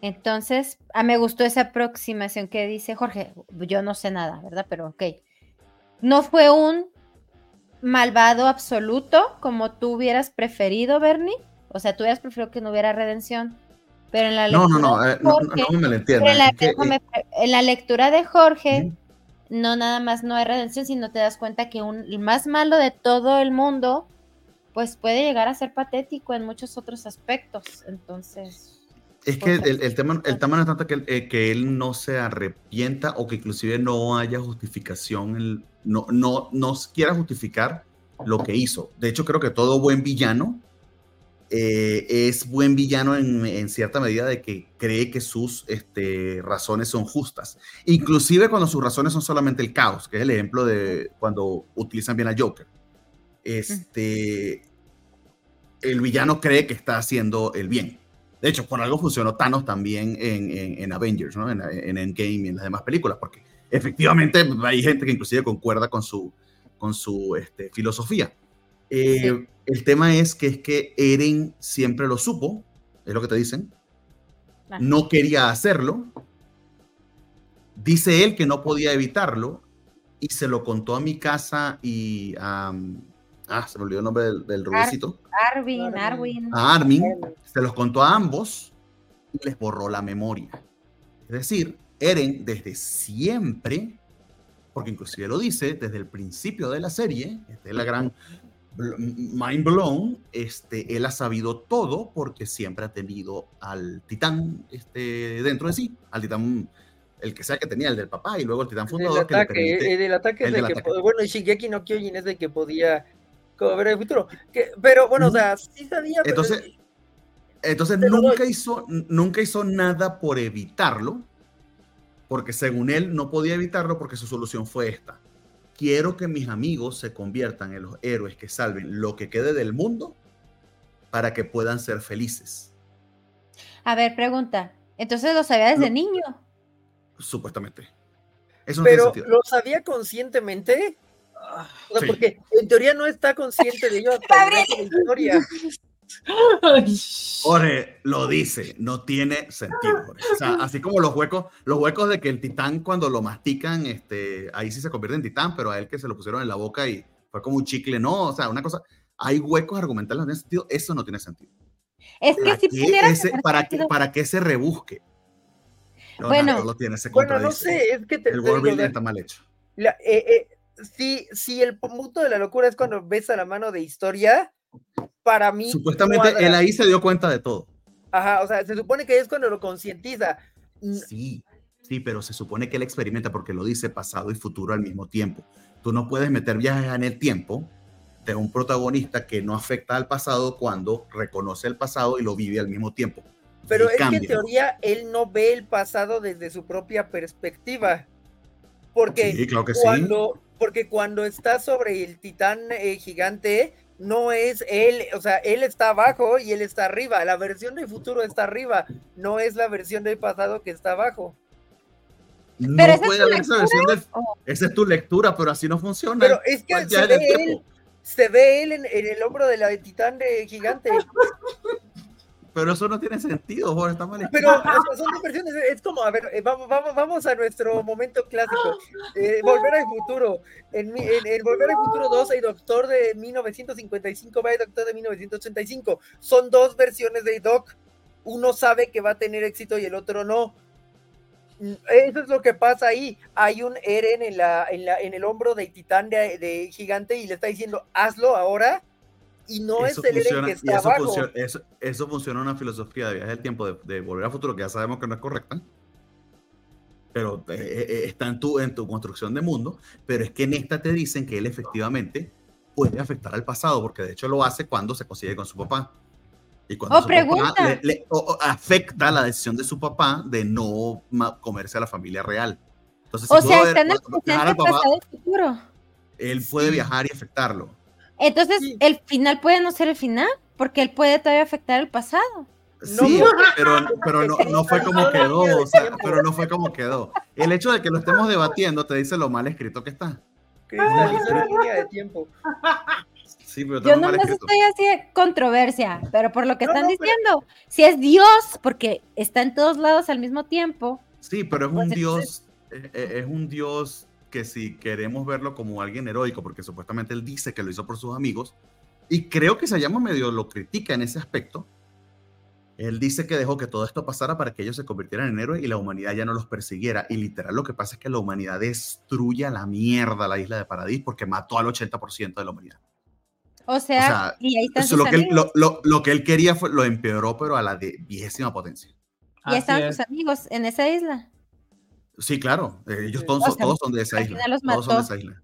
Entonces, ah, me gustó esa aproximación que dice Jorge. Yo no sé nada, ¿verdad? Pero ok. No fue un malvado absoluto como tú hubieras preferido, Bernie. O sea, tú hubieras preferido que no hubiera redención. Pero en la No, lectura no, no, de eh, no, no, Jorge- no me pero en, la, es que, eh, en la lectura de Jorge, no nada más no hay redención, sino te das cuenta que un, el más malo de todo el mundo, pues puede llegar a ser patético en muchos otros aspectos. Entonces, Es que el, el tema, el tema no es tanto que, él- eh, que él no se arrepienta o que inclusive no haya justificación, el- no, no, no quiera justificar lo que hizo. De hecho, creo que todo buen villano eh, es buen villano en, en cierta medida de que cree que sus este, razones son justas. Inclusive cuando sus razones son solamente el caos, que es el ejemplo de cuando utilizan bien a Joker. Este, el villano cree que está haciendo el bien. De hecho, por algo funcionó Thanos también en, en- en Avengers, ¿no? En, en Endgame y en las demás películas, porque efectivamente hay gente que inclusive concuerda con su, con su este, filosofía. Eh. El tema es que es que Eren siempre lo supo, es lo que te dicen, no quería hacerlo, dice él que no podía evitarlo y se lo contó a mi casa y a... ah, se me olvidó el nombre del, del rubicito Arvin, Arvin. Arwin. a Armin, se los contó a ambos y les borró la memoria. Es decir, Eren desde siempre, porque inclusive lo dice desde el principio de la serie, esta es la gran mind blown, este, él ha sabido todo porque siempre ha tenido al titán este, dentro de sí, al titán, el que sea que tenía, el del papá, y luego el titán fundador que le ataque, permite- eh, del ataque el es de del que, ataque. bueno, Shigeki no Kyojin es de que podía como ver el futuro. Que, pero bueno, o sea, sí sabía, pero- Entonces, Entonces nunca doy. hizo, nunca hizo nada por evitarlo, porque según él no podía evitarlo porque su solución fue esta. Quiero que mis amigos se conviertan en los héroes que salven lo que quede del mundo para que puedan ser felices, A ver, pregunta. Entonces lo sabía desde No. niño. supuestamente. Eso no tiene pero sentido. lo sabía conscientemente. O sea, Sí. porque en teoría no está consciente de ello hasta historia. Jorge lo dice, no tiene sentido. Jorge. O sea, así como los huecos, los huecos de que el titán cuando lo mastican, este, ahí sí se convierte en titán, pero a él que se lo pusieron en la boca y fue como un chicle, no, o sea, una cosa, hay huecos argumentales no tiene sentido, eso no tiene sentido. Es que ¿Para si qué, pudiera ese- para, qué, sentido. para qué se rebusque? No, Bueno, no lo tiene, se Bueno, no sé, es que te, El te digo, está mal hecho. La, eh, eh, si, si el punto de la locura es cuando ves a la mano de historia, para mí. Supuestamente él ahí se dio cuenta de todo. Ajá, o sea, se supone que es cuando lo concientiza. Sí, sí, pero se supone que él experimenta porque lo dice pasado y futuro al mismo tiempo. Tú no puedes meter viajes en el tiempo de un protagonista que no afecta al pasado cuando reconoce el pasado y lo vive al mismo tiempo. Pero es que en teoría él no ve el pasado desde su propia perspectiva. Porque, cuando, porque cuando está sobre el titán eh, gigante, no es él, o sea, él está abajo y él está arriba. La versión del futuro está arriba, no es la versión del pasado que está abajo. No puede haber esa versión del... Esa es tu lectura, pero así no funciona. Pero es que se ve, él, se ve, él, en, el hombro de la titán de gigante. Pero eso no tiene sentido, Jorge, está mal. Pero son dos versiones, es como, a ver, eh, vamos, vamos, vamos a nuestro momento clásico. Eh, Volver al futuro. En, en, Volver al futuro 2 hay Doctor de 1955, va Doctor de 1985. Son dos versiones de Doc. Uno sabe que va a tener éxito y el otro no. Eso es lo que pasa ahí. Hay un Eren en, la, en, la, en el hombro de Titán de, de gigante y le está diciendo, hazlo ahora y no es el que está eso abajo. Funciona, eso, eso, funciona una filosofía de viaje del tiempo, de, volver al futuro, que ya sabemos que no es correcta, pero eh, eh, eh, está en tu, en tu construcción de mundo, pero es que en esta te dicen que él efectivamente puede afectar al pasado, porque de hecho lo hace cuando se consigue con su papá. Y cuando oh, pregunta. le, afecta la decisión de su papá de no comerse a la familia real. Entonces, o sea, está en el presente, pasado y futuro. Él puede viajar y afectarlo. Entonces, ¿el final puede no ser el final? Porque él puede todavía afectar el pasado. Sí, pero, pero no, no, fue como quedó, o sea, pero no fue como quedó. El hecho de que lo estemos debatiendo te dice lo mal escrito que está. La línea de tiempo. Sí, pero Yo no estoy así de controversia, pero por lo que están diciendo, si es Dios, porque está en todos lados al mismo tiempo. Sí, pero es un pues Dios, eh, eh, es un Dios que si queremos verlo como alguien heroico, porque supuestamente él dice que lo hizo por sus amigos, y creo que Sayama medio lo critica en ese aspecto, él dice que dejó que todo esto pasara para que ellos se convirtieran en héroes y la humanidad ya no los persiguiera. Y literal lo que pasa es que la humanidad destruye a la mierda la isla de Paradis porque mató al 80% de la humanidad. O sea, y ahí lo, que él, lo, que él quería fue, lo empeoró, pero a la de viejísima potencia. Y están sus amigos en esa isla. Sí, claro. Eh, ellos todos, todos son de esa isla. Todos son de esa isla.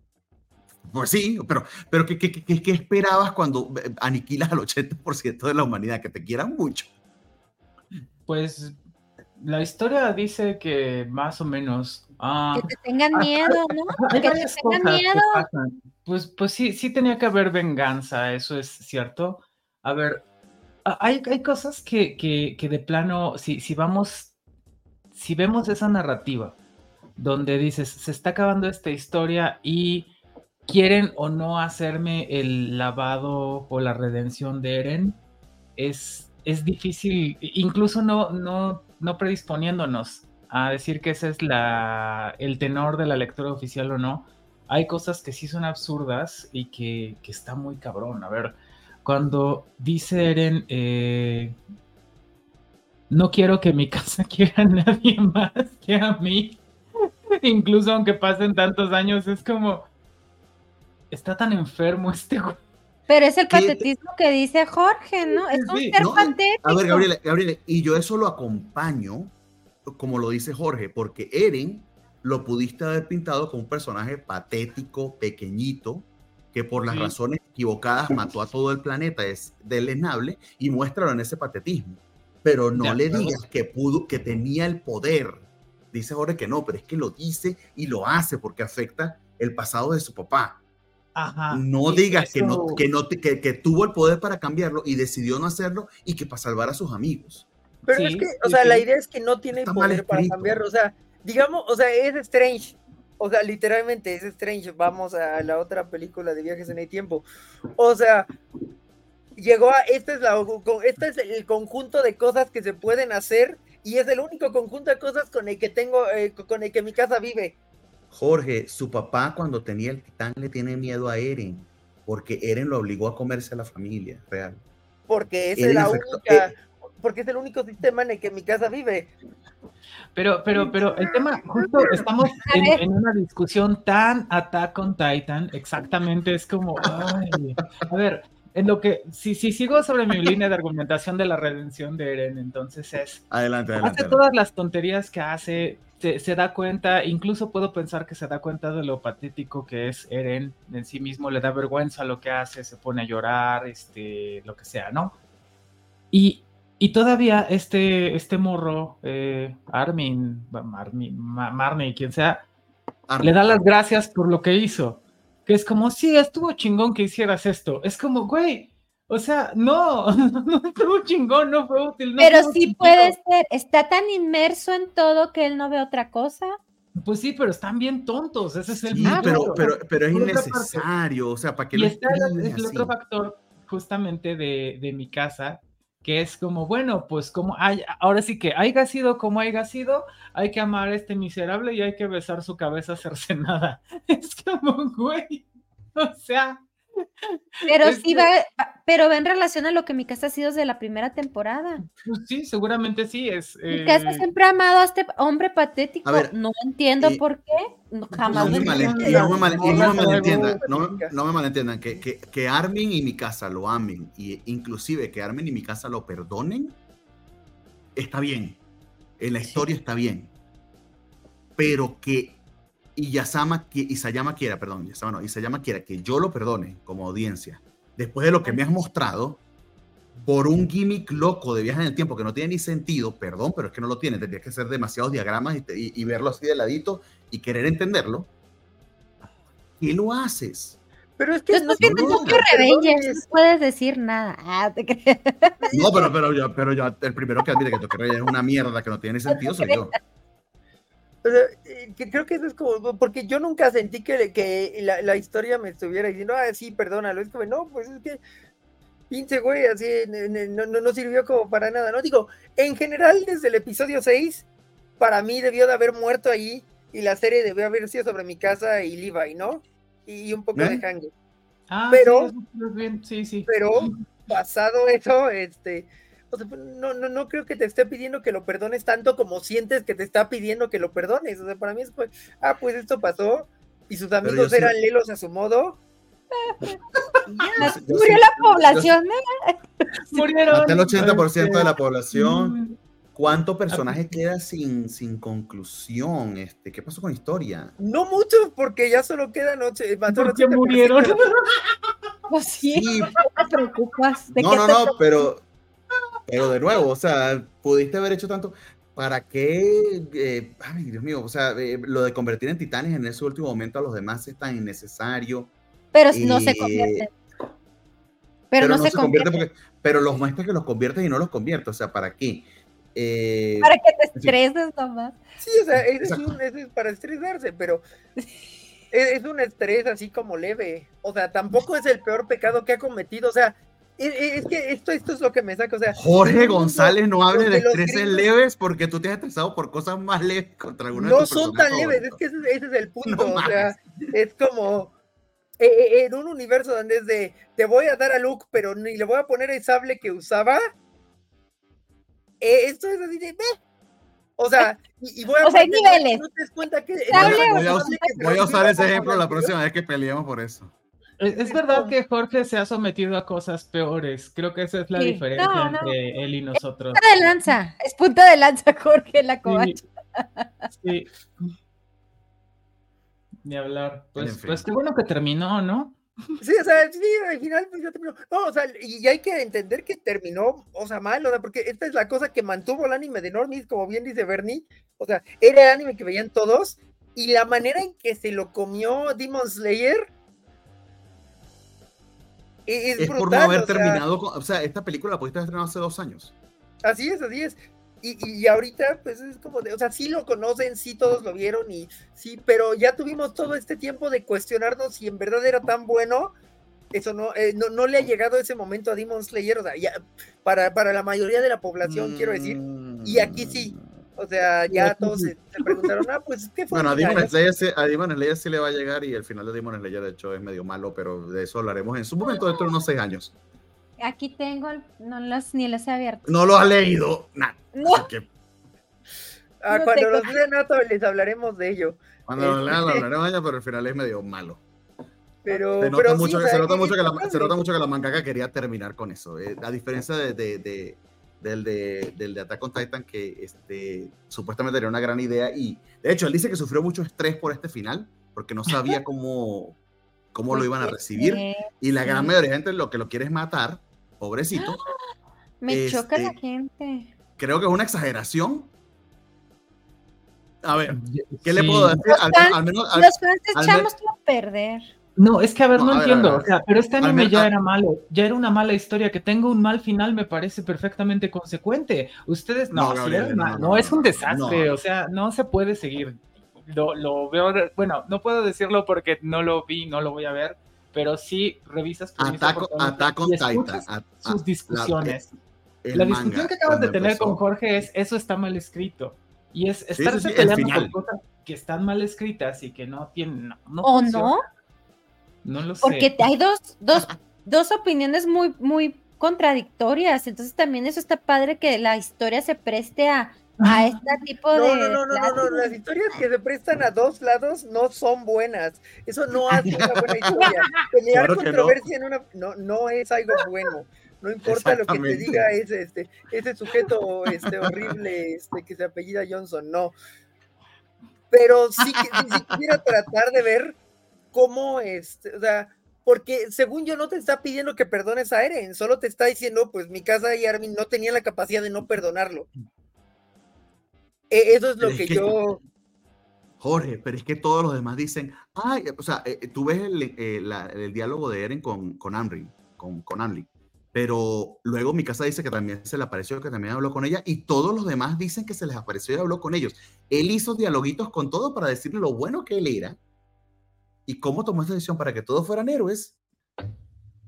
Pues sí, pero, pero ¿qué, qué, qué, qué esperabas cuando eh, aniquilas al 80% de la humanidad? Que te quieran mucho. Pues la historia dice que más o menos. Ah, que te tengan miedo, ¿no? que te tengan miedo. Pues, pues sí, sí tenía que haber venganza, eso es cierto. A ver, hay, hay cosas que, que, que de plano, si, si vamos, si vemos esa narrativa donde dices, se está acabando esta historia y quieren o no hacerme el lavado o la redención de Eren, es, es difícil, incluso no, no, no predisponiéndonos a decir que ese es la, el tenor de la lectura oficial o no. Hay cosas que sí son absurdas y que, que está muy cabrón. A ver, cuando dice Eren, eh, no quiero que mi casa quiera a nadie más que a mí. Incluso aunque pasen tantos años, es como. Está tan enfermo este güey. Pero es el patetismo que dice Jorge, ¿no? Es un ser patético. A ver, Gabriela, Gabriela, y yo eso lo acompaño, como lo dice Jorge, porque Eren lo pudiste haber pintado como un personaje patético, pequeñito, que por las razones equivocadas mató a todo el planeta, es delenable, y muéstralo en ese patetismo. Pero no le digas que pudo, que tenía el poder dice ahora que no, pero es que lo dice y lo hace porque afecta el pasado de su papá. no digas que, no, que, no, que, tuvo el poder para cambiarlo y decidió no hacerlo y que para salvar a sus amigos. Pero es que, o sea, la idea es que no tiene poder para cambiarlo. O sea, digamos, o sea, es Strange. O sea, literalmente es Strange. Vamos a la otra película de viajes en el tiempo. O sea, llegó a. Este es, la, este es el conjunto de cosas que se pueden hacer y es el único conjunto de cosas con el que tengo, eh, con el que mi casa vive. Jorge, su papá cuando tenía el titán le tiene miedo a Eren, porque Eren lo obligó a comerse a la familia real. Porque esa es la única, porque es el único sistema en el que mi casa vive. Pero, pero, pero el tema, justo estamos en, en una discusión tan Attack on Titan, exactamente, es como, ay, a ver, en lo que, si, si sigo sobre mi línea de argumentación de la redención de Eren, entonces es, Adelante, adelante. hace todas las tonterías que hace, se, se da cuenta, incluso puedo pensar que se da cuenta de lo patético que es Eren en sí mismo, le da vergüenza lo que hace, se pone a llorar, este, lo que sea, ¿no? Y, y todavía este, este morro, eh, Armin, Marmin, Ma- Marnie, quien sea, Armin. le da las gracias por lo que hizo. Que es como, sí, estuvo chingón que hicieras esto. Es como, güey, o sea, no, no estuvo chingón, no fue útil. no Pero sí sentido. puede ser, está tan inmerso en todo que él no ve otra cosa. Pues sí, pero están bien tontos, ese es el Sí, pero, pero, pero es Por otra parte- innecesario, o sea, ¿para qué Y lo está el, el otro factor justamente de, de mi casa, que es como, bueno, pues como hay, ahora sí que haya sido como haya sido, hay que amar a este miserable y hay que besar su cabeza cercenada. Es como, güey, o sea, Pero Es sí va, pero va en relación a lo que mi casa ha sido desde la primera temporada. pues sí, seguramente sí, es... Mi casa eh, siempre ha amado a este hombre patético. A ver, no entiendo eh, por qué. No, jamás No me, malentiendan, no, no me malentiendan, que, que, que Armin y mi casa lo amen, y inclusive que Armin y mi casa lo perdonen, está bien. En la historia está bien. Pero que Iyasama, qui- Isayama quiera, perdón, Isayama no, Isayama quiera que yo lo perdone como audiencia, después de lo que me has mostrado, por un gimmick loco de viaje en el tiempo que no tiene ni sentido, perdón, pero es que no lo tiene, tendrías que hacer demasiados diagramas y, te- y- y verlo así de ladito y querer entenderlo. ¿Qué lo haces? Pero es que no no que Revengers, no puedes decir nada. Ah, te. No, pero, pero, yo, pero yo, el primero que admite que Tokyo Revengers es una mierda que no tiene ni sentido soy yo. O sea, eh, que creo que eso es como, porque yo nunca sentí que, que la, la historia me estuviera diciendo, ah, sí, perdónalo. Es como, no, pues es que pinche güey, así no, no, no sirvió como para nada, ¿no? Digo, en general, desde el episodio 6, para mí debió de haber muerto ahí y la serie debió haber sido sobre mi casa y Levi, ¿no? Y, un poco ¿Eh? de Hange. ah, pero- sí, eso es bien, sí, sí. Pero pasado eso, este, o sea, pues, no, no, no creo que te esté pidiendo que lo perdones tanto como sientes que te está pidiendo que lo perdones. O sea, para mí es pues, ah, pues esto pasó y sus amigos yo sí- eran lelos a su modo. Yo sí- Murió la población, ¿eh? Murieron. Hasta el 80% de la población. ¿Cuánto personaje queda sin, sin conclusión? Este, ¿Qué pasó con la historia? No mucho, porque ya solo quedan ocho. mató al ¿Por qué 80%. murieron? Pues sí, Sí, no te preocupas. ¿De no, qué no, no, pero, pero de nuevo, o sea, pudiste haber hecho tanto. ¿Para qué? eh, ay, Dios mío, o sea, eh, lo de convertir en titanes en ese último momento a los demás es tan innecesario. Pero no se convierte. Pero, no, se, convierte. porque, pero los muestras que los conviertes y no los conviertes, o sea, ¿para qué? Eh, Para que te estreses nomás. Sí, o sea, ese es, un- ese es para estresarse, pero es, es un estrés así como leve. O sea, tampoco es el peor pecado que ha cometido. O sea, es, que esto, esto es lo que me saca. O sea, Jorge González no hable de estreses gringos leves porque tú te has estresado por cosas más leves contra alguna de no tus son tan leves, es que ese, ese es el punto. No o sea, es como eh, eh, en un universo donde es de te voy a dar a Luke, pero ni le voy a poner el sable que usaba. eh, esto es así de. "Meh". O sea, y, y voy a O sea, hay niveles. No te das cuenta que. el Sable Voy a- voy a, usar ese ejemplo la próxima vez que peleemos por eso. Es, es verdad que Jorge se ha sometido a cosas peores. Creo que esa es la Sí. diferencia No, no. entre él y nosotros. Punta de lanza. Es punta de lanza, Jorge, la covacha. Sí. Ni hablar. Pues, En fin. pues qué bueno que terminó, ¿no? Sí, o sea, sí, al final pues ya terminó. No, o sea, y hay que entender que terminó, o sea, mal, o sea, porque esta es la cosa que mantuvo el anime de Normies, como bien dice Bernie. O sea, era el anime que veían todos, y la manera en que se lo comió Demon Slayer es, Es por no brutal, haber o sea, terminado con. O sea, esta película la pudiste haber estrenado hace dos años. Así es, así es. Y, y ahorita, pues es como de, o sea, sí lo conocen, sí todos lo vieron, y sí, pero ya tuvimos todo este tiempo de cuestionarnos si en verdad era tan bueno. Eso no, eh, no, no le ha llegado ese momento a Demon Slayer, o sea, ya, para, para la mayoría de la población, quiero decir. Y aquí sí. O sea, ya todos se, se preguntaron, ah, pues, ¿qué fue? Bueno, a Demon Slayer, sí- a Demon Slayer sí le va a llegar y el final de Demon Slayer, de hecho, es medio malo, pero de eso hablaremos en su momento dentro de unos seis años. Aquí tengo, no los, ni los he abierto. No lo ha leído. Nada. No. Ah, No cuando los lea Nato les hablaremos de ello. Cuando lo lean, lo Este- hablaremos ya, pero al final es medio malo. Pero, Se nota, pero mucho, que, sea, se, nota es mucho que la, se nota mucho que la mangaka quería terminar con eso. eh, a diferencia de, de- de- del, de, del de Attack on Titan, que este, supuestamente era una gran idea. Y de hecho, él dice que sufrió mucho estrés por este final, porque no sabía cómo, cómo lo iban a recibir. Y la gran mayoría de gente lo que lo quiere es matar, pobrecito. Me choca la Este, gente. Creo que es una exageración. A ver, ¿qué le puedo decir? Los Al, fans- al menos, al- Los fans al echamos todo a perder. No, es que a ver, No, no, a ver, a entiendo. ver, O sea, pero este anime ya era malo, ya era una mala historia. Que tenga un mal final me parece perfectamente consecuente. Ustedes, no, No, sí Gabriel, era no, es un desastre. no. O sea, no se puede seguir. Lo, lo veo, bueno, no puedo decirlo porque no lo vi, no lo voy a ver, pero sí revisas Attack on y Titan. sus discusiones. el La manga, discusión que acabas de tener empezó. con Jorge es, eso está mal escrito. Y es sí, estarse sí, el peleando por cosas que están mal escritas y que no tienen, no, no ¿O no? No lo sé. Porque hay dos, dos, dos opiniones muy, muy contradictorias. Entonces también eso está padre que la historia se preste a, a este tipo No, de. no, no, no, no, no, las historias que se prestan a dos lados no son buenas. Eso no hace una buena historia. Pelear Claro que no. controversia en una no, no es algo bueno. No importa lo que te diga ese, este, ese sujeto este, horrible este, que se apellida Johnson, no. Pero sí que sí quisiera tratar de ver cómo, este, o sea, porque según yo no te está pidiendo que perdones a Eren, solo te está diciendo, pues mi casa y Armin no tenían la capacidad de no perdonarlo. E- Eso es lo Pero es que, que- yo... Jorge, pero es que todos los demás dicen, ay, o sea, eh, tú ves el, eh, la- el diálogo de Eren con, con Amri, con, con Amri, pero luego mi casa dice que también se le apareció, que también habló con ella, y todos los demás dicen que se les apareció y habló con ellos. Él hizo dialoguitos con todo para decirle lo bueno que él era y cómo tomó esta decisión para que todos fueran héroes.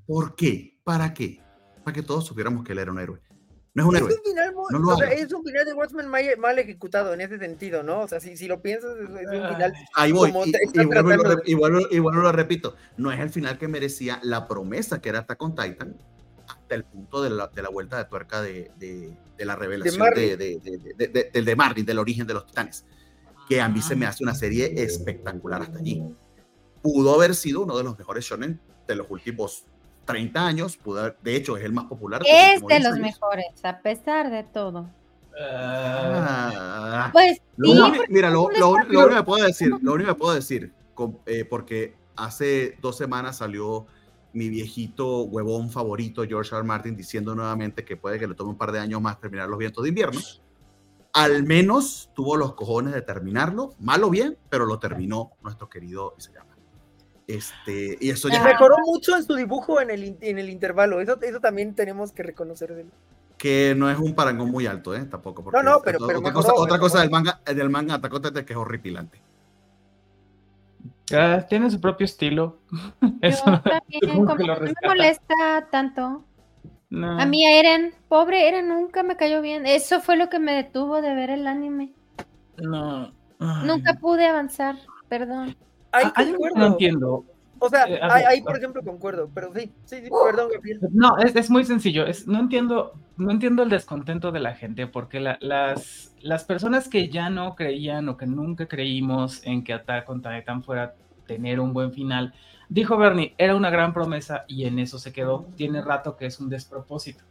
¿Por qué? ¿Para qué? Para que todos supiéramos que él era un héroe. No es un Es héroe. un final muy- No lo o sea, es un final de Watchmen mal, mal ejecutado en ese sentido, ¿no? O sea, si, si lo piensas, es, un final Ahí voy. como Y, vuelvo, lo tratando re- y vuelvo- y vuelvo y lo repito. No es el final que merecía la promesa que era hasta con Titan hasta el punto de la, de la vuelta de tuerca de, de- la revelación de, de, Marley, del origen de los titanes. Que a mí se me hace una serie espectacular hasta allí. Pudo haber sido uno de los mejores shonen de los últimos 30 años. Pudo haber- de hecho, es el más popular. Es de 10 los años. mejores, a pesar de todo. Ah. Pues Lo sí, único- mira, lo, único que puedo decir, lo único que puedo decir, con- eh, porque hace dos semanas salió mi viejito huevón favorito, George R. R. Martin, diciendo nuevamente que puede que le tome un par de años más terminar los vientos de invierno. Al menos tuvo los cojones de terminarlo, mal o bien, pero lo terminó nuestro querido Isayama. Este, y eso Y ya, mejoró mucho en su dibujo en el, in- en el intervalo. Eso, eso también tenemos que reconocer de él. que no es un parangón muy alto, ¿eh? Tampoco. porque no, pero- otra, pero otra mejoró, cosa, otra cosa mejoró. del manga, del manga Titan que es horripilante. ah, tiene su propio estilo. yo Eso, también, supongo como no me molesta tanto. no. A mí Eren, pobre Eren, nunca me cayó bien. Eso fue lo que me detuvo de ver el anime. No. Ay. Nunca pude avanzar, perdón. Ahí Ah, Hay no entiendo. O sea, Eh, ahí, por ejemplo, concuerdo. Pero sí, sí, sí, perdón, Gabriel. No, es, es muy sencillo. Es, no entiendo, no entiendo el descontento de la gente, porque la- las, las personas que ya no creían o que nunca creímos en que Attack on Titan fuera a tener un buen final, dijo Bernie, era una gran promesa y en eso se quedó. Tiene rato que es un despropósito.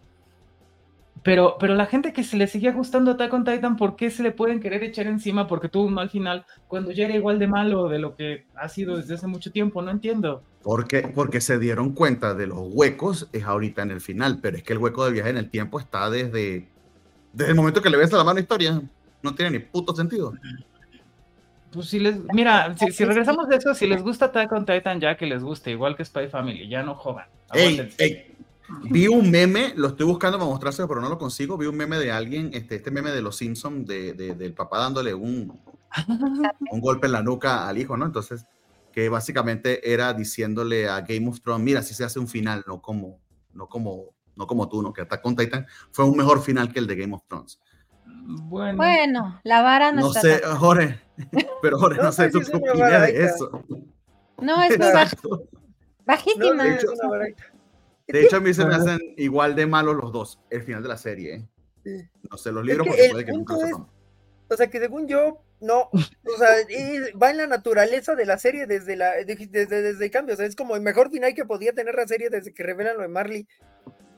Pero, pero la gente que se le seguía gustando Attack on Titan, ¿por qué se le pueden querer echar encima porque tuvo un mal final cuando ya era igual de malo de lo que ha sido desde hace mucho tiempo? No entiendo. Porque, porque se dieron cuenta de los huecos es ahorita en el final, pero es que el hueco del viaje en el tiempo está desde, desde el momento que le ves a la mano historia. No tiene ni puto sentido. Pues si les, mira, si, si regresamos de eso, si les gusta Attack on Titan, ya que les guste, igual que Spy Family, ya no jodan. Ey, ey, Vi un meme, lo estoy buscando para mostrárselo, pero no lo consigo. Vi un meme de alguien, este, este meme de los Simpsons, de, de- del papá dándole un, un golpe en la nuca al hijo, ¿no? Entonces, que básicamente era diciéndole a Game of Thrones, mira, si se hace un final, no como, no como, no como tú, ¿no? Que Attack on Titan fue un mejor final que el de Game of Thrones. Bueno, Bueno, la vara no, No está sé, tan- Jorge, pero Jorge, no, No, sé, pues ¿tú es qué una opinas vara de eso? No, es muy baja, bajísima. No, es una. De hecho, a mí se me hacen igual de malos los dos, el final de la serie. ¿eh? Sí. No sé, los libros, que porque puede que nunca lo es- sepamos. O sea, que según yo, no. O sea, va en la naturaleza de la serie desde, la, de- desde, desde el cambio. O sea, es como el mejor final que podía tener la serie desde que revelan lo de Marley.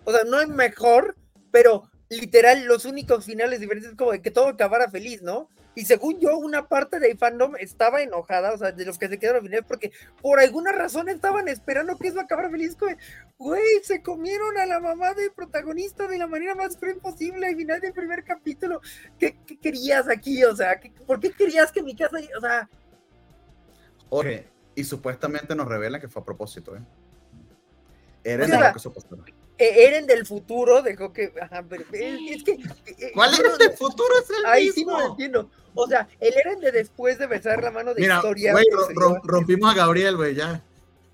O sea, no es mejor, pero literal, los únicos finales diferentes es como de que todo acabara feliz, ¿no? Y según yo, una parte del fandom estaba enojada, o sea, de los que se quedaron al final, porque por alguna razón estaban esperando que eso acabara feliz. Güey, se comieron a la mamá del protagonista de la manera más cruel posible al final del primer capítulo. ¿Qué, qué querías aquí? O sea, ¿qué- ¿por qué querías que mi casa, o sea, Oye, y supuestamente nos revelan que fue a propósito, ¿eh? Eren O sea, dejó que eh, Eren del futuro dejó que, ajá, pero es, es que eh, ¿Cuál Eren no- del futuro es el Ahí sí no lo entiendo. O sea, el Eren de después de besar la mano de Mira, historia. güey, rompimos a Gabriel, güey, ya.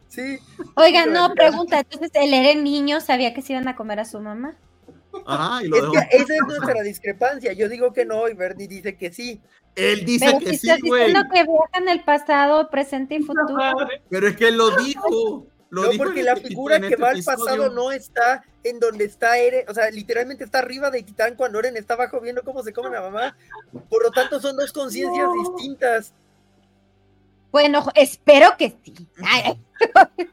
Sí, Oigan, Pero- no, pregunta, entonces el Eren niño sabía que se iban a comer a su mamá. Ajá, y lo es dejó. que esa es nuestra discrepancia. Yo digo que no y Bernie dice que sí. Él dice Pero que si sí, estás güey. diciendo que viajan el pasado, presente y futuro. Pero es que él lo dijo. Lo no, dijo porque la este- figura que este va al episodio. pasado no está en donde está Eren, o sea, literalmente está arriba de Titán cuando Eren está abajo viendo cómo se come la mamá. Por lo tanto, son dos conciencias distintas. Bueno, espero que sí. Ay.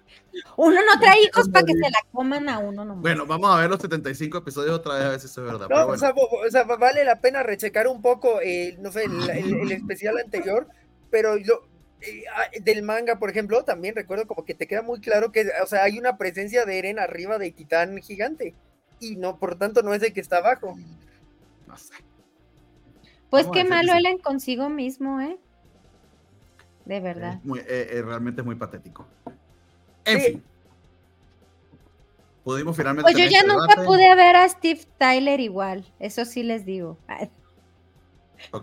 Uno no trae hijos para que se la coman a uno nomás. Bueno, vamos a ver los 75 episodios otra vez a ver si eso es verdad. No, pero o, sea, bo- o sea, vale la pena rechecar un poco, eh, no sé, el, el- el especial anterior, pero lo, del manga, por ejemplo, también recuerdo como que te queda muy claro que, o sea, hay una presencia de Eren arriba de Titán gigante. Y no, por tanto, no es el que está abajo. No sé. pues qué malo. Ellen consigo mismo, ¿eh? De verdad. Es muy- eh, eh, realmente es muy patético. En Sí. fin. Pudimos finalmente. Pues yo ya este nunca debate. pude ver a Steve Tyler igual, eso sí les digo.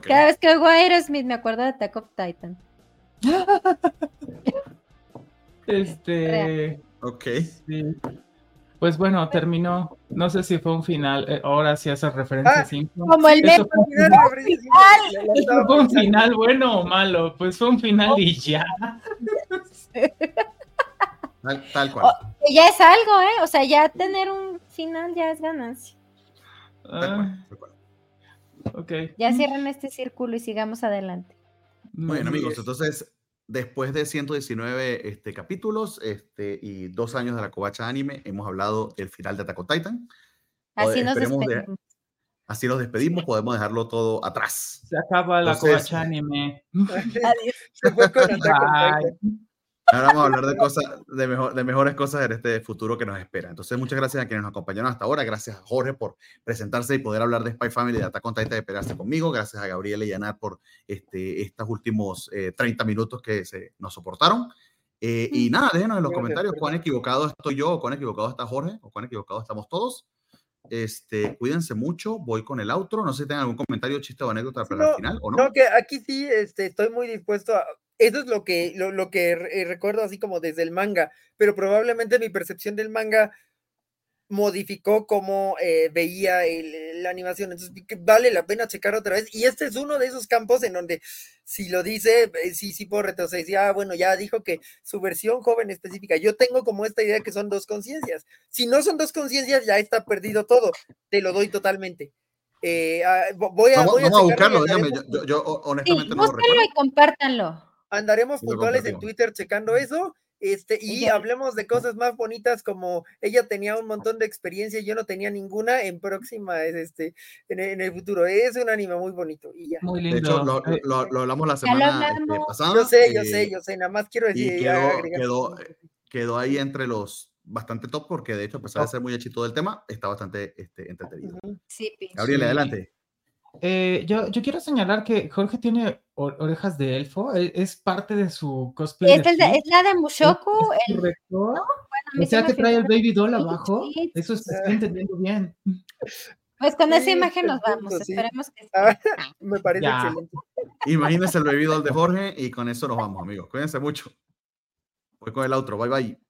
Cada vez que oigo a Aerosmith me acuerdo de Attack of Titan. Este. Ok. sí. Pues bueno, terminó. No sé si fue un final. eh, ahora sí hace referencia Ah. Como el Eso fue, final, eso fue un final bueno o malo. Pues fue un final y ya. Tal, tal cual. Ya es algo, ¿eh? O sea, ya tener un final ya es ganancia. Tal Ah, cual, tal cual. ok. Ya cierren este círculo y sigamos adelante. Muy bien, Muy amigos. bien. Entonces, después de 119 este, capítulos este, y dos años de la Covacha Anime, hemos hablado del final de Attack on Titan. Así nos esperemos de- despedimos. Así nos despedimos, podemos dejarlo todo atrás. Se acaba la Entonces- covacha anime. Se Ahora vamos a hablar de cosas, de, mejor, de mejores cosas en este futuro que nos espera. Entonces, muchas gracias a quienes nos acompañaron hasta ahora. Gracias a Jorge por presentarse y poder hablar de Spy Family, de Attack on Titan, de pegarse conmigo. Gracias a Gabriel y Yanar por este, estos últimos eh, 30 minutos que se nos soportaron. Eh, y nada, déjenos en los Gracias, comentarios cuán equivocado estoy yo, o cuán equivocado está Jorge, o cuán equivocado estamos todos. Este, cuídense mucho, voy con el outro. No sé si tengan algún comentario, chiste o anécdota para el No, final o no. No, que aquí sí este, estoy muy dispuesto a. Eso es lo que, lo, lo que eh, recuerdo así como desde el manga, pero probablemente mi percepción del manga modificó cómo eh, veía el- la animación. Entonces vale la pena checar otra vez. Y este es uno de esos campos en donde si lo dice, eh, sí, sí puedo retroceder. Ah, bueno, ya dijo que su versión joven específica. Yo tengo como esta idea que son dos conciencias. Si no son dos conciencias, ya está perdido todo. Te lo doy totalmente. Eh, ah, vo- voy a, Vamos, voy a vamos a buscarlo, dígame. Yo, yo- yo, Sí, honestamente no lo recuerdo. y compártanlo. Andaremos puntuales en. Twitter checando eso. Este, y hablemos de cosas más bonitas como ella tenía un montón de experiencia y yo no tenía ninguna en próxima, es este, en, el- en el futuro. Es un anime muy bonito y ya. Muy De hecho, lo, Eh, lo- lo hablamos la semana este, pasada. Yo sé, yo eh, sé, yo sé, nada más quiero Y decir. quedó, agregar- quedó, quedó ahí entre los bastante top porque de hecho, a pesar de ser muy hechito del tema, está bastante este, entretenido. Sí. Gabriel, Sí. adelante. Eh, yo, yo quiero señalar que Jorge tiene o- orejas de elfo, e- es, parte de su cosplay. Es, de el de- Flea, es la de Mushoku. ¿es el, correcto? bueno, o se sea que trae el baby doll abajo. sí. Eso se está entendiendo bien. Pues con esa Sí, imagen nos vamos. sí. Esperemos que sí. Ah, me parece Ya. excelente. Imagínense el baby doll de Jorge y con eso nos vamos, amigos. Cuídense mucho. Voy con el outro. Bye bye.